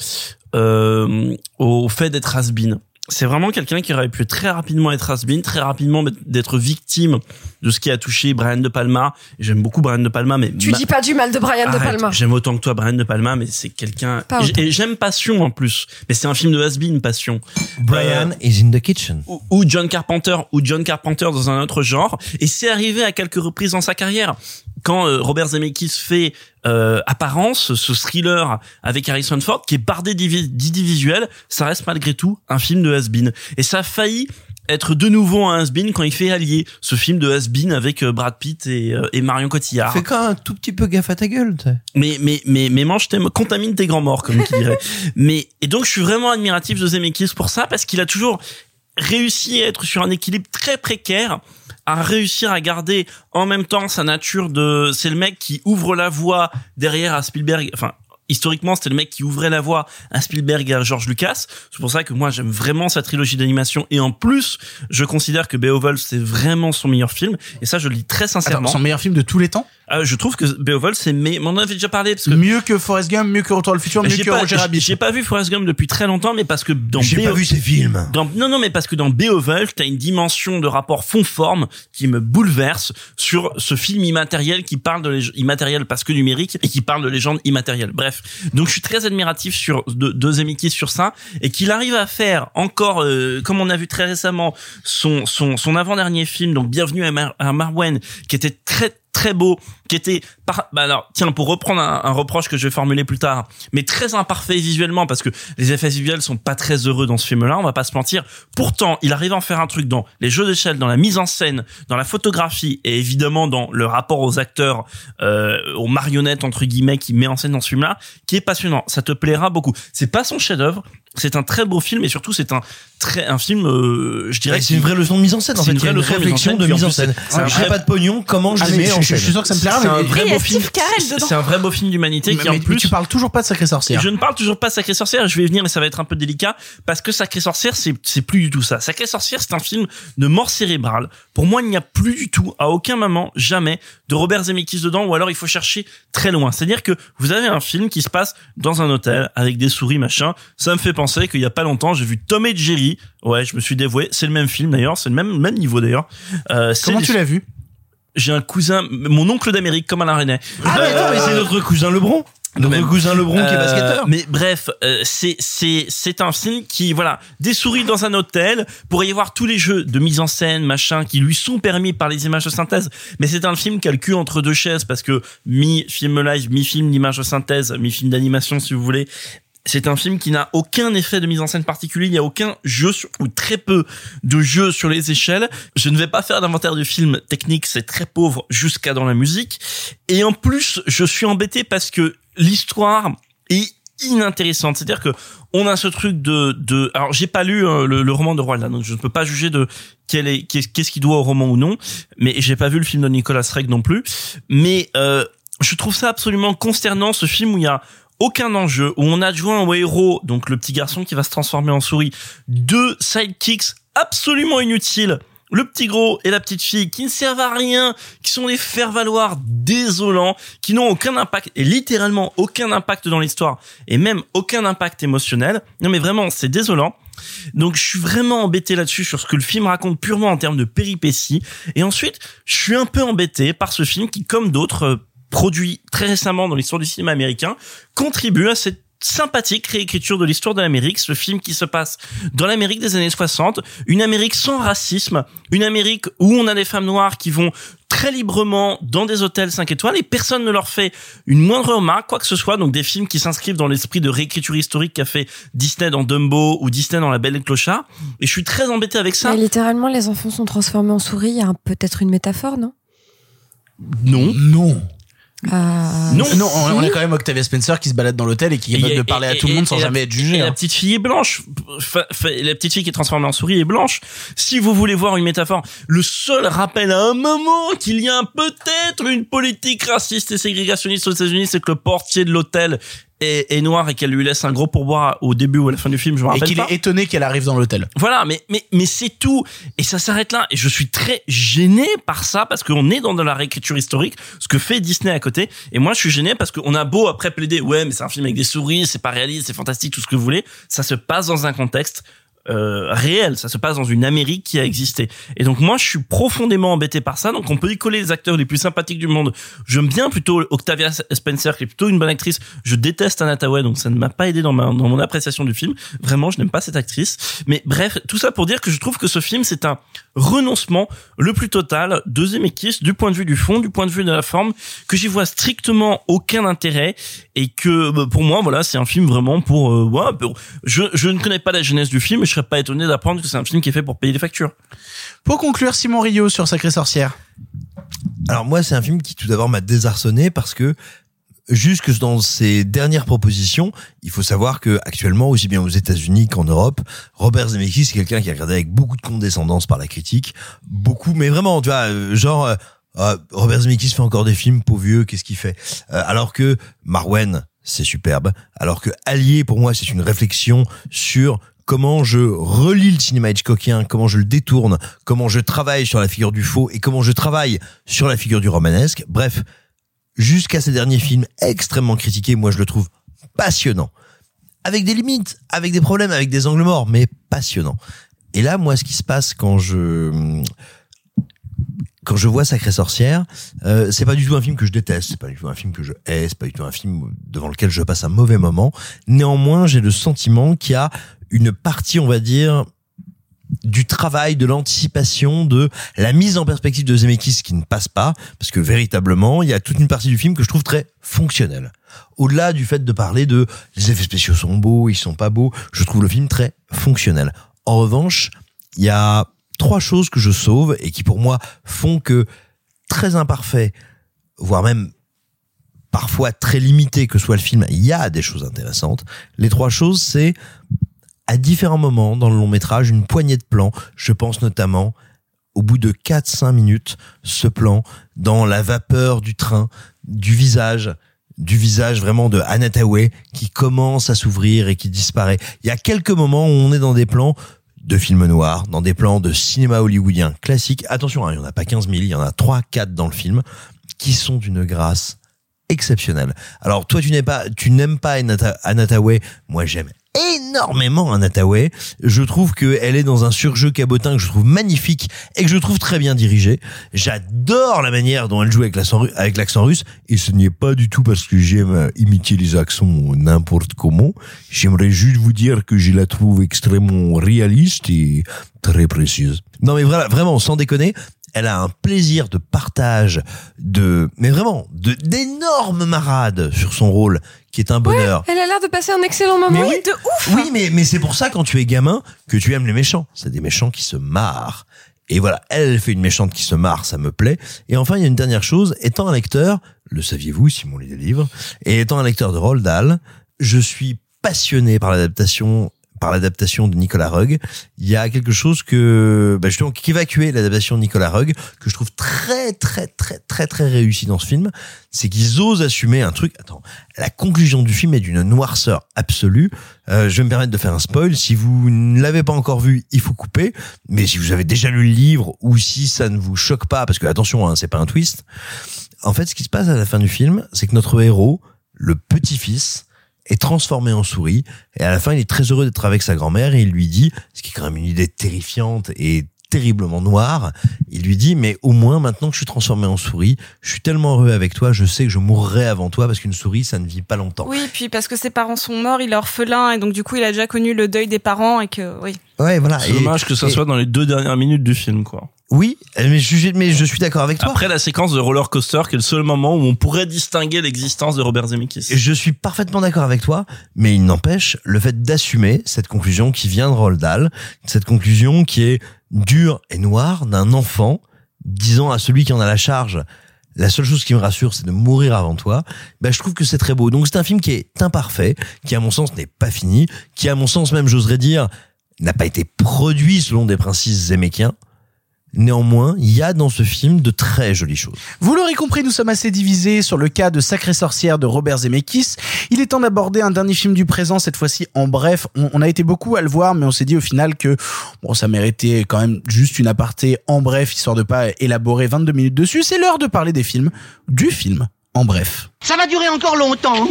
euh, au fait d'être has-been. C'est vraiment quelqu'un qui aurait pu très rapidement être has-been, très rapidement d'être victime de ce qui a touché Brian De Palma. J'aime beaucoup Brian De Palma, mais tu ma- dis pas du mal de Brian De Palma. J'aime autant que toi Brian De Palma, mais c'est quelqu'un. Pas et j'aime Passion en plus, mais c'est un film de has-been Passion. Brian Euh, is in the kitchen. ou, ou John Carpenter ou John Carpenter dans un autre genre et c'est arrivé à quelques reprises dans sa carrière quand euh, Robert Zemeckis fait euh, Apparence ce thriller avec Harrison Ford qui est bardé d'idées visuelles ça reste malgré tout un film de has-been et ça a failli être de nouveau un has-been quand il fait Allier ce film de has-been avec euh, Brad Pitt et, euh, et Marion Cotillard Fais quand même un tout petit peu gaffe à ta gueule, tu mais mais mais mais mange tes contamine tes grands morts comme qui dirait. <laughs> mais et donc je suis vraiment admiratif de Zemeckis pour ça parce qu'il a toujours réussi à être sur un équilibre très précaire à réussir à garder en même temps sa nature de c'est le mec qui ouvre la voie derrière à Spielberg enfin historiquement c'était le mec qui ouvrait la voie à Spielberg et à George Lucas. C'est pour ça que moi j'aime vraiment sa trilogie d'animation. Et en plus je considère que Beowulf c'est vraiment son meilleur film. Et ça je le dis très sincèrement. Attends, son meilleur film de tous les temps? Euh, je trouve que Beowulf c'est mais on en avait déjà parlé parce que Mieux que Forrest Gump, mieux que Retour le futur, mieux que pas, Roger Rabbit. j'ai pas vu Forrest Gump depuis très longtemps, mais parce que dans J'ai pas vu ces films. dans, non, non, mais parce que dans Beowulf, t'as une dimension de rapport fond-forme qui me bouleverse sur ce film immatériel qui parle de lég- immatériel parce que numérique et qui parle de légende immatérielle. Bref. Donc, je suis très admiratif sur, de, de Zemeckis sur ça et qu'il arrive à faire encore, euh, comme on a vu très récemment, son, son, son avant-dernier film, donc Bienvenue à, Mar à Marwen, qui était très, très beau, qui était par... bah alors tiens pour reprendre un, un reproche que je vais formuler plus tard, mais très imparfait visuellement parce que les effets visuels sont pas très heureux dans ce film-là, on va pas se mentir. Pourtant, il arrive à en faire un truc dans les jeux d'échelle, dans la mise en scène, dans la photographie et évidemment dans le rapport aux acteurs, euh, aux marionnettes entre guillemets qui met en scène dans ce film-là, qui est passionnant. Ça te plaira beaucoup. C'est pas son chef-d'œuvre, c'est un très beau film et surtout c'est un très un film, euh, je dirais. Ouais, c'est une vraie leçon de mise en scène, en C'est fait. une une leçon de réflexion de mise en scène. c'est un J'ai vrai- pas de pognon, comment je Ah, les mais mets je- en je- je suis scène sûr que ça me plaira, C'est un vrai Et beau a film. C'est un vrai beau film d'humanité Mais, qui en plus mais tu parles toujours pas de Sacré Sorcière. je ne parle toujours pas de Sacré Sorcière, je vais y venir mais ça va être un peu délicat parce que Sacré Sorcière c'est c'est plus du tout ça. Sacré Sorcière c'est un film de mort cérébrale. Pour moi, il n'y a plus du tout à aucun moment jamais de Robert Zemeckis dedans ou alors il faut chercher très loin. C'est-à-dire que vous avez un film qui se passe dans un hôtel avec des souris machin. Ça me fait penser qu'il y a pas longtemps, j'ai vu Tom et Jerry. Ouais, je me suis dévoué, c'est le même film d'ailleurs, c'est le même même niveau d'ailleurs. Euh, c'est Comment tu l'as vu? J'ai un cousin, mon oncle d'Amérique comme Alain René. Ah, mais attends, mais c'est notre cousin Lebron. Notre cousin Lebron qui est Euh, basketteur. Mais bref, euh, c'est c'est c'est un film qui voilà des souris dans un hôtel pour y avoir tous les jeux de mise en scène machin qui lui sont permis par les images de synthèse. Mais c'est un film qui a le cul entre deux chaises parce que mi film live, mi film d'image de synthèse, mi film d'animation si vous voulez. C'est un film qui n'a aucun effet de mise en scène particulier. Il n'y a aucun jeu ou très peu de jeux sur les échelles. Je ne vais pas faire d'inventaire de film technique. C'est très pauvre jusqu'à dans la musique. Et en plus, je suis embêté parce que l'histoire est inintéressante. C'est-à-dire que on a ce truc de, de, alors j'ai pas lu euh, le, roman de Roald donc je ne peux pas juger de quel est, qu'est- qu'est-ce qui doit au roman ou non. Mais j'ai pas vu le film de Nicolas Reg non plus. Mais euh, je trouve ça absolument consternant, ce film où il y a aucun enjeu, où on adjoint au héros, donc le petit garçon qui va se transformer en souris, deux sidekicks absolument inutiles. Le petit gros et la petite fille qui ne servent à rien, qui sont des faire-valoir désolants, qui n'ont aucun impact, et littéralement aucun impact dans l'histoire, et même aucun impact émotionnel. Non mais vraiment, c'est désolant. Donc je suis vraiment embêté là-dessus sur ce que le film raconte purement en termes de péripéties. Et ensuite, je suis un peu embêté par ce film qui, comme d'autres, produits très récemment dans l'histoire du cinéma américain, contribue à cette sympathique réécriture de l'histoire de l'Amérique, ce film qui se passe dans l'Amérique des années 60, une Amérique sans racisme, une Amérique où on a des femmes noires qui vont très librement dans des hôtels 5 étoiles et personne ne leur fait une moindre remarque, quoi que ce soit. Donc des films qui s'inscrivent dans l'esprit de réécriture historique qu'a fait Disney dans Dumbo ou Disney dans La Belle et le Clochard. Et je suis très embêté avec ça. Mais littéralement, les enfants sont transformés en souris. Il y a peut-être une métaphore, non? Non. Non. Euh, Non. Non, on, on a quand même Octavia Spencer qui se balade dans l'hôtel et qui est capable de parler et- à tout le monde sans la- jamais être Et jugé. la hein. petite fille est blanche. Fa- fa- la petite fille qui est transformée en souris est blanche. Si vous voulez voir une métaphore, le seul rappel à un moment qu'il y a peut-être une politique raciste et ségrégationniste aux États-Unis, c'est que le portier de l'hôtel est, est noire et qu'elle lui laisse un gros pourboire au début ou à la fin du film, je me Et rappelle qu'il pas. est étonné qu'elle arrive dans l'hôtel. Voilà, mais mais mais c'est tout et ça s'arrête là et je suis très gêné par ça parce qu'on est dans de la réécriture historique, ce que fait Disney à côté et moi je suis gêné parce qu'on a beau après plaider ouais mais c'est un film avec des souris, c'est pas réaliste, c'est fantastique, tout ce que vous voulez, ça se passe dans un contexte euh, réel, ça se passe dans une Amérique qui a existé. Et donc moi je suis profondément embêté par ça. Donc on peut y coller les acteurs les plus sympathiques du monde. J'aime bien plutôt Octavia Spencer qui est plutôt une bonne actrice. Je déteste Anna Tawai donc ça ne m'a pas aidé dans ma dans mon appréciation du film. Vraiment, je n'aime pas cette actrice. Mais bref, tout ça pour dire que je trouve que ce film c'est un renoncement le plus total de Zemeckis du point de vue du fond, du point de vue de la forme que j'y vois strictement aucun intérêt et que bah, pour moi voilà, c'est un film vraiment pour euh, ouais, je je ne connais pas la jeunesse du film, je serais pas étonné d'apprendre que c'est un film qui est fait pour payer les factures. Pour conclure, Simon Rio sur Sacré Sorcière. Alors moi, c'est un film qui tout d'abord m'a désarçonné parce que jusque dans ses dernières propositions, il faut savoir que actuellement, aussi bien aux États-Unis qu'en Europe, Robert Zemeckis c'est quelqu'un qui est regardé avec beaucoup de condescendance par la critique, beaucoup, mais vraiment, tu vois, euh, genre. euh, ah, Robert Zemeckis fait encore des films, pauvre vieux, qu'est-ce qu'il fait? Euh, Alors que Marwen, c'est superbe. Alors que Allier, pour moi, c'est une réflexion sur comment je relis le cinéma Hitchcockien, comment je le détourne, comment je travaille sur la figure du faux et comment je travaille sur la figure du romanesque. Bref, jusqu'à ces derniers films extrêmement critiqués, moi je le trouve passionnant. Avec des limites, avec des problèmes, avec des angles morts, mais passionnant. Et là, moi, ce qui se passe quand je quand je vois Sacré Sorcière, euh, c'est pas du tout un film que je déteste, c'est pas du tout un film que je hais, c'est pas du tout un film devant lequel je passe un mauvais moment. Néanmoins, j'ai le sentiment qu'il y a une partie, on va dire, du travail, de l'anticipation, de la mise en perspective de Zemeckis qui ne passe pas, parce que véritablement, il y a toute une partie du film que je trouve très fonctionnelle. Au-delà du fait de parler de les effets spéciaux sont beaux, ils sont pas beaux, je trouve le film très fonctionnel. En revanche, il y a trois choses que je sauve et qui pour moi font que très imparfait, voire même parfois très limité que soit le film, il y a des choses intéressantes. Les trois choses, c'est à différents moments dans le long métrage, une poignée de plans. Je pense notamment au bout de 4-5 minutes, ce plan dans la vapeur du train, du visage, du visage vraiment de Anna Tawai qui commence à s'ouvrir et qui disparaît. Il y a quelques moments où on est dans des plans de films noirs, dans des plans de cinéma hollywoodien classique. Attention, hein, il n'y en a pas 15 000, il y en a 3-4 dans le film, qui sont d'une grâce exceptionnelle. Alors toi, tu tu n'aimes pas Tawai. Moi, j'aime énormément Anna Tawai. Je trouve qu'elle est dans un surjeu cabotin que je trouve magnifique et que je trouve très bien dirigé. J'adore la manière dont elle joue avec l'accent, avec l'accent russe et ce n'est pas du tout parce que j'aime imiter les accents n'importe comment. J'aimerais juste vous dire que je la trouve extrêmement réaliste et très précieuse. Non mais voilà, vraiment, sans déconner, elle a un plaisir de partage, de, mais vraiment, de, d'énormes marades sur son rôle, qui est un bonheur. Elle a l'air de passer un excellent moment. Mais oui, Oui, mais, mais c'est pour ça, quand tu es gamin, que tu aimes les méchants. C'est des méchants qui se marrent. Et voilà, elle, elle fait une méchante qui se marre, ça me plaît. Et enfin, il y a une dernière chose. Étant un lecteur, le saviez-vous, Simon lit des livres, et étant un lecteur de Roald Dahl, je suis passionné par l'adaptation par l'adaptation de Nicolas Rugg. Il y a quelque chose que, bah justement, qui évacuait l'adaptation de Nicolas Rugg, que je trouve très, très, très, très, très réussi dans ce film. C'est qu'ils osent assumer un truc. Attends, la conclusion du film est d'une noirceur absolue. Euh, je vais me permettre de faire un spoil. Si vous ne l'avez pas encore vu, il faut couper. Mais si vous avez déjà lu le livre ou si ça ne vous choque pas, parce que attention, hein, c'est pas un twist. En fait, ce qui se passe à la fin du film, c'est que notre héros, le petit-fils, est transformé en souris et à la fin il est très heureux d'être avec sa grand-mère et il lui dit ce qui est quand même une idée terrifiante et terriblement noire il lui dit mais au moins maintenant que je suis transformé en souris je suis tellement heureux avec toi je sais que je mourrai avant toi parce qu'une souris ça ne vit pas longtemps Oui, puis parce que ses parents sont morts, il est orphelin et donc du coup il a déjà connu le deuil des parents et que oui. ouais voilà C'est dommage que ça et- soit dans les deux dernières minutes du film, quoi. Oui mais je, mais je suis d'accord avec toi Après la séquence de roller coaster, qui est le seul moment où on pourrait distinguer l'existence de Robert Zemeckis. Je suis parfaitement d'accord avec toi, mais il n'empêche le fait d'assumer cette conclusion qui vient de Roald Dahl, cette conclusion qui est dure et noire d'un enfant disant à celui qui en a la charge la seule chose qui me rassure, c'est de mourir avant toi. Ben, je trouve que c'est très beau. Donc c'est un film qui est imparfait, qui à mon sens n'est pas fini, qui à mon sens même, j'oserais dire, n'a pas été produit selon des principes zémékiens. Néanmoins, il y a dans ce film de très jolies choses. Vous l'aurez compris, nous sommes assez divisés sur le cas de Sacrée Sorcière de Robert Zemeckis. Il est temps d'aborder un dernier film du présent, cette fois-ci en bref. On, on a été beaucoup à le voir, mais on s'est dit au final que bon, ça méritait quand même juste une aparté en bref, histoire de pas élaborer 22 minutes dessus. C'est l'heure de parler des films, du film en bref. Ça va durer encore longtemps.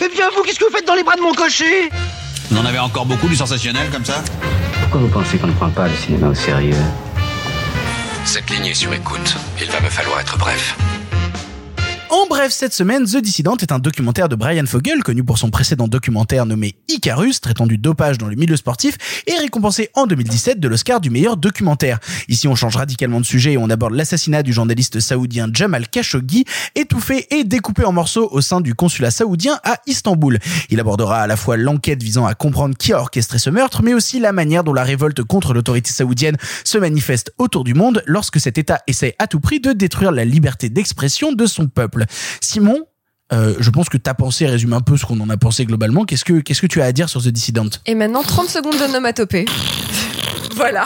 Eh bien, vous, qu'est-ce que vous faites dans les bras de mon cocher? Vous en avez encore beaucoup du sensationnel comme ça? Pourquoi vous pensez qu'on ne prend pas le cinéma au sérieux? Cette ligne est sur écoute. Il va me falloir être bref. En bref, cette semaine, The Dissident est un documentaire de Brian Fogel, connu pour son précédent documentaire nommé Icarus, traitant du dopage dans le milieu sportif, et récompensé en 2017 de l'Oscar du meilleur documentaire. Ici, on change radicalement de sujet et on aborde l'assassinat du journaliste saoudien Jamal Khashoggi, étouffé et découpé en morceaux au sein du consulat saoudien à Istanbul. Il abordera à la fois l'enquête visant à comprendre qui a orchestré ce meurtre, mais aussi la manière dont la révolte contre l'autorité saoudienne se manifeste autour du monde lorsque cet État essaie à tout prix de détruire la liberté d'expression de son peuple. Simon, euh, je pense que ta pensée résume un peu ce qu'on en a pensé globalement. Qu'est-ce que qu'est-ce que tu as à dire sur The Dissident? Et maintenant, 30 secondes d'onomatopée. <laughs> voilà.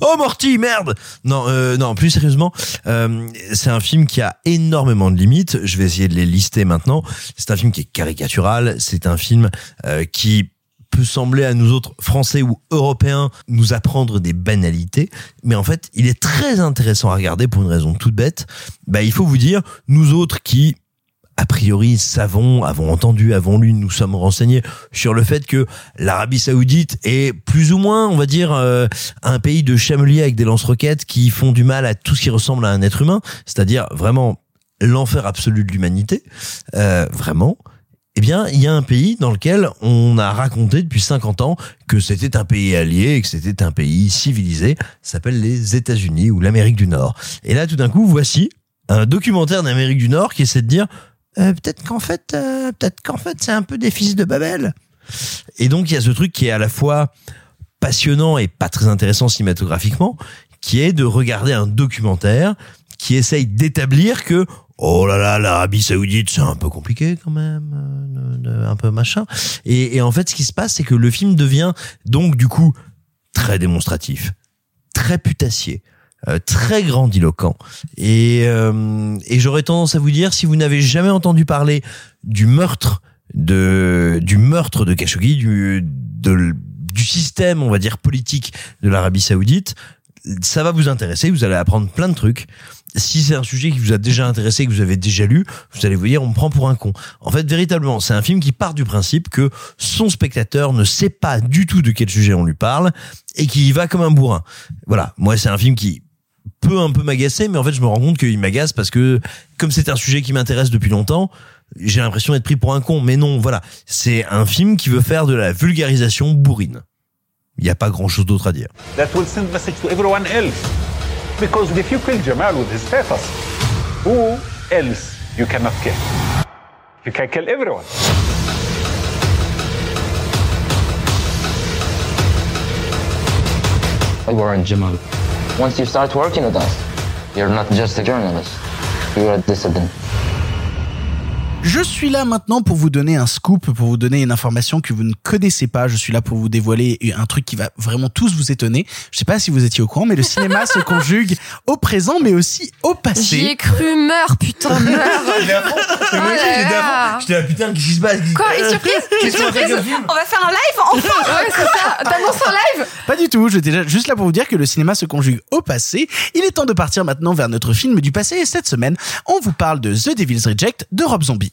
Oh Morty, merde Non, euh, non, plus sérieusement, euh, c'est un film qui a énormément de limites. Je vais essayer de les lister maintenant. C'est un film qui est caricatural. C'est un film euh, qui peut sembler à nous autres Français ou Européens nous apprendre des banalités, mais en fait, il est très intéressant à regarder pour une raison toute bête. Bah, il faut vous dire, nous autres qui a priori savons, avons entendu, avons lu, nous sommes renseignés sur le fait que l'Arabie Saoudite est plus ou moins, on va dire, euh, un pays de chameliers avec des lance-roquettes qui font du mal à tout ce qui ressemble à un être humain, c'est-à-dire vraiment l'enfer absolu de l'humanité, euh, vraiment. Eh bien, il y a un pays dans lequel on a raconté depuis 50 ans que c'était un pays allié et que c'était un pays civilisé. Ça s'appelle les États-Unis ou l'Amérique du Nord. Et là, tout d'un coup, voici un documentaire d'Amérique du Nord qui essaie de dire euh, peut-être qu'en fait, euh, peut-être qu'en fait, c'est un peu des fils de Babel. Et donc, il y a ce truc qui est à la fois passionnant et pas très intéressant cinématographiquement, qui est de regarder un documentaire qui essaye d'établir que oh là là, l'Arabie Saoudite, c'est un peu compliqué quand même, euh, un peu machin. Et, et en fait, ce qui se passe, c'est que le film devient donc du coup très démonstratif, très putassier. euh, très grandiloquent et, euh, et j'aurais tendance à vous dire si vous n'avez jamais entendu parler du meurtre de du meurtre de Khashoggi du du système on va dire politique de l'Arabie Saoudite ça va vous intéresser vous allez apprendre plein de trucs si c'est un sujet qui vous a déjà intéressé, que vous avez déjà lu, vous allez vous dire, on me prend pour un con. En fait, véritablement, c'est un film qui part du principe que son spectateur ne sait pas du tout de quel sujet on lui parle et qui y va comme un bourrin. Voilà. Moi, c'est un film qui peut un peu m'agacer, mais en fait, je me rends compte qu'il m'agace parce que, comme c'est un sujet qui m'intéresse depuis longtemps, j'ai l'impression d'être pris pour un con. Mais non, voilà. C'est un film qui veut faire de la vulgarisation bourrine. Il n'y a pas grand chose d'autre à dire. Because if you kill Jamal with his status, who else you cannot kill? You can kill everyone. Warren Jamal. Once you start working with us, you're not just a journalist, you're a dissident. Je suis là maintenant pour vous donner un scoop, pour vous donner une information que vous ne connaissez pas. Je suis là pour vous dévoiler un truc qui va vraiment tous vous étonner. Je sais pas si vous étiez au courant, mais le cinéma se <laughs> conjugue au présent, mais aussi au passé. J'y ai cru, meurs, putain, <laughs> meurs. Il est. Oh j'étais là. putain, qu'est-ce qui se passe? Quoi, une surprise Une surprise On va faire un live enfin Ouais, c'est ça. T'annonces un live? Pas du tout, j'étais déjà juste là pour vous dire que le cinéma se conjugue au passé. Il est temps de partir maintenant vers notre film du passé et cette semaine, on vous parle de The Devil's Reject de Rob Zombie.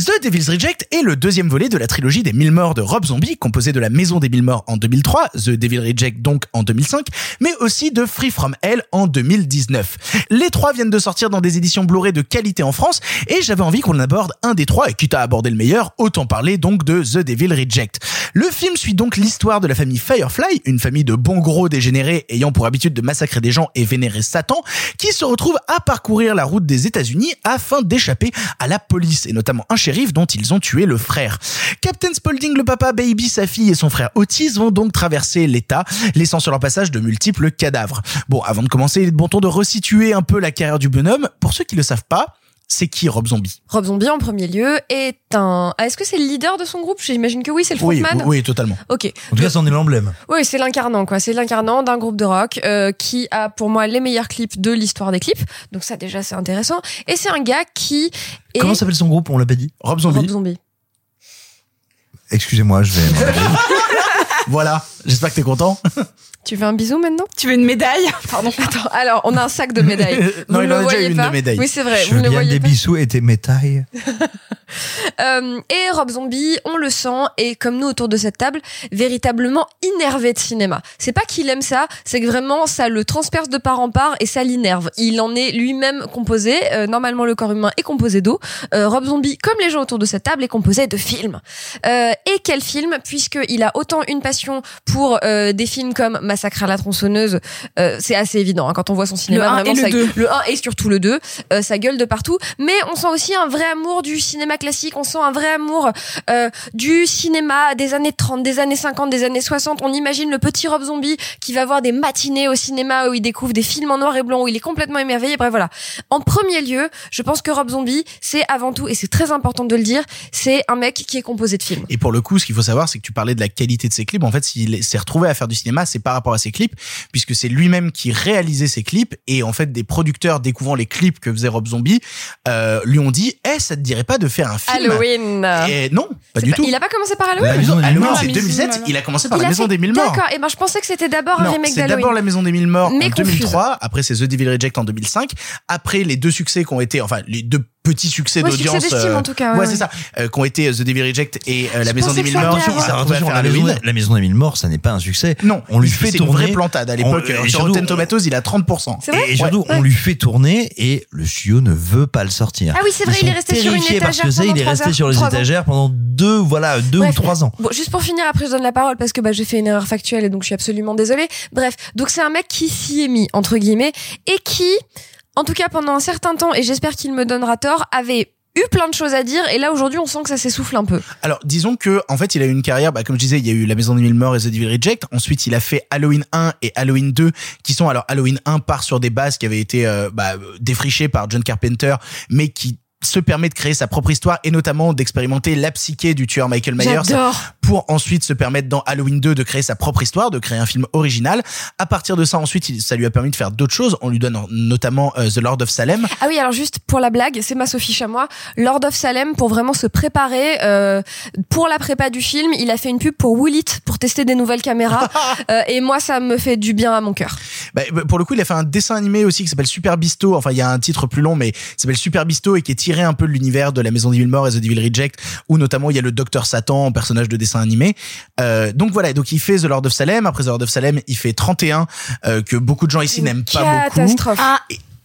The Devil's Reject est le deuxième volet de la trilogie des Mille Morts de Rob Zombie, composée de la Maison des Mille Morts en 2003, The Devil Reject donc en 2005, mais aussi de Free From Hell en 2019. Les trois viennent de sortir dans des éditions Blu-ray de qualité en France, et j'avais envie qu'on aborde un des trois, et quitte à aborder le meilleur, autant parler donc de The Devil Reject. Le film suit donc l'histoire de la famille Firefly, une famille de bons gros dégénérés ayant pour habitude de massacrer des gens et vénérer Satan, qui se retrouve à parcourir la route des États-Unis afin d'échapper à la police, et notamment un dont ils ont tué le frère. Captain Spaulding, le papa, Baby, sa fille et son frère Otis vont donc traverser l'État, laissant sur leur passage de multiples cadavres. Bon, avant de commencer, il est bon ton de resituer un peu la carrière du bonhomme? Pour ceux qui le savent pas, c'est qui Rob Zombie Rob Zombie, en premier lieu, est un. Ah, Est-ce que c'est le leader de son groupe? J'imagine que oui, c'est le Oui, frontman. oui, totalement. Ok. En tout cas, c'en est l'emblème. Oui, c'est l'incarnant, quoi. C'est l'incarnant d'un groupe de rock euh, qui a pour moi les meilleurs clips de l'histoire des clips. Donc ça, déjà, c'est intéressant. Et c'est un gars qui est Comment s'appelle son groupe? On l'a pas dit. Rob Zombie. Rob Zombie. Excusez-moi, je vais. <laughs> Voilà, j'espère que t'es content. Tu veux un bisou maintenant? Tu veux une médaille? Pardon. Attends, alors on a un sac de médailles. <laughs> Non, Vous il le en a déjà une pas de médaille. Oui, c'est vrai. Je vous veux ne le bien voyez des pas. bisous et tes médailles. <laughs> Euh, et Rob Zombie, on le sent, et comme nous autour de cette table, véritablement énervé de cinéma. C'est pas qu'il aime ça, c'est que vraiment ça le transperce de part en part et ça l'énerve. Il en est lui-même composé. euh, normalement, le corps humain est composé d'eau. Euh, Rob Zombie, comme les gens autour de cette table, est composé de films. Euh, et quel film? Puisqu'il a autant une passion pour euh, des films comme Massacre à la tronçonneuse, euh, c'est assez évident hein, quand on voit son cinéma. Le un vraiment, et le ça- deux. le 1 et surtout le 2, euh, ça gueule de partout. Mais on sent aussi un vrai amour du cinéma classique, on sent un vrai amour euh, du cinéma des années 30, des années 50, des années 60. On imagine le petit Rob Zombie qui va voir des matinées au cinéma où il découvre des films en noir et blanc, où il est complètement émerveillé. Bref, voilà. En premier lieu, je pense que Rob Zombie, c'est avant tout, et c'est très important de le dire, c'est un mec qui est composé de films. Et pour le coup, ce qu'il faut savoir, c'est que tu parlais de la qualité de ses clips. En fait, s'il s'est retrouvé à faire du cinéma, c'est par rapport à ses clips, puisque c'est lui-même qui réalisait ses clips. Et en fait, des producteurs découvrant les clips que faisait Rob Zombie, euh, lui ont dit, eh, ça te dirait pas de faire un film? Halloween. Et non, pas du pas- tout. Il a pas commencé par La Halloween maison des Halloween, c'est La Maison des 2007. Morts. Il a commencé par Il la maison fait- des mille morts. D'accord, et ben je pensais que c'était d'abord un remake c'est d'abord d'Halloween. la maison des mille morts Mais en confuse. 2003. Après, c'est The Devil Reject en 2005. Après, les deux succès qui ont été, enfin, les deux petits succès Ouais, succès d'audience. d'estime, en tout cas, ouais, ouais, ouais. c'est ça. Euh, qui ont été euh, The Devil Reject et euh, la maison des mille ça morts. la Halloween. la maison des mille morts, ça n'est pas un succès. Non, on lui c'est fait une tourner. vraie plantade à l'époque. Sur Rotten Tomatoes, il a 30%. C'est vrai Et surtout, Ouais. on lui fait tourner et le studio ne veut pas le sortir. Ah oui, c'est vrai, il est resté sur une terrifiés parce étagère que ça, il pendant est resté heures, sur les ans. étagères pendant deux, voilà, deux Bref. ou trois ans. Bon, juste pour finir, après je donne la parole parce que bah, j'ai fait une erreur factuelle et donc je suis absolument désolée. Bref, donc c'est un mec qui s'y est mis, entre guillemets, et qui, en tout cas pendant un certain temps, et j'espère qu'il me donnera tort, avait eu plein de choses à dire et là aujourd'hui on sent que ça s'essouffle un peu. Alors, disons que, en fait, il a eu une carrière, bah, comme je disais, il y a eu La Maison des Mille Morts et The Devil Reject. Ensuite, il a fait Halloween 1 et Halloween 2, qui sont, alors, Halloween 1 part sur des bases qui avaient été, euh, bah, défrichées par John Carpenter, mais qui se permet de créer sa propre histoire et notamment d'expérimenter la psyché du tueur Michael Myers pour ensuite se permettre dans Halloween 2 de créer sa propre histoire, de créer un film original. À partir de ça, ensuite, ça lui a permis de faire d'autres choses. On lui donne notamment euh, The Lord of Salem. Ah oui, alors juste pour la blague, c'est ma Sophie Chamois, Lord of Salem, pour vraiment se préparer euh, pour la prépa du film, il a fait une pub pour Willit pour tester des nouvelles caméras <laughs> euh, et moi ça me fait du bien à mon cœur. Bah, pour le coup, il a fait un dessin animé aussi qui s'appelle Super Bisto. Enfin, il y a un titre plus long, mais s'appelle Super Bisto et qui est tiré un peu de l'univers de la Maison des Mille Morts et The Devil Reject, où notamment il y a le Docteur Satan en personnage de dessin animé. Euh, donc voilà, donc il fait The Lord of Salem. Après The Lord of Salem, il fait 31, euh, que beaucoup de gens ici n'aiment pas beaucoup. Catastrophe. Ah,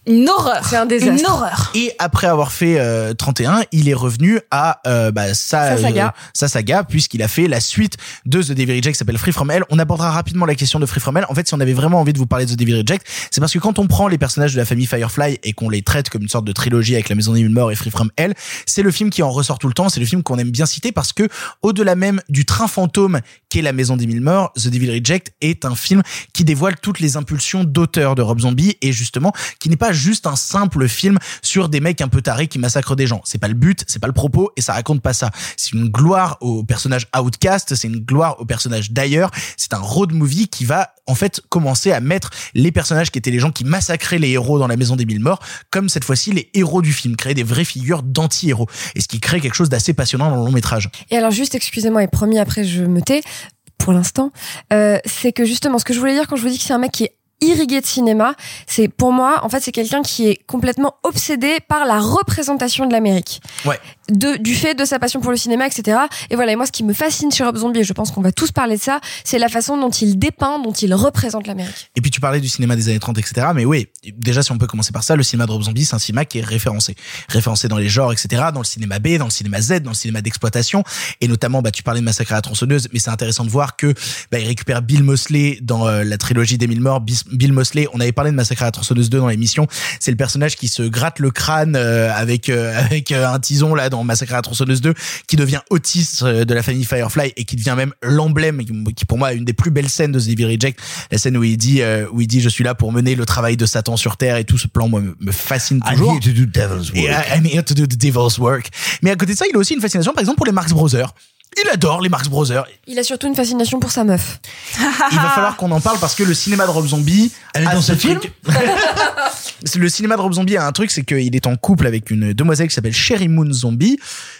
une horreur. C'est un désastre. Une horreur. Et après avoir fait euh, 31, il est revenu à euh, bah, sa, Sa saga. euh, sa saga, puisqu'il a fait la suite de The Devil Reject qui s'appelle Free From Hell. On abordera rapidement la question de Free From Hell. En fait, si on avait vraiment envie de vous parler de The Devil Reject, c'est parce que quand on prend les personnages de la famille Firefly et qu'on les traite comme une sorte de trilogie avec La Maison des Mille Morts et Free From Hell, c'est le film qui en ressort tout le temps. C'est le film qu'on aime bien citer parce que au-delà même du train fantôme qu'est La Maison des Mille Morts, The Devil Reject est un film qui dévoile toutes les impulsions d'auteur de Rob Zombie et justement qui n'est pas juste un simple film sur des mecs un peu tarés qui massacrent des gens. C'est pas le but, c'est pas le propos et ça raconte pas ça. C'est une gloire au personnage outcast, c'est une gloire au personnage d'ailleurs. C'est un road movie qui va en fait commencer à mettre les personnages qui étaient les gens qui massacraient les héros dans la maison des mille morts comme cette fois-ci les héros du film, créer des vraies figures d'anti-héros et ce qui crée quelque chose d'assez passionnant dans le long métrage. Et alors juste, excusez-moi, et promis après je me tais, pour l'instant, euh, c'est que justement, ce que je voulais dire quand je vous dis que c'est un mec qui est irrigué de cinéma. C'est pour moi, en fait, c'est quelqu'un qui est complètement obsédé par la représentation de l'Amérique. De, du fait de sa passion pour le cinéma, etc. Et voilà, et moi, ce qui me fascine chez Rob Zombie, et je pense qu'on va tous parler de ça, c'est la façon dont il dépeint, dont il représente l'Amérique. Et puis tu parlais du cinéma des années 30, etc. Mais oui, déjà si on peut commencer par ça, le cinéma de Rob Zombie, c'est un cinéma qui est référencé. Référencé dans les genres, etc. Dans le cinéma B, dans le cinéma Z, dans le cinéma d'exploitation. Et notamment, bah, tu parlais de Massacre à la tronçonneuse, mais c'est intéressant de voir que bah, il récupère Bill Mosley dans euh, la trilogie des mille morts. Bill Mosley, on avait parlé de Massacre à la tronçonneuse 2 dans l'émission. C'est le personnage qui se gratte le crâne euh, avec euh, <laughs> avec un tison là dans Massacre à la tronçonneuse 2, qui devient autiste euh, de la famille Firefly et qui devient même l'emblème, qui- pour moi est une des plus belles scènes de The Devil Reject, la scène où il dit euh, où il dit je suis là pour mener le travail de Satan sur terre et tout ce plan moi me, fascine I'm toujours. here to do devil's work. I'm here to do the devil's work. Mais à côté de ça, il a aussi une fascination, par exemple, pour les Marx Brothers. Il adore les Marx Brothers. Il a surtout une fascination pour sa meuf. Il va falloir qu'on en parle parce que le cinéma de Rob Zombie. Elle est a dans ce film <laughs> Le cinéma de Rob Zombie a un truc, c'est qu'il est en couple avec une demoiselle qui s'appelle Sherry Moon Zombie.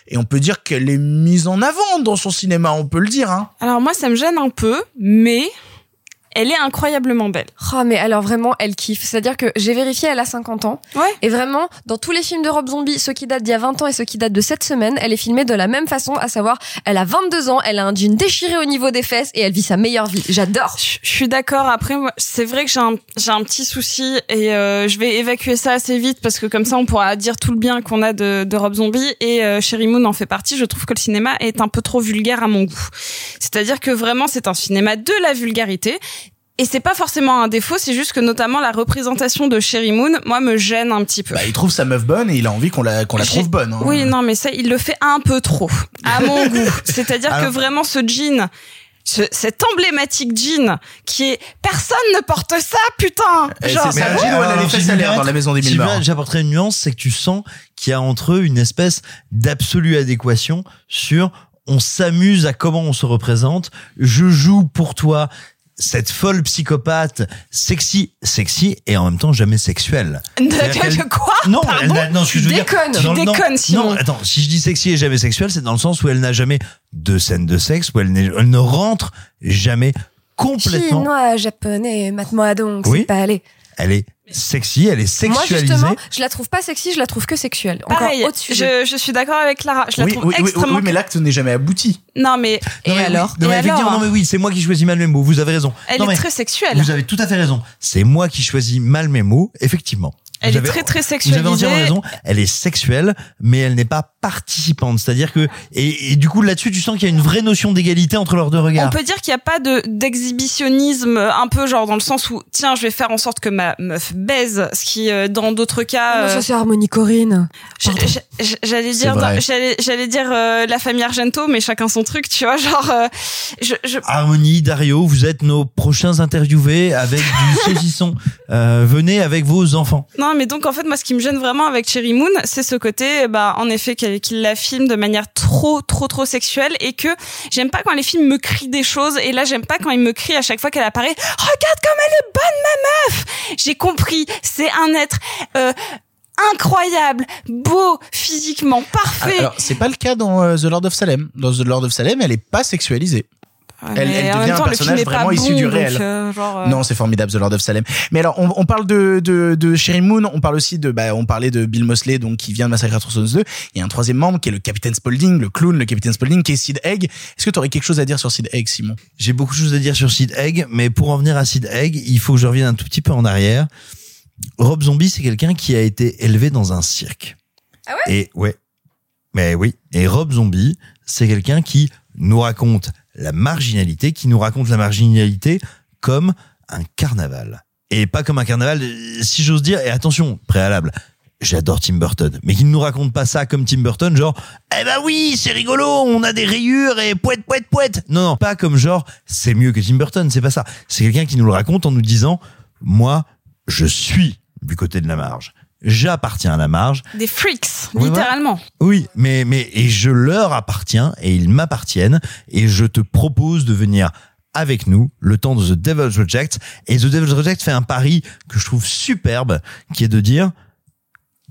Et on peut dire qu'elle est mise en avant dans son cinéma, on peut le dire. Hein. Alors moi, ça me gêne un peu, mais elle est incroyablement belle. Oh, mais alors vraiment, elle kiffe. C'est-à-dire que j'ai vérifié, elle a 50 ans. Ouais. Et vraiment, dans tous les films de Rob Zombie, ceux qui datent d'il y a 20 ans et ceux qui datent de cette semaine, elle est filmée de la même façon, à savoir, elle a 22 ans, elle a un jean déchiré au niveau des fesses et elle vit sa meilleure vie. J'adore. Je je suis d'accord. Après, c'est vrai que j'ai un, j'ai un petit souci et euh, je vais évacuer ça assez vite parce que comme ça, on pourra dire tout le bien qu'on a de, de Rob Zombie et euh, Sherry Moon en fait partie. Je trouve que le cinéma est un peu trop vulgaire à mon goût. C'est-à-dire que vraiment, c'est un cinéma de la vulgarité. Et c'est pas forcément un défaut, c'est juste que notamment la représentation de Sherry Moon, moi, me gêne un petit peu. Bah, il trouve sa meuf bonne et il a envie qu'on la, qu'on la trouve bonne. hein. Oui, non, mais ça, il le fait un peu trop, à <laughs> mon goût. C'est-à-dire que vraiment, ce jean, ce, cet emblématique jean, qui est personne ne porte ça, putain. Eh, Genre, c'est Mais Gilles, alors, elle a les fesses à l'air dans la maison des si mille. J'apporterai une nuance, c'est que tu sens qu'il y a entre eux une espèce d'absolue adéquation sur on s'amuse à comment on se représente, je joue pour toi cette folle psychopathe sexy, sexy et en même temps jamais sexuelle. <laughs> De- quoi Non, Pardon elle n'a- non, ce que je veux dire, déconnes, dans tu le- non, déconnes, Simon. Non, attends, si je dis sexy et jamais sexuelle, c'est dans le sens où elle n'a jamais de scène de sexe, où elle, ne rentre jamais complètement. Chinois, japonais, mate-moi donc, Oui. c'est pas aller. Elle est sexy, elle est Moi, sexualisée. justement, je la trouve pas sexy, je la trouve que sexuelle. Encore Pareil, au-dessus. je, je suis d'accord avec Clara. Je la Oui, trouve oui, extrêmement. oui, mais l'acte n'est jamais abouti. Non, mais Non, et mais oui, alors non, Et mais non, oui, c'est moi qui choisis mal mes mots. Vous avez raison. Elle Non, est mais très sexuelle. Vous avez tout à fait raison. C'est moi qui choisis mal mes mots, effectivement. Elle Vous est avez- très, très Vous avez sexualisée. entièrement raison. Elle est sexuelle, mais elle n'est pas participante. C'est-à-dire que, et, et du coup, là-dessus, tu sens qu'il y a une vraie notion d'égalité entre leurs deux On regards. peut dire qu'il n'y a pas de d'exhibitionnisme un peu genre dans le sens où tiens je vais faire en sorte que ma meuf baise ce qui euh, dans d'autres cas Non, euh, ça c'est Harmonie Corinne. j'allais dire j'allais j'allais dire euh, la famille Argento mais chacun son truc tu vois genre euh, je, je Harmonie, Dario, vous êtes nos prochains interviewés avec du <laughs> saucisson. Euh, venez avec vos enfants. Non, mais donc en fait, moi, ce qui me gêne vraiment avec Cherry Moon, c'est ce côté, bah, en effet, qu'il la filme de manière trop, trop, trop sexuelle et que j'aime pas quand les films me crient des choses. Et là, j'aime pas quand ils me crient à chaque fois qu'elle apparaît. Regarde comme elle est bonne, ma meuf. J'ai compris. C'est un être. Euh, incroyable, beau, physiquement, parfait. Alors, c'est pas le cas dans euh, The Lord of Salem. Dans The Lord of Salem, elle est pas sexualisée. Elle, Mais elle en devient un personnage vraiment issu bon, du donc, réel. euh, genre, euh, Non, c'est formidable, The Lord of Salem. Mais alors, on, on parle de, de, de Sherry Moon, on parle aussi de, bah, on parlait de Bill Mosley, donc, qui vient de Massacre à tronçonneuse 2. Il y a un troisième membre qui est le Capitaine Spaulding, le clown, le Capitaine Spaulding, qui est Sid Egg. Est-ce que tu aurais quelque chose à dire sur Sid Egg, Simon? J'ai beaucoup de choses à dire sur Sid Egg, mais pour en venir à Sid Egg, il faut que je revienne un tout petit peu en arrière. Rob Zombie, c'est quelqu'un qui a été élevé dans un cirque. Ah ouais? Et ouais. Mais oui. Et Rob Zombie, c'est quelqu'un qui nous raconte la marginalité, qui nous raconte la marginalité comme un carnaval. Et pas comme un carnaval, si j'ose dire, et attention, préalable, j'adore Tim Burton, mais qu'il ne nous raconte pas ça comme Tim Burton, genre, eh ben oui, c'est rigolo, on a des rayures et poète, poète, poète. Non, non, pas comme genre, c'est mieux que Tim Burton, c'est pas ça. C'est quelqu'un qui nous le raconte en nous disant, moi, je suis du côté de la marge. J'appartiens à la marge. Des freaks, littéralement. Oui, mais mais et je leur appartiens et ils m'appartiennent et je te propose de venir avec nous le temps de The Devil's Reject et The Devil's Reject fait un pari que je trouve superbe qui est de dire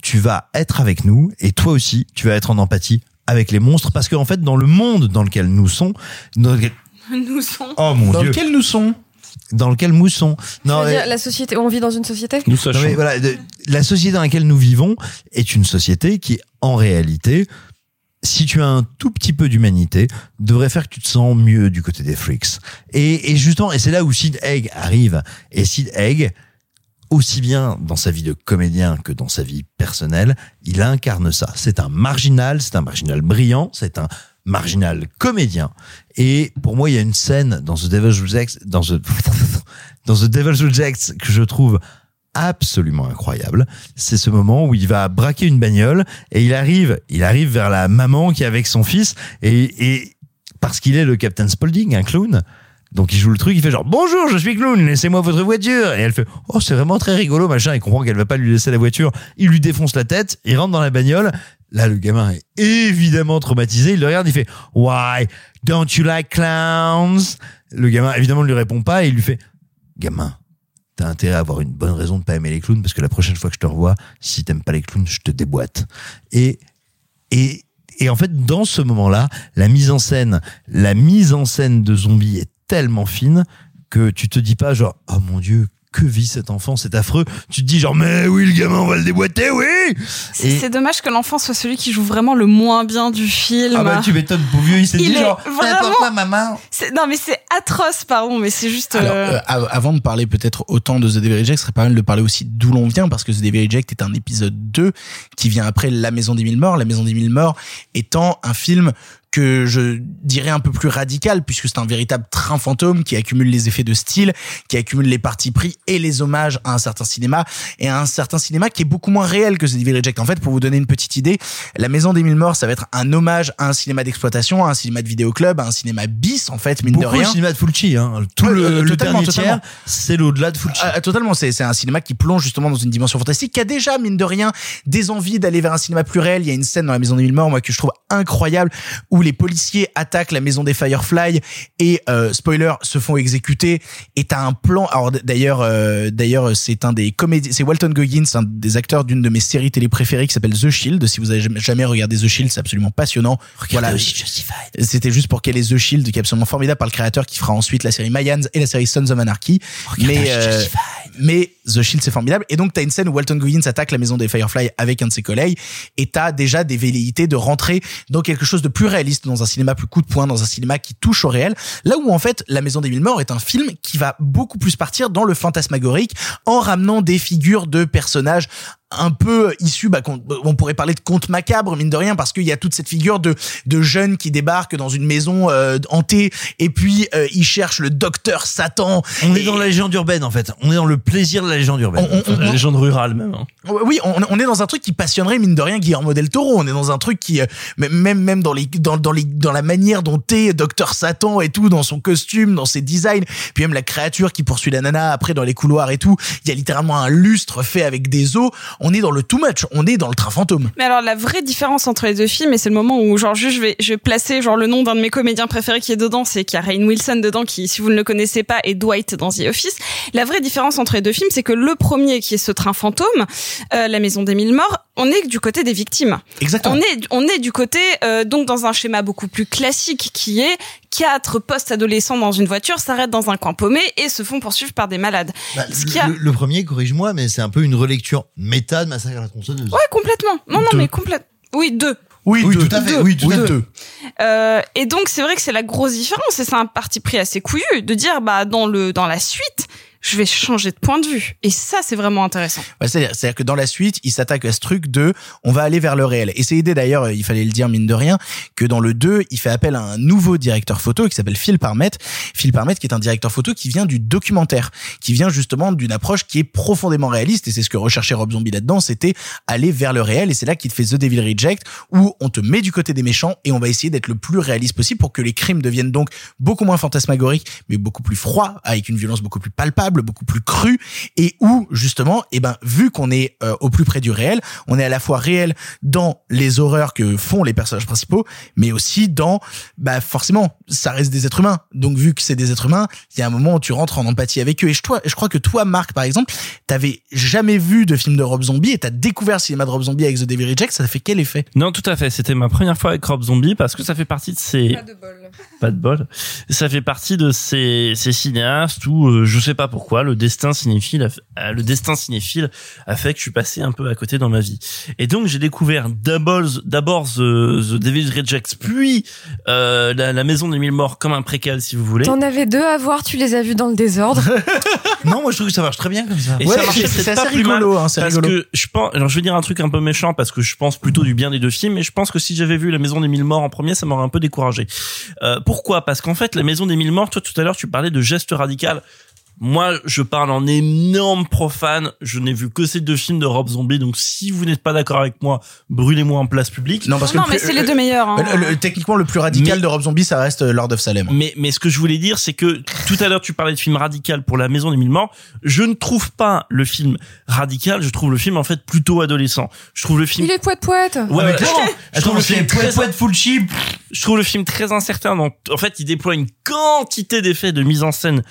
tu vas être avec nous et toi aussi tu vas être en empathie avec les monstres parce qu'en fait dans le monde dans lequel nous sommes dans lequel- Nous sommes. oh mon Dans dieu lequel nous sommes? Dans lequel mousson. Non, euh, la société, on vit dans une société Nous non, mais voilà, de- la société dans laquelle nous vivons est une société qui, en réalité, si tu as un tout petit peu d'humanité, devrait faire que tu te sens mieux du côté des freaks. Et, et justement, et c'est là où Sid Haig arrive. Et Sid Haig, aussi bien dans sa vie de comédien que dans sa vie personnelle, il incarne ça. C'est un marginal, c'est un marginal brillant, c'est un marginal comédien. Et pour moi, il y a une scène dans The Devil's Rejects, dans The, <laughs> dans The Devil's Rejects que je trouve absolument incroyable. C'est ce moment où il va braquer une bagnole et il arrive, il arrive vers la maman qui est avec son fils et, et parce qu'il est le Captain Spaulding, un clown. Donc il joue le truc, il fait genre bonjour, je suis clown, laissez-moi votre voiture. Et elle fait oh c'est vraiment très rigolo machin. Il comprend qu'elle va pas lui laisser la voiture. Il lui défonce la tête, il rentre dans la bagnole. Là le gamin est évidemment traumatisé. Il le regarde, il fait why don't you like clowns? Le gamin évidemment ne lui répond pas et il lui fait gamin. T'as intérêt à avoir une bonne raison de pas aimer les clowns parce que la prochaine fois que je te revois, si t'aimes pas les clowns, je te déboîte. Et et et en fait, dans ce moment-là, la mise en scène, la mise en scène de zombie est tellement fine que tu te dis pas genre oh mon dieu que vit cet enfant c'est affreux tu te dis genre mais oui le gamin on va le déboîter oui C'est Et- dommage que l'enfant soit celui qui joue vraiment le moins bien du film. ah bah tu m'étonnes pour vieux il s'est dit est genre vraiment- pourquoi maman Non mais c'est atroce, pardon, mais c'est juste. Alors, euh, euh, av- avant de parler peut-être autant de The Devil Reject, ce serait pas mal de parler aussi d'où l'on vient, parce que The Devil Reject est un épisode 2 qui vient après La Maison des Mille Morts. La Maison des Mille Morts étant un film que je dirais un peu plus radical, puisque c'est un véritable train fantôme qui accumule les effets de style, qui accumule les parties pris et les hommages à un certain cinéma, et à un certain cinéma qui est beaucoup moins réel que The Devil Reject. En fait, pour vous donner une petite idée, La Maison des Mille Morts, ça va être un hommage à un cinéma d'exploitation, à un cinéma de vidéoclub, à un cinéma bis, en fait, mine de beaucoup rien. le cinéma de Fulci hein. tout Ouais, le, euh, le totalement, dernier totalement. tiers c'est l'au-delà de Fulci Ah, totalement, c'est c'est un cinéma qui plonge justement dans une dimension fantastique, qui a déjà mine de rien des envies d'aller vers un cinéma plus réel. Il y a une scène dans la Maison des Mille Morts, moi que je trouve incroyable, où les policiers attaquent la maison des Firefly et euh, spoiler se font exécuter. Et t'as un plan. Alors d'ailleurs, euh, d'ailleurs c'est un des comédiens, c'est Walton Goggins, un des acteurs d'une de mes séries télé préférées qui s'appelle The Shield. Si vous avez jamais- regardé The Shield, c'est absolument passionnant. voilà. C'était juste pour qu'elle ait The Shield, qui est absolument formidable par le créateur qui fera ensuite la série Mayans et la série Sons of Anarchy. Mais, euh, mais The Shield, c'est formidable. Et donc, t'as une scène où Walton Goggins attaque la maison des Firefly avec un de ses collègues. Et t'as déjà des velléités de rentrer dans quelque chose de plus réaliste, dans un cinéma plus coup de poing, dans un cinéma qui touche au réel. Là où, en fait, La Maison des Mille Morts est un film qui va beaucoup plus partir dans le fantasmagorique en ramenant des figures de personnages un peu issus, bah, qu'on- on pourrait parler de contes macabres, mine de rien, parce qu'il y a toute cette figure de, de jeunes qui débarquent dans une maison euh, hantée, et puis euh, ils cherchent le docteur Satan. on est dans la légende urbaine en fait on est dans le plaisir de la légende urbaine On- on- La légende rurale même. hein. Oui, on, on est dans un truc qui passionnerait mine de rien Guillermo del Toro. On est dans un truc qui, euh, même même dans les dans dans les dans la manière dont est Docteur Satan et tout, dans son costume, dans ses designs, puis même la créature qui poursuit la nana après dans les couloirs et tout. Il y a littéralement un lustre fait avec des os. On est dans le too much. On est dans le train fantôme. Mais alors la vraie différence entre les deux films, et c'est le moment où genre juste je vais je vais placer genre le nom d'un de mes comédiens préférés qui est dedans, c'est qu'il y a Rainn Wilson dedans qui si vous ne le connaissez pas est Dwight dans The Office. La vraie différence entre les deux films, c'est que le premier qui est ce train fantôme, euh, la maison des mille morts, on est du côté des victimes. Exactement. On est on est du côté euh, donc dans un schéma beaucoup plus classique qui est quatre post-adolescents dans une voiture s'arrêtent dans un coin paumé et se font poursuivre par des malades. Bah, Ce qui a- le, le premier corrige-moi mais c'est un peu une relecture méta de Massacre à la tronçonneuse Ouais, complètement. Non, non, Deux. mais complètement. Oui, deux. Oui, Oui, deux. tout à fait, Deux. oui, tout à fait. deux. Euh, et donc c'est vrai que c'est la grosse différence et c'est un parti pris assez couillu de dire bah dans le dans la suite je vais changer de point de vue et ça c'est vraiment intéressant. Ouais, c'est-à-dire, que dans la suite, il s'attaque à ce truc de, on va aller vers le réel. Et c'est aidé d'ailleurs, il fallait le dire mine de rien, que dans le 2, il fait appel à un nouveau directeur photo qui s'appelle Phil Parmet. Phil Parmet qui est un directeur photo qui vient du documentaire, qui vient justement d'une approche qui est profondément réaliste. Et c'est ce que recherchait Rob Zombie là-dedans, c'était aller vers le réel. Et c'est là qu'il fait The Devil Reject, où on te met du côté des méchants et on va essayer d'être le plus réaliste possible pour que les crimes deviennent donc beaucoup moins fantasmagoriques, mais beaucoup plus froids, avec une violence beaucoup plus palpable, palpable, beaucoup plus cru, et où justement, eh ben, vu qu'on est euh, au plus près du réel, on est à la fois réel dans les horreurs que font les personnages principaux, mais aussi dans, bah forcément, ça reste des êtres humains. Donc vu que c'est des êtres humains, il y a un moment où tu rentres en empathie avec eux. Et je, toi, je crois que toi, Marc, par exemple, t'avais jamais vu de film de Rob Zombie et t'as découvert le cinéma de Rob Zombie avec The Devil Rejects. Ça fait quel effet? Non, tout à fait. C'était ma première fois avec Rob Zombie parce que ça fait partie de ces. Pas de bol. Pas de bol. Ça fait partie de ces, ces cinéastes où euh, je sais pas pourquoi le destin cinéphile, a, fait- euh, le destin cinéphile a fait que je suis passé un peu à côté dans ma vie. Et donc j'ai découvert d'abord d'abord The, The Devil Rejects, puis euh, la, la Maison des Mille Morts comme un préquel si vous voulez. T'en avais deux à voir, tu les as vus dans le désordre. <laughs> non, moi je trouve que ça marche très bien comme ça. Et Ouais, c'est- assez plus mal, rigolo, hein, c'est parce rigolo. que je pense, alors je vais dire un truc un peu méchant parce que je pense plutôt du bien des deux films, mais je pense que si j'avais vu La Maison des Mille Morts en premier, ça m'aurait un peu découragé. Euh, pourquoi? Parce qu'en fait, La Maison des Mille Morts, toi tout à l'heure tu parlais de geste radical. Moi, je parle en énorme profane. Je n'ai vu que ces deux films de Rob Zombie, donc si vous n'êtes pas d'accord avec moi, brûlez-moi en place publique. Non, parce Non, que mais le plus- c'est les deux meilleurs. hein. le- le- techniquement, le plus radical Mais- de Rob Zombie, ça reste euh, Lord of Salem. Mais, mais ce que je voulais dire, c'est que tout à l'heure, tu parlais de film radical pour La Maison des Mille Morts. Je ne trouve pas le film radical. Je trouve le film, en fait, plutôt adolescent. Je trouve le film Il est poète poète. Ouais, mais ouais, clairement. je trouve Attends, le c'est film poète très, poète full chip. je trouve le film très incertain. Donc, en fait, il déploie une quantité d'effets de mise en scène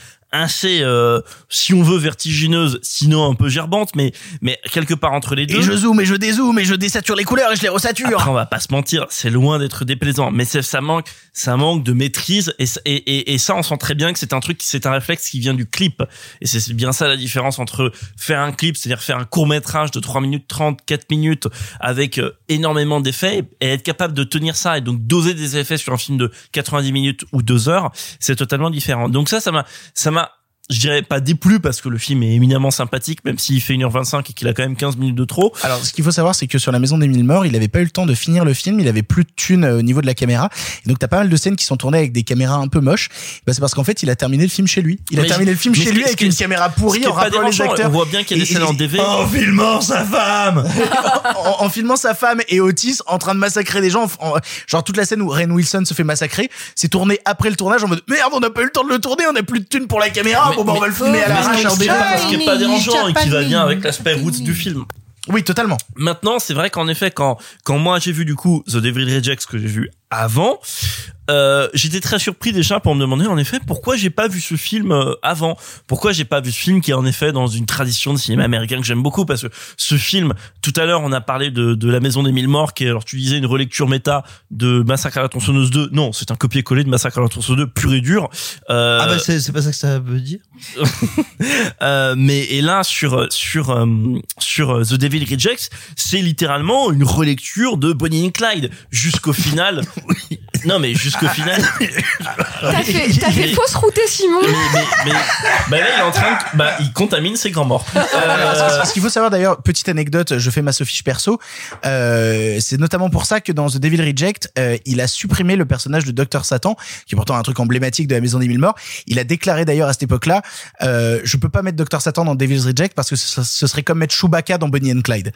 assez, euh, si on veut, vertigineuse, sinon un peu gerbante, mais, mais quelque part entre les deux. Et je zoome, et je dézoome, et je désature les couleurs, et je les resature. Après, on va pas se mentir, c'est loin d'être déplaisant, mais ça manque, ça manque de maîtrise et, ça- et, et, et ça, on sent très bien que c'est un truc, c'est un réflexe qui vient du clip. Et c'est bien ça la différence entre faire un clip, c'est-à-dire faire un court métrage de 3 minutes 30, 4 minutes avec euh, énormément d'effets et être capable de tenir ça et donc doser des effets sur un film de 90 minutes ou 2 heures, c'est totalement différent. Donc ça, ça m'a, ça m'a, je dirais pas déplu parce que le film est éminemment sympathique, même s'il fait 1h25 et qu'il a quand même 15 minutes de trop. Alors, ce qu'il faut savoir, c'est que sur la Maison des Mille Morts, il avait pas eu le temps de finir le film, il avait plus de thunes euh, au niveau de la caméra. Et donc, t'as pas mal de scènes qui sont tournées avec des caméras un peu moches. Bah, c'est parce qu'en fait, il a terminé le film chez lui. Il a terminé le film chez lui avec une caméra pourrie en rappelant les acteurs. on voit bien qu'il y a des Et- scènes en DV. En filmant sa femme. <laughs> en, en filmant sa femme et Otis en train de massacrer des gens. en- genre toute la scène où Ren Wilson se fait massacrer, c'est tourné après le tournage en mode merde, on n'a pas eu le temps de le tourner, on n'a plus de thunes pour la caméra. Mais- bon bah on va le filmer à mais l'arrache ce en pas- ce qui est pas dérangeant et qui va bien avec l'aspect roots du film. Oui, totalement. Maintenant, c'est vrai qu'en effet, quand quand moi j'ai vu du coup The Devil Rejects que j'ai vu avant, euh, j'étais très surpris déjà pour me demander en effet pourquoi j'ai pas vu ce film euh, avant, pourquoi j'ai pas vu ce film qui est en effet dans une tradition de cinéma américain que j'aime beaucoup? Parce que ce film, tout à l'heure on a parlé de, de La Maison des Mille Morts qui est alors tu disais une relecture méta de Massacre à la tronçonneuse 2, non c'est un copier-coller de Massacre à la tronçonneuse 2 pur et dur. Euh, Ah bah c'est pas ça que ça veut dire. <laughs> euh, mais et là sur sur euh, sur The Devil Rejects, c'est littéralement une relecture de Bonnie and Clyde jusqu'au final. <laughs> Non mais jusqu'au final. <laughs> T'as fait, t'as fait Mais- fausse routée, Simon. mais, mais, mais bah là il est en train de, bah il contamine ses grands morts. <laughs> Alors, ce- qu'il faut savoir d'ailleurs, petite anecdote, je fais ma Sophie perso. Euh, c'est notamment pour ça que dans The Devil Reject, euh, il a supprimé le personnage de Docteur Satan, qui est pourtant un truc emblématique de la Maison des Mille Morts. Il a déclaré d'ailleurs à cette époque-là, euh, je peux pas mettre Docteur Satan dans Devil's Reject parce que ce, ce serait comme mettre Chewbacca dans Bonnie and Clyde.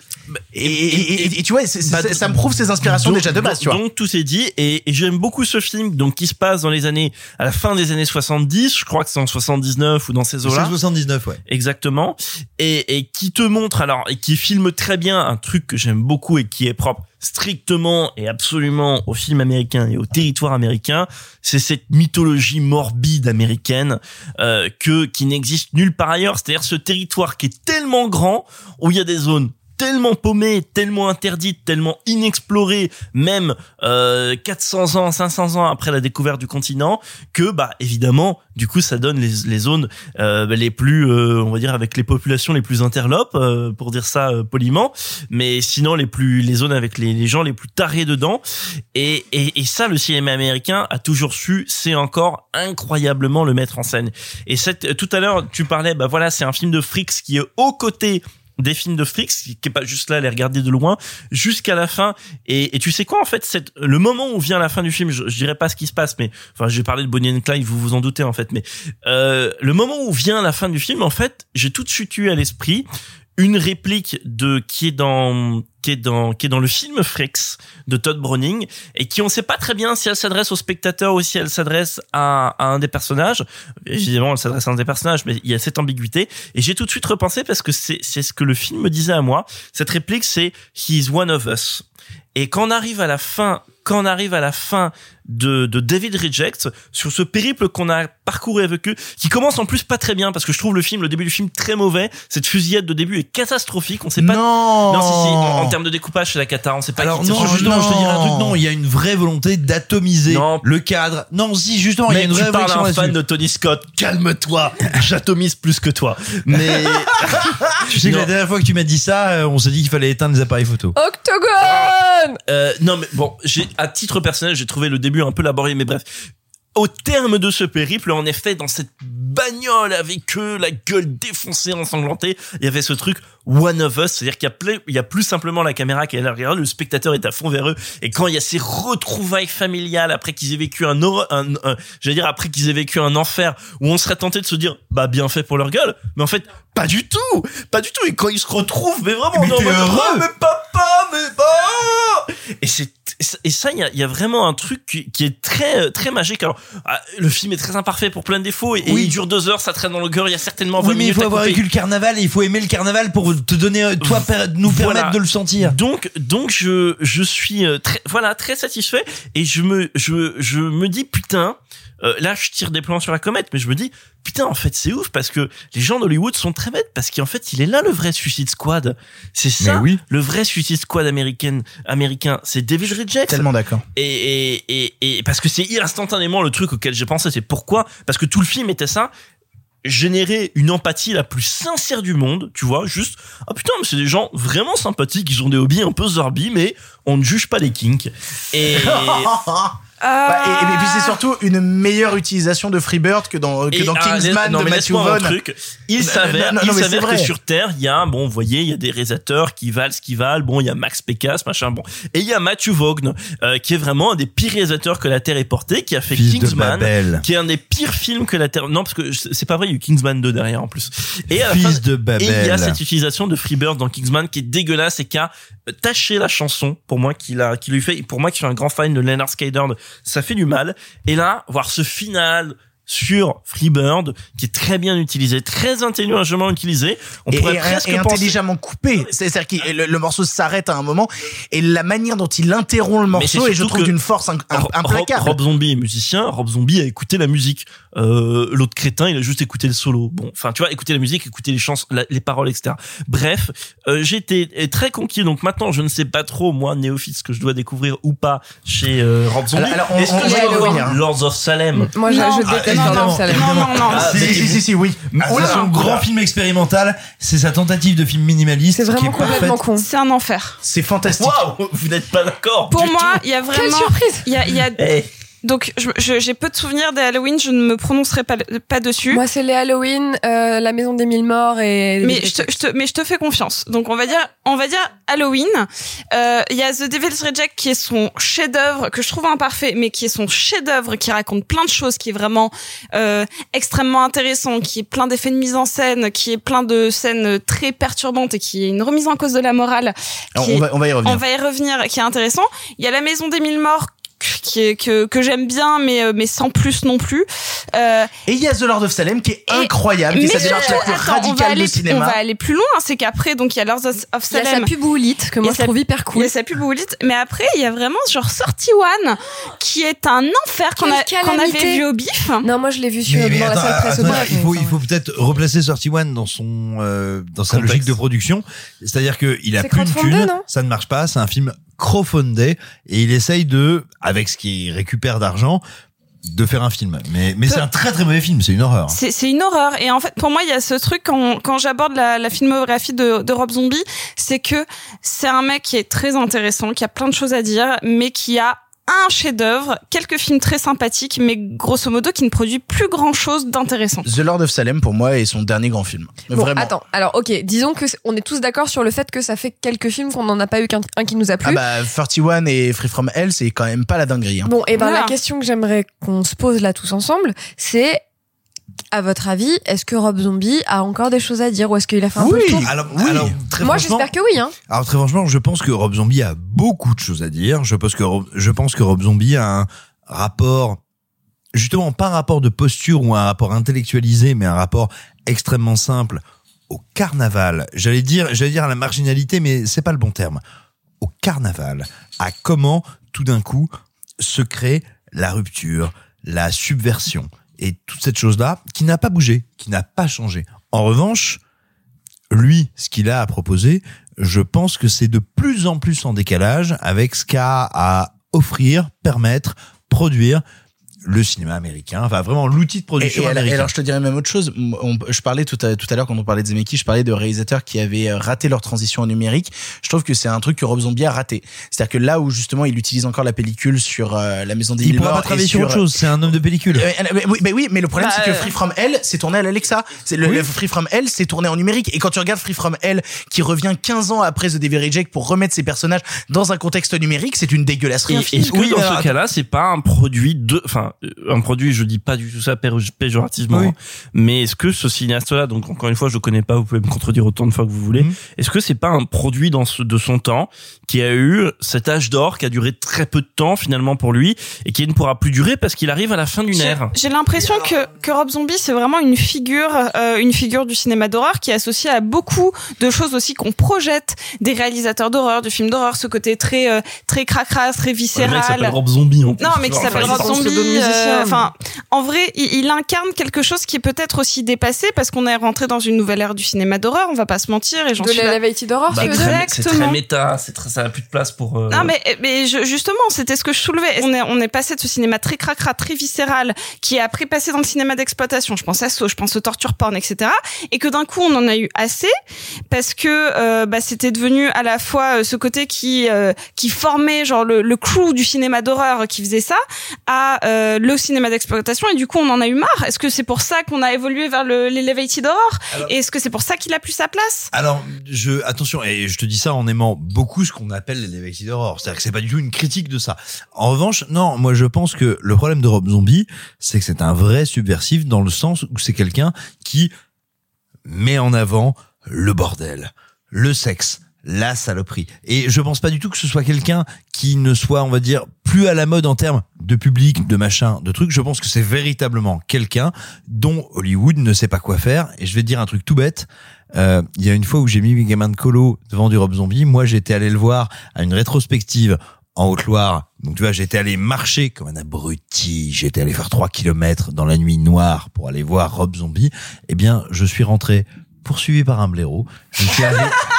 Et, et- et- et tu vois, Bah, ça me prouve ses inspirations donc- déjà de base, donc- tu vois. Donc tout est dit et, et j'aime beaucoup ce film donc qui se passe dans les années à la fin des années 70, je crois que c'est en 79 ou dans ces eaux-là. C'est 79 ouais. Exactement. Et, et qui te montre alors et qui filme très bien un truc que j'aime beaucoup et qui est propre strictement et absolument au film américain et au territoire américain, c'est cette mythologie morbide américaine euh, que qui n'existe nulle part ailleurs. C'est-à-dire ce territoire qui est tellement grand où il y a des zones tellement paumées, tellement interdites, tellement inexplorées, même euh, 400 ans, 500 ans après la découverte du continent, que bah évidemment, du coup, ça donne les, les zones euh, les plus, euh, on va dire, avec les populations les plus interlopes, euh, pour dire ça euh, poliment, mais sinon les plus, les zones avec les, les gens les plus tarés dedans. Et, et, et ça, le cinéma américain a toujours su, c'est encore incroyablement le mettre en scène. Et cette, tout à l'heure, tu parlais, bah voilà, c'est un film de Fricks qui est aux côtés des films de Fricks, qui est pas juste là les regarder de loin, jusqu'à la fin. Et, et tu sais quoi, en fait, c'est le moment où vient la fin du film, je, je dirais pas ce qui se passe, mais enfin, j'ai parlé de Bonnie and Clyde, vous vous en doutez en fait, mais euh, le moment où vient la fin du film, en fait, j'ai tout de suite eu à l'esprit une réplique de qui est dans qui est dans qui est dans le film Frex de Todd Browning et qui on sait pas très bien si elle s'adresse au spectateur ou si elle s'adresse à, à un des personnages. Évidemment, elle s'adresse à un des personnages, mais il y a cette ambiguïté. Et j'ai tout de suite repensé parce que c'est c'est ce que le film me disait à moi. Cette réplique, c'est He's one of us. Et quand on arrive à la fin, quand on arrive à la fin de, de David Rejects, sur ce périple qu'on a parcouru avec eux, qui commence en plus pas très bien, parce que je trouve le film, le début du film très mauvais. Cette fusillade de début est catastrophique. On sait pas. Non. Non, si, si. En, en termes de découpage, c'est la cata. On sait pas. Alors qui non, justement, je te dirais un truc. Non, il y a une vraie volonté d'atomiser le cadre. Non, si justement, il y a Mais une tu vraie parles à réflexion un fan de Tony Scott. Calme-toi. <laughs> J'atomise plus que toi. Mais <laughs> Tu sais que la dernière fois que tu m'as dit ça, euh, on s'est dit qu'il fallait éteindre les appareils photo. Octogone Euh, non mais bon, j'ai à titre personnel, j'ai trouvé le début un peu laborieux, mais bref. Au terme de ce périple, en effet, dans cette bagnole avec eux, la gueule défoncée, ensanglantée, il y avait ce truc one of us, c'est-à-dire qu'il y a plus, il y a plus simplement la caméra qui est derrière, le spectateur est à fond vers eux, et quand il y a ces retrouvailles familiales après qu'ils aient vécu un, un, un- j'allais dire après qu'ils aient vécu un enfer, où on serait tenté de se dire, bah bien fait pour leur gueule, mais en fait pas du tout, pas du tout, et quand ils se retrouvent, mais vraiment, Mais on est heureux. Oh, mais papa, mais oh et c'est et ça il y a, y a vraiment un truc qui, qui est très très magique alors ah, le film est très imparfait pour plein de défauts et, et Oui. il dure deux heures ça traîne dans le cœur il y a certainement 20 Oui, mais il faut avoir vécu le carnaval et il faut aimer le carnaval pour te donner, euh, toi, nous Voilà. permettre de le sentir. Donc, donc je, je suis euh, très, voilà, très satisfait et je me, je, je me dis putain. Euh, là, je tire des plans sur la comète, mais je me dis putain, en fait, c'est ouf parce que les gens d'Hollywood sont très bêtes parce qu'en fait, il est là le vrai Suicide Squad. C'est ça, oui. le vrai Suicide Squad américain, américain. C'est David Rejects. Tellement d'accord. Et, et, et, et parce que c'est instantanément le truc auquel j'ai pensé, c'est pourquoi Parce que tout le film était ça générer une empathie la plus sincère du monde, tu vois, juste ah putain, mais c'est des gens vraiment sympathiques, ils ont des hobbies un peu zorbi mais on ne juge pas les kinks. Et <laughs> Bah, et, et puis c'est surtout une meilleure utilisation de Freebird que dans, que Et, dans ah, Kingsman non, de mais Matthew Vaughn. truc. Il s'avère, il mais c'est s'avère que vrai. sur Terre, il y a, bon, vous voyez, il y a des réalisateurs qui valent ce qu'ils valent. Bon, il y a Max Pécasse, machin, bon. Et il y a Matthew Vaughn, euh, qui est vraiment un des pires réalisateurs que la Terre ait porté, qui a fait Fils de Kingsman, Babel. qui est un des pires films que la Terre, non, parce que c'est pas vrai, il y a eu Kingsman 2 derrière, en plus. Et à la Fils fin- de Babel. Et il y a cette utilisation de Freebird dans Kingsman qui est dégueulasse et qui a taché la chanson, pour moi, qui l'a, qui lui fait, pour moi qui suis un grand fan de Leonard Skyder, ça fait du mal. Et là, voir ce final, sur Freebird, qui est très bien utilisé, très intelligemment utilisé. On et, pourrait et- presque et penser... intelligemment coupé. C'est-à-dire que le, le morceau s'arrête à un moment et la manière dont il interrompt le morceau et je trouve que d'une force inc- Rob- implacable. Rob Zombie est musicien, Rob Zombie a écouté la musique. Euh, L'autre crétin, il a juste écouté le solo. Bon, enfin, tu vois, écouter la musique, écouter les chansons, la- les paroles, etc. Bref, euh, j'étais très conquis. Donc maintenant, je ne sais pas trop, moi, néophyte, ce que je dois découvrir ou pas chez euh, Rob Zombie. Alors, alors, on- Est-ce on- que on je dois voir. Lords of Salem Moi, je, Non. je déteste Salem. Non, non, non. Ah, si, si, si, si, oui. Ah, c'est son grand film expérimental, c'est sa tentative de film minimaliste. C'est qui vraiment complètement con. C'est un enfer. C'est fantastique. Waouh, vous n'êtes pas d'accord Pour du moi, il y a Quelle vraiment. surprise Il y a, il y a- Eh, Donc, je- je- j'ai peu de souvenirs des Halloween, je ne me prononcerai pas, pas dessus. Moi, c'est les Halloween, euh, la maison des mille morts et. mais je, te, je te- mais je te fais confiance. Donc on va dire, on va dire Halloween. Euh, Il y a The Devil's Reject qui est son chef-d'œuvre que je trouve imparfait, mais qui est son chef-d'œuvre qui raconte plein de choses, qui est vraiment euh, extrêmement intéressant, qui est plein d'effets de mise en scène, qui est plein de scènes très perturbantes et qui est une remise en cause de la morale. Alors, on est- va, on va y revenir. on va y revenir, qui est intéressant. Il y a la maison des mille morts qui est que que j'aime bien, mais euh, mais sans plus non plus. Euh, Et il y a The Lord of Salem qui est Et- incroyable, qui est sa mais démarche la plus radicale aller, du cinéma. On va aller plus loin, c'est qu'après, donc il y a Lords of of Il y a sa Salem. pub Oulite, que Il moi a je trouve hyper Il cool. y a sa pub Oulite, mais après il y a vraiment genre Sorty One qui est un enfer qu'on qu'on avait vu au bif. Non, moi je l'ai vu sur, Mais, mais dans la salle presse attends, il faut, il faut peut-être replacer Sorty One dans son, euh, dans sa Contexte. logique de production. C'est-à-dire que il a plus de thunes, ça ne marche pas, c'est un film crowdfundé et il essaye de, avec ce qu'il récupère d'argent, de faire un film. Mais, mais c'est un très très mauvais film, c'est une horreur. C'est une horreur. Et en fait, pour moi, il y a ce truc quand, quand j'aborde la, la filmographie de, de Rob Zombie, c'est que c'est un mec qui est très intéressant, qui a plein de choses à dire, mais qui a un chef-d'œuvre, quelques films très sympathiques, mais grosso modo qui ne produit plus grand-chose d'intéressant. The Lord of Salem pour moi est son dernier grand film. Bon, Vraiment. attends. Alors, ok, disons que on est tous d'accord sur le fait que ça fait quelques films qu'on n'en a pas eu qu'un un qui nous a plu. Ah bah 31 et Free From Hell c'est quand même pas la dinguerie. Hein. Bon, et ben Voilà. la question que j'aimerais qu'on se pose là tous ensemble, c'est À votre avis, est-ce que Rob Zombie a encore des choses à dire ou est-ce qu'il a fait un peu le tour Alors, alors, très Moi, j'espère que oui. Hein. Alors très franchement, je pense que Rob Zombie a beaucoup de choses à dire. Je pense que Rob, je pense que Rob Zombie a un rapport, justement pas un rapport de posture ou un rapport intellectualisé, mais un rapport extrêmement simple au carnaval. J'allais dire, j'allais dire à la marginalité, mais c'est pas le bon terme. Au carnaval, à comment tout d'un coup se crée la rupture, la subversion et toute cette chose-là qui n'a pas bougé, qui n'a pas changé. En revanche, lui, ce qu'il a à proposer, je pense que c'est de plus en plus en décalage avec ce qu'a à offrir, permettre, produire le cinéma américain, enfin vraiment l'outil de production et alors, et américain. alors, je te dirais même autre chose. On- je parlais tout à, tout à l'heure quand on parlait de Zemeckis, je parlais de réalisateurs qui avaient euh, raté leur transition au numérique. Je trouve que c'est un truc que Rob Zombie a raté. C'est-à-dire que là où justement il utilise encore la pellicule sur euh, la maison des Il pourra pas travailler sur autre chose, c'est un homme de pellicule. Euh, euh, oui, mais oui, mais le problème Bah, c'est que euh, Free From Hell, c'est tourné à l'Alexa. C'est le, le Free From Hell, c'est tourné en numérique. Et quand tu regardes Free From Hell, qui revient 15 ans après The Devil Reject pour remettre ses personnages dans un contexte numérique, c'est une dégueulasserie. Est-ce que dans ce cas-là, c'est pas un produit de, enfin, euh, un produit, je dis pas du tout ça pé- péjorativement, Oui. hein, mais est-ce que ce cinéaste-là, donc encore une fois, je le connais pas, vous pouvez me contredire autant de fois que vous voulez, Mhm. est-ce que c'est pas un produit dans ce, de son temps qui a eu cet âge d'or qui a duré très peu de temps finalement pour lui et qui ne pourra plus durer parce qu'il arrive à la fin d'une ère? J'ai l'impression que, que Rob Zombie, c'est vraiment une figure, euh, une figure du cinéma d'horreur qui est associée à beaucoup de choses aussi qu'on projette des réalisateurs d'horreur, du film d'horreur, ce côté très, euh, très cracrasse, très Le mec viscéral. s'appelle Rob Zombie en plus. Non, mais qui s'appelle Rob Zombie. Musicien, euh, Enfin, en vrai, il, il incarne quelque chose qui est peut-être aussi dépassé parce qu'on est rentré dans une nouvelle ère du cinéma d'horreur. On va pas se mentir et j'en De suis. là- l'Elevated Horror, Bah, tu veux très- dire c'est très Exactement. méta, c'est très, ça n'a plus de place pour. euh, Non mais mais je- justement c'était ce que je soulevais. On est on est passé de ce cinéma très cracra, très viscéral, qui est après passé dans le cinéma d'exploitation. Je pense à Saw, je pense au torture porn, etc. Et que d'un coup on en a eu assez parce que euh, bah, c'était devenu à la fois ce côté qui euh, qui formait genre le, le crew du cinéma d'horreur qui faisait ça à euh, le cinéma d'exploitation et du coup on en a eu marre. Est-ce que c'est pour ça qu'on a évolué vers le l'elevated horror Alors- Et est-ce que c'est pour ça qu'il a plus sa place Alors, je attention, et je te dis ça en aimant beaucoup ce qu'on appelle l'Elevated Horror. C'est-à-dire que c'est pas du tout une critique de ça. En revanche, non, moi je pense que le problème de Rob Zombie, c'est que c'est un vrai subversif dans le sens où c'est quelqu'un qui met en avant le bordel, le sexe, la saloperie. Et je pense pas du tout que ce soit quelqu'un qui ne soit, on va dire, plus à la mode en termes de public, de machin, de trucs. Je pense que c'est véritablement quelqu'un dont Hollywood ne sait pas quoi faire. Et je vais te dire un truc tout bête. Euh, Il y a une fois où j'ai mis mes gamins de colo devant du Rob Zombie. Moi, j'étais allé le voir à une rétrospective en Haute-Loire. Donc tu vois, j'étais allé marcher comme un abruti. J'étais allé faire trois kilomètres dans la nuit noire pour aller voir Rob Zombie. Eh bien, je suis rentré poursuivi par un blaireau. Je suis allé... <laughs>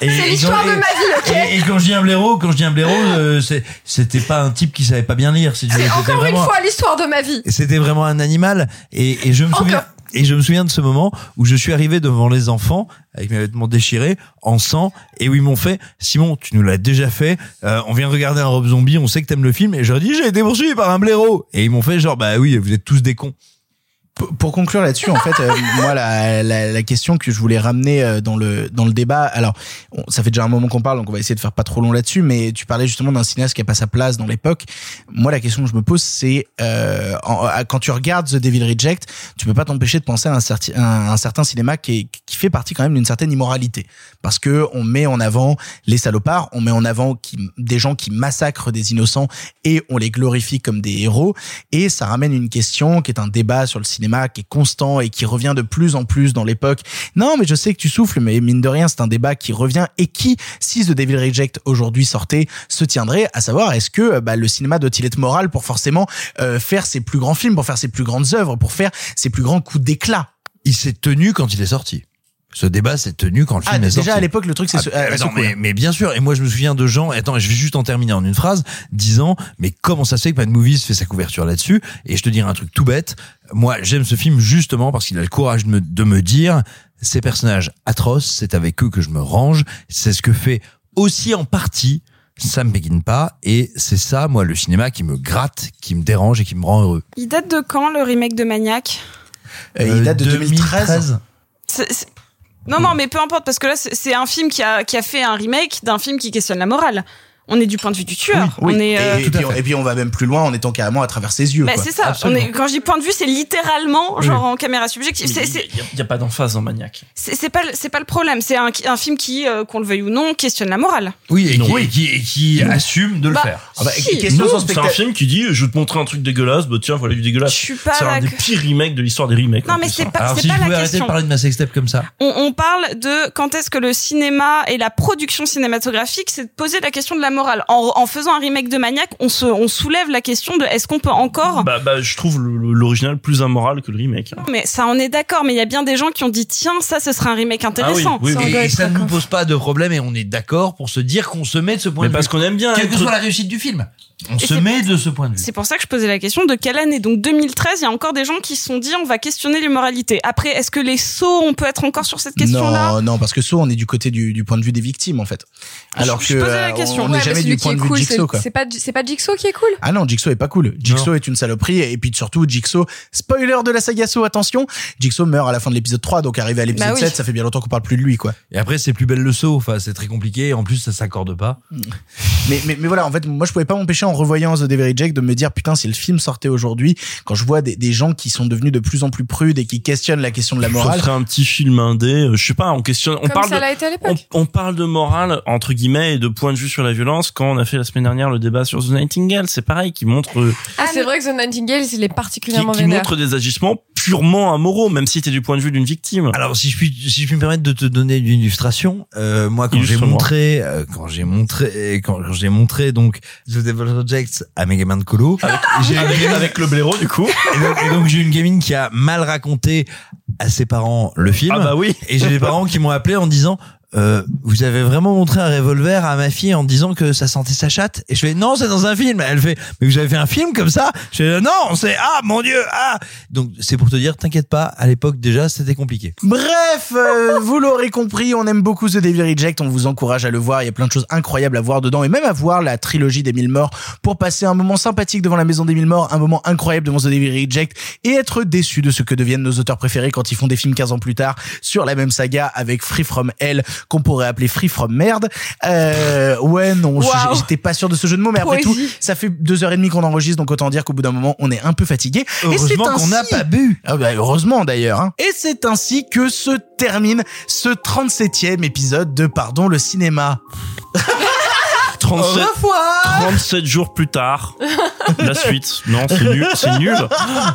Et- C'est l'histoire quand- de ma vie, ok et, et quand je dis un blaireau, quand je dis un blaireau, euh, c'était pas un type qui savait pas bien lire. si. C'est encore une fois l'histoire de ma vie. c'était vraiment un animal et, et je me souviens et je me souviens de ce moment où je suis arrivé devant les enfants avec mes vêtements déchirés en sang et où ils m'ont fait Simon tu nous l'as déjà fait euh, on vient de regarder un Rob Zombie on sait que t'aimes le film et j'aurais dit j'ai été poursuivi par un blaireau et ils m'ont fait genre bah oui vous êtes tous des cons Pour- conclure là-dessus, en fait, euh, <laughs> moi, la, la, la question que je voulais ramener euh, dans le dans le débat, alors, on- ça fait déjà un moment qu'on parle, donc on va essayer de faire pas trop long là-dessus, mais tu parlais justement d'un cinéaste qui a pas sa place dans l'époque. Moi, la question que je me pose, c'est euh, quand tu regardes The Devil Reject, tu peux pas t'empêcher de penser à un, certi- un, certain cinéma qui, qui fait partie quand même d'une certaine immoralité, parce que on met en avant les salopards, on met en avant qui, des gens qui massacrent des innocents et on les glorifie comme des héros, et ça ramène une question qui est un débat sur le cinéma qui est constant et qui revient de plus en plus dans l'époque. Non, mais je sais que tu souffles, mais mine de rien, c'est un débat qui revient et qui, si The Devil Reject aujourd'hui sortait, se tiendrait? À savoir est-ce que bah, le cinéma doit-il être moral pour forcément euh, faire ses plus grands films, pour faire ses plus grandes œuvres, pour faire ses plus grands coups d'éclat? il s'est tenu quand il est sorti ce débat s'est tenu quand le Ah, film est déjà sorti à l'époque, le truc, c'est Ah, ce- euh, euh, non, mais, mais bien sûr. Et moi, je me souviens de gens. Attends, je vais juste en terminer en une phrase, disant mais comment ça se fait que Mad Movies fait sa couverture là-dessus? Et je te dirai un truc tout bête. Moi, j'aime ce film justement parce qu'il a le courage de me, de me dire ces personnages atroces, c'est avec eux que je me range. C'est ce que fait aussi en partie Sam Peckinpah et c'est ça, moi, le cinéma qui me gratte, qui me dérange et qui me rend heureux. Il date de quand le remake de Maniac? Euh, il date de 2013. C'est- c'est- Non, non, mais peu importe, parce que là, c'est un film qui a, qui a fait un remake d'un film qui questionne la morale. On est du point de vue du tueur. Oui. On est, et, euh, et puis, on- et puis on va même plus loin en étant carrément à travers ses yeux. bah, c'est ça. On Absolument. est, quand je dis point de vue, c'est littéralement genre en caméra subjective. Il n'y a pas d'emphase dans Maniac. c'est, c'est pas, le- c'est pas le problème. C'est un, un film qui, euh, qu'on le veuille ou non, questionne la morale. Oui, et qui, et qui, et qui assume de le Bah, faire. Ah bah, si. c'est un film qui dit je vais te montrer un truc dégueulasse, bah tiens voilà du dégueulasse. Je suis pas C'est un des pires remakes de l'histoire des remakes. Non, mais c'est hein. pas- c'est si pas je la pouvais arrêter question. de parler de ma sextape comme ça. On, on parle de quand est-ce que le cinéma et la production cinématographique, c'est de poser la question de la morale. En, en faisant un remake de Maniac, on se, on soulève la question de est-ce qu'on peut encore Bah, bah, je trouve l'original plus immoral que le remake. hein. Mais ça, on est d'accord. Mais il y a bien des gens qui ont dit tiens, ça, ce serait un remake intéressant. oui, oui. Et, et ça ne nous pose pas de problème et on est d'accord pour se dire qu'on se met de ce point Mais de parce vue. qu'on aime bien Quelle que soit la réussite du film. On Et se met de ce point de vue. C'est pour ça que je posais la question de quelle année. Donc 2013, il y a encore des gens qui se sont dit on va questionner l'immoralité. Après, est-ce que les sauts, on peut être encore sur cette question-là? Non, non, parce que soit on est du côté du, du point de vue des victimes en fait. Alors je que posais la euh, question. on Ouais, mais jamais du point est de vue cool, de c'est Jigsaw quoi. c'est pas c'est pas Jigsaw qui est cool? Ah non, Jigsaw est pas cool. Jigsaw est une saloperie et puis surtout Jigsaw, spoiler de la saga Saw, attention, Jigsaw meurt à la fin de l'épisode 3 donc arrivé à l'épisode Bah oui. 7, ça fait bien longtemps qu'on parle plus de lui quoi. Et après, c'est plus belle le saut. Enfin, c'est très compliqué. En plus, ça s'accorde pas. Mais, mais, mais voilà, en fait, moi je pouvais pas m'empêcher en revoyant The Devil Reject de me dire putain si le film sortait aujourd'hui, quand je vois des, des gens qui sont devenus de plus en plus prudes et qui questionnent la question de la Ça morale. serait un petit film indé, euh, je sais pas, on questionne, on Comme parle ça de, l'a été à l'époque. on, on parle de morale entre guillemets et de point de vue sur la violence quand on a fait la semaine dernière le débat sur The Nightingale, c'est pareil, qui montre euh, Ah, c'est vrai que The Nightingale, il est qui, particulièrement qui vénère. montre des agissements purement amouraux, même si t'es du point de vue d'une victime. Alors, si je puis, si je puis me permettre de te donner une illustration, euh, moi, quand j'ai montré, euh, quand j'ai montré, quand, quand j'ai montré donc The Devil Rejects à mes gamins de colo, j'ai une avec, gamine- avec le blaireau du coup. et donc, et donc, j'ai une gamine qui a mal raconté à ses parents le film. Ah bah oui. Et j'ai des parents qui m'ont appelé en disant. Euh, vous avez vraiment montré un revolver à ma fille en disant que ça sentait sa chatte? Et je fais non c'est dans un film. Elle fait mais vous avez fait un film comme ça? Je fais non c'est ah mon dieu ah! Donc c'est pour te dire t'inquiète pas à l'époque déjà c'était compliqué. Bref, euh, vous l'aurez compris, on aime beaucoup The Devil Reject, on vous encourage à le voir, il y a plein de choses incroyables à voir dedans et même à voir la trilogie des mille morts pour passer un moment sympathique devant la maison des mille morts, un moment incroyable devant The Devil Reject et être déçu de ce que deviennent nos auteurs préférés quand ils font des films 15 ans plus tard sur la même saga avec Free From Hell qu'on pourrait appeler Free From Merde. Euh, ouais, non, Wow. j'étais pas sûr de ce jeu de mots, mais après tout, ça fait deux heures et demie qu'on enregistre, donc autant dire qu'au bout d'un moment, on est un peu fatigué. Et c'est heureusement qu'on n'a ainsi- pas bu ah bah heureusement d'ailleurs. Hein. Et c'est ainsi que se termine ce 37e épisode de Pardon le cinéma. 37, 37 jours plus tard, la suite. Non, c'est nul, c'est nul.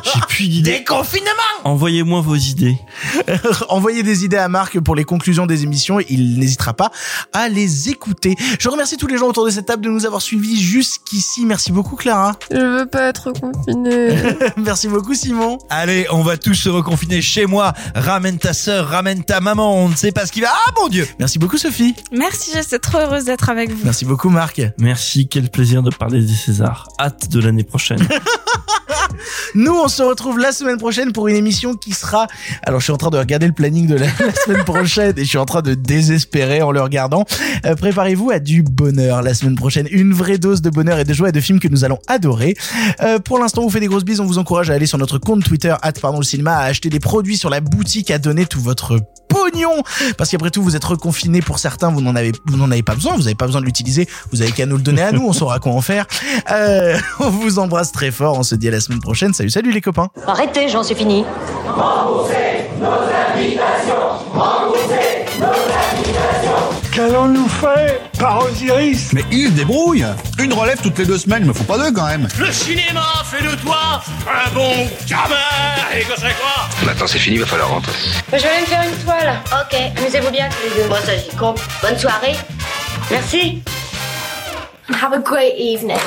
J'ai plus d'idées. Déconfinement Envoyez-moi vos idées. <laughs> Envoyez des idées à Marc pour les conclusions des émissions, il n'hésitera pas à les écouter. Je remercie tous les gens autour de cette table de nous avoir suivis jusqu'ici. Merci beaucoup Clara. Je veux pas être confiné. <laughs> Merci beaucoup Simon. Allez, on va tous se reconfiner chez moi. Ramène ta sœur, ramène ta maman. On ne sait pas ce qui va. Ah mon dieu Merci beaucoup Sophie. Merci, j'étais trop heureuse d'être avec vous. Merci beaucoup Marc. Merci, quel plaisir de parler des Césars. Hâte de l'année prochaine. <laughs> Nous, on se retrouve la semaine prochaine pour une émission qui sera. Alors, je suis en train de regarder le planning de la, <laughs> la semaine prochaine et je suis en train de désespérer en le regardant. Euh, Préparez-vous à du bonheur la semaine prochaine. Une vraie dose de bonheur et de joie et de films que nous allons adorer. Euh, pour l'instant, on vous fait des grosses bises. On vous encourage à aller sur notre compte Twitter, at pardon le cinéma, à acheter des produits sur la boutique, à donner tout votre pognon. Parce qu'après tout, vous êtes reconfinés pour certains, vous n'en avez, vous n'en avez pas besoin, vous n'avez pas besoin de l'utiliser, vous avez qu'à nous le donner à nous, on saura quoi en faire. Euh, <laughs> on vous embrasse très fort, on se dit à la semaine prochaine. Salut, salut les copains. Arrêtez, j'en suis fini. Qu'allons-nous faire par Osiris Mais il se débrouille Une relève toutes les deux semaines, il me faut pas deux quand même Le cinéma fait de toi un bon gamin Et que c'est quoi? Maintenant c'est fini, va falloir rentrer. Je vais aller me faire une toile. Ok, amusez-vous bien tous les deux. Bon, ça j'y compte. Bonne soirée. Merci. Have a great evening.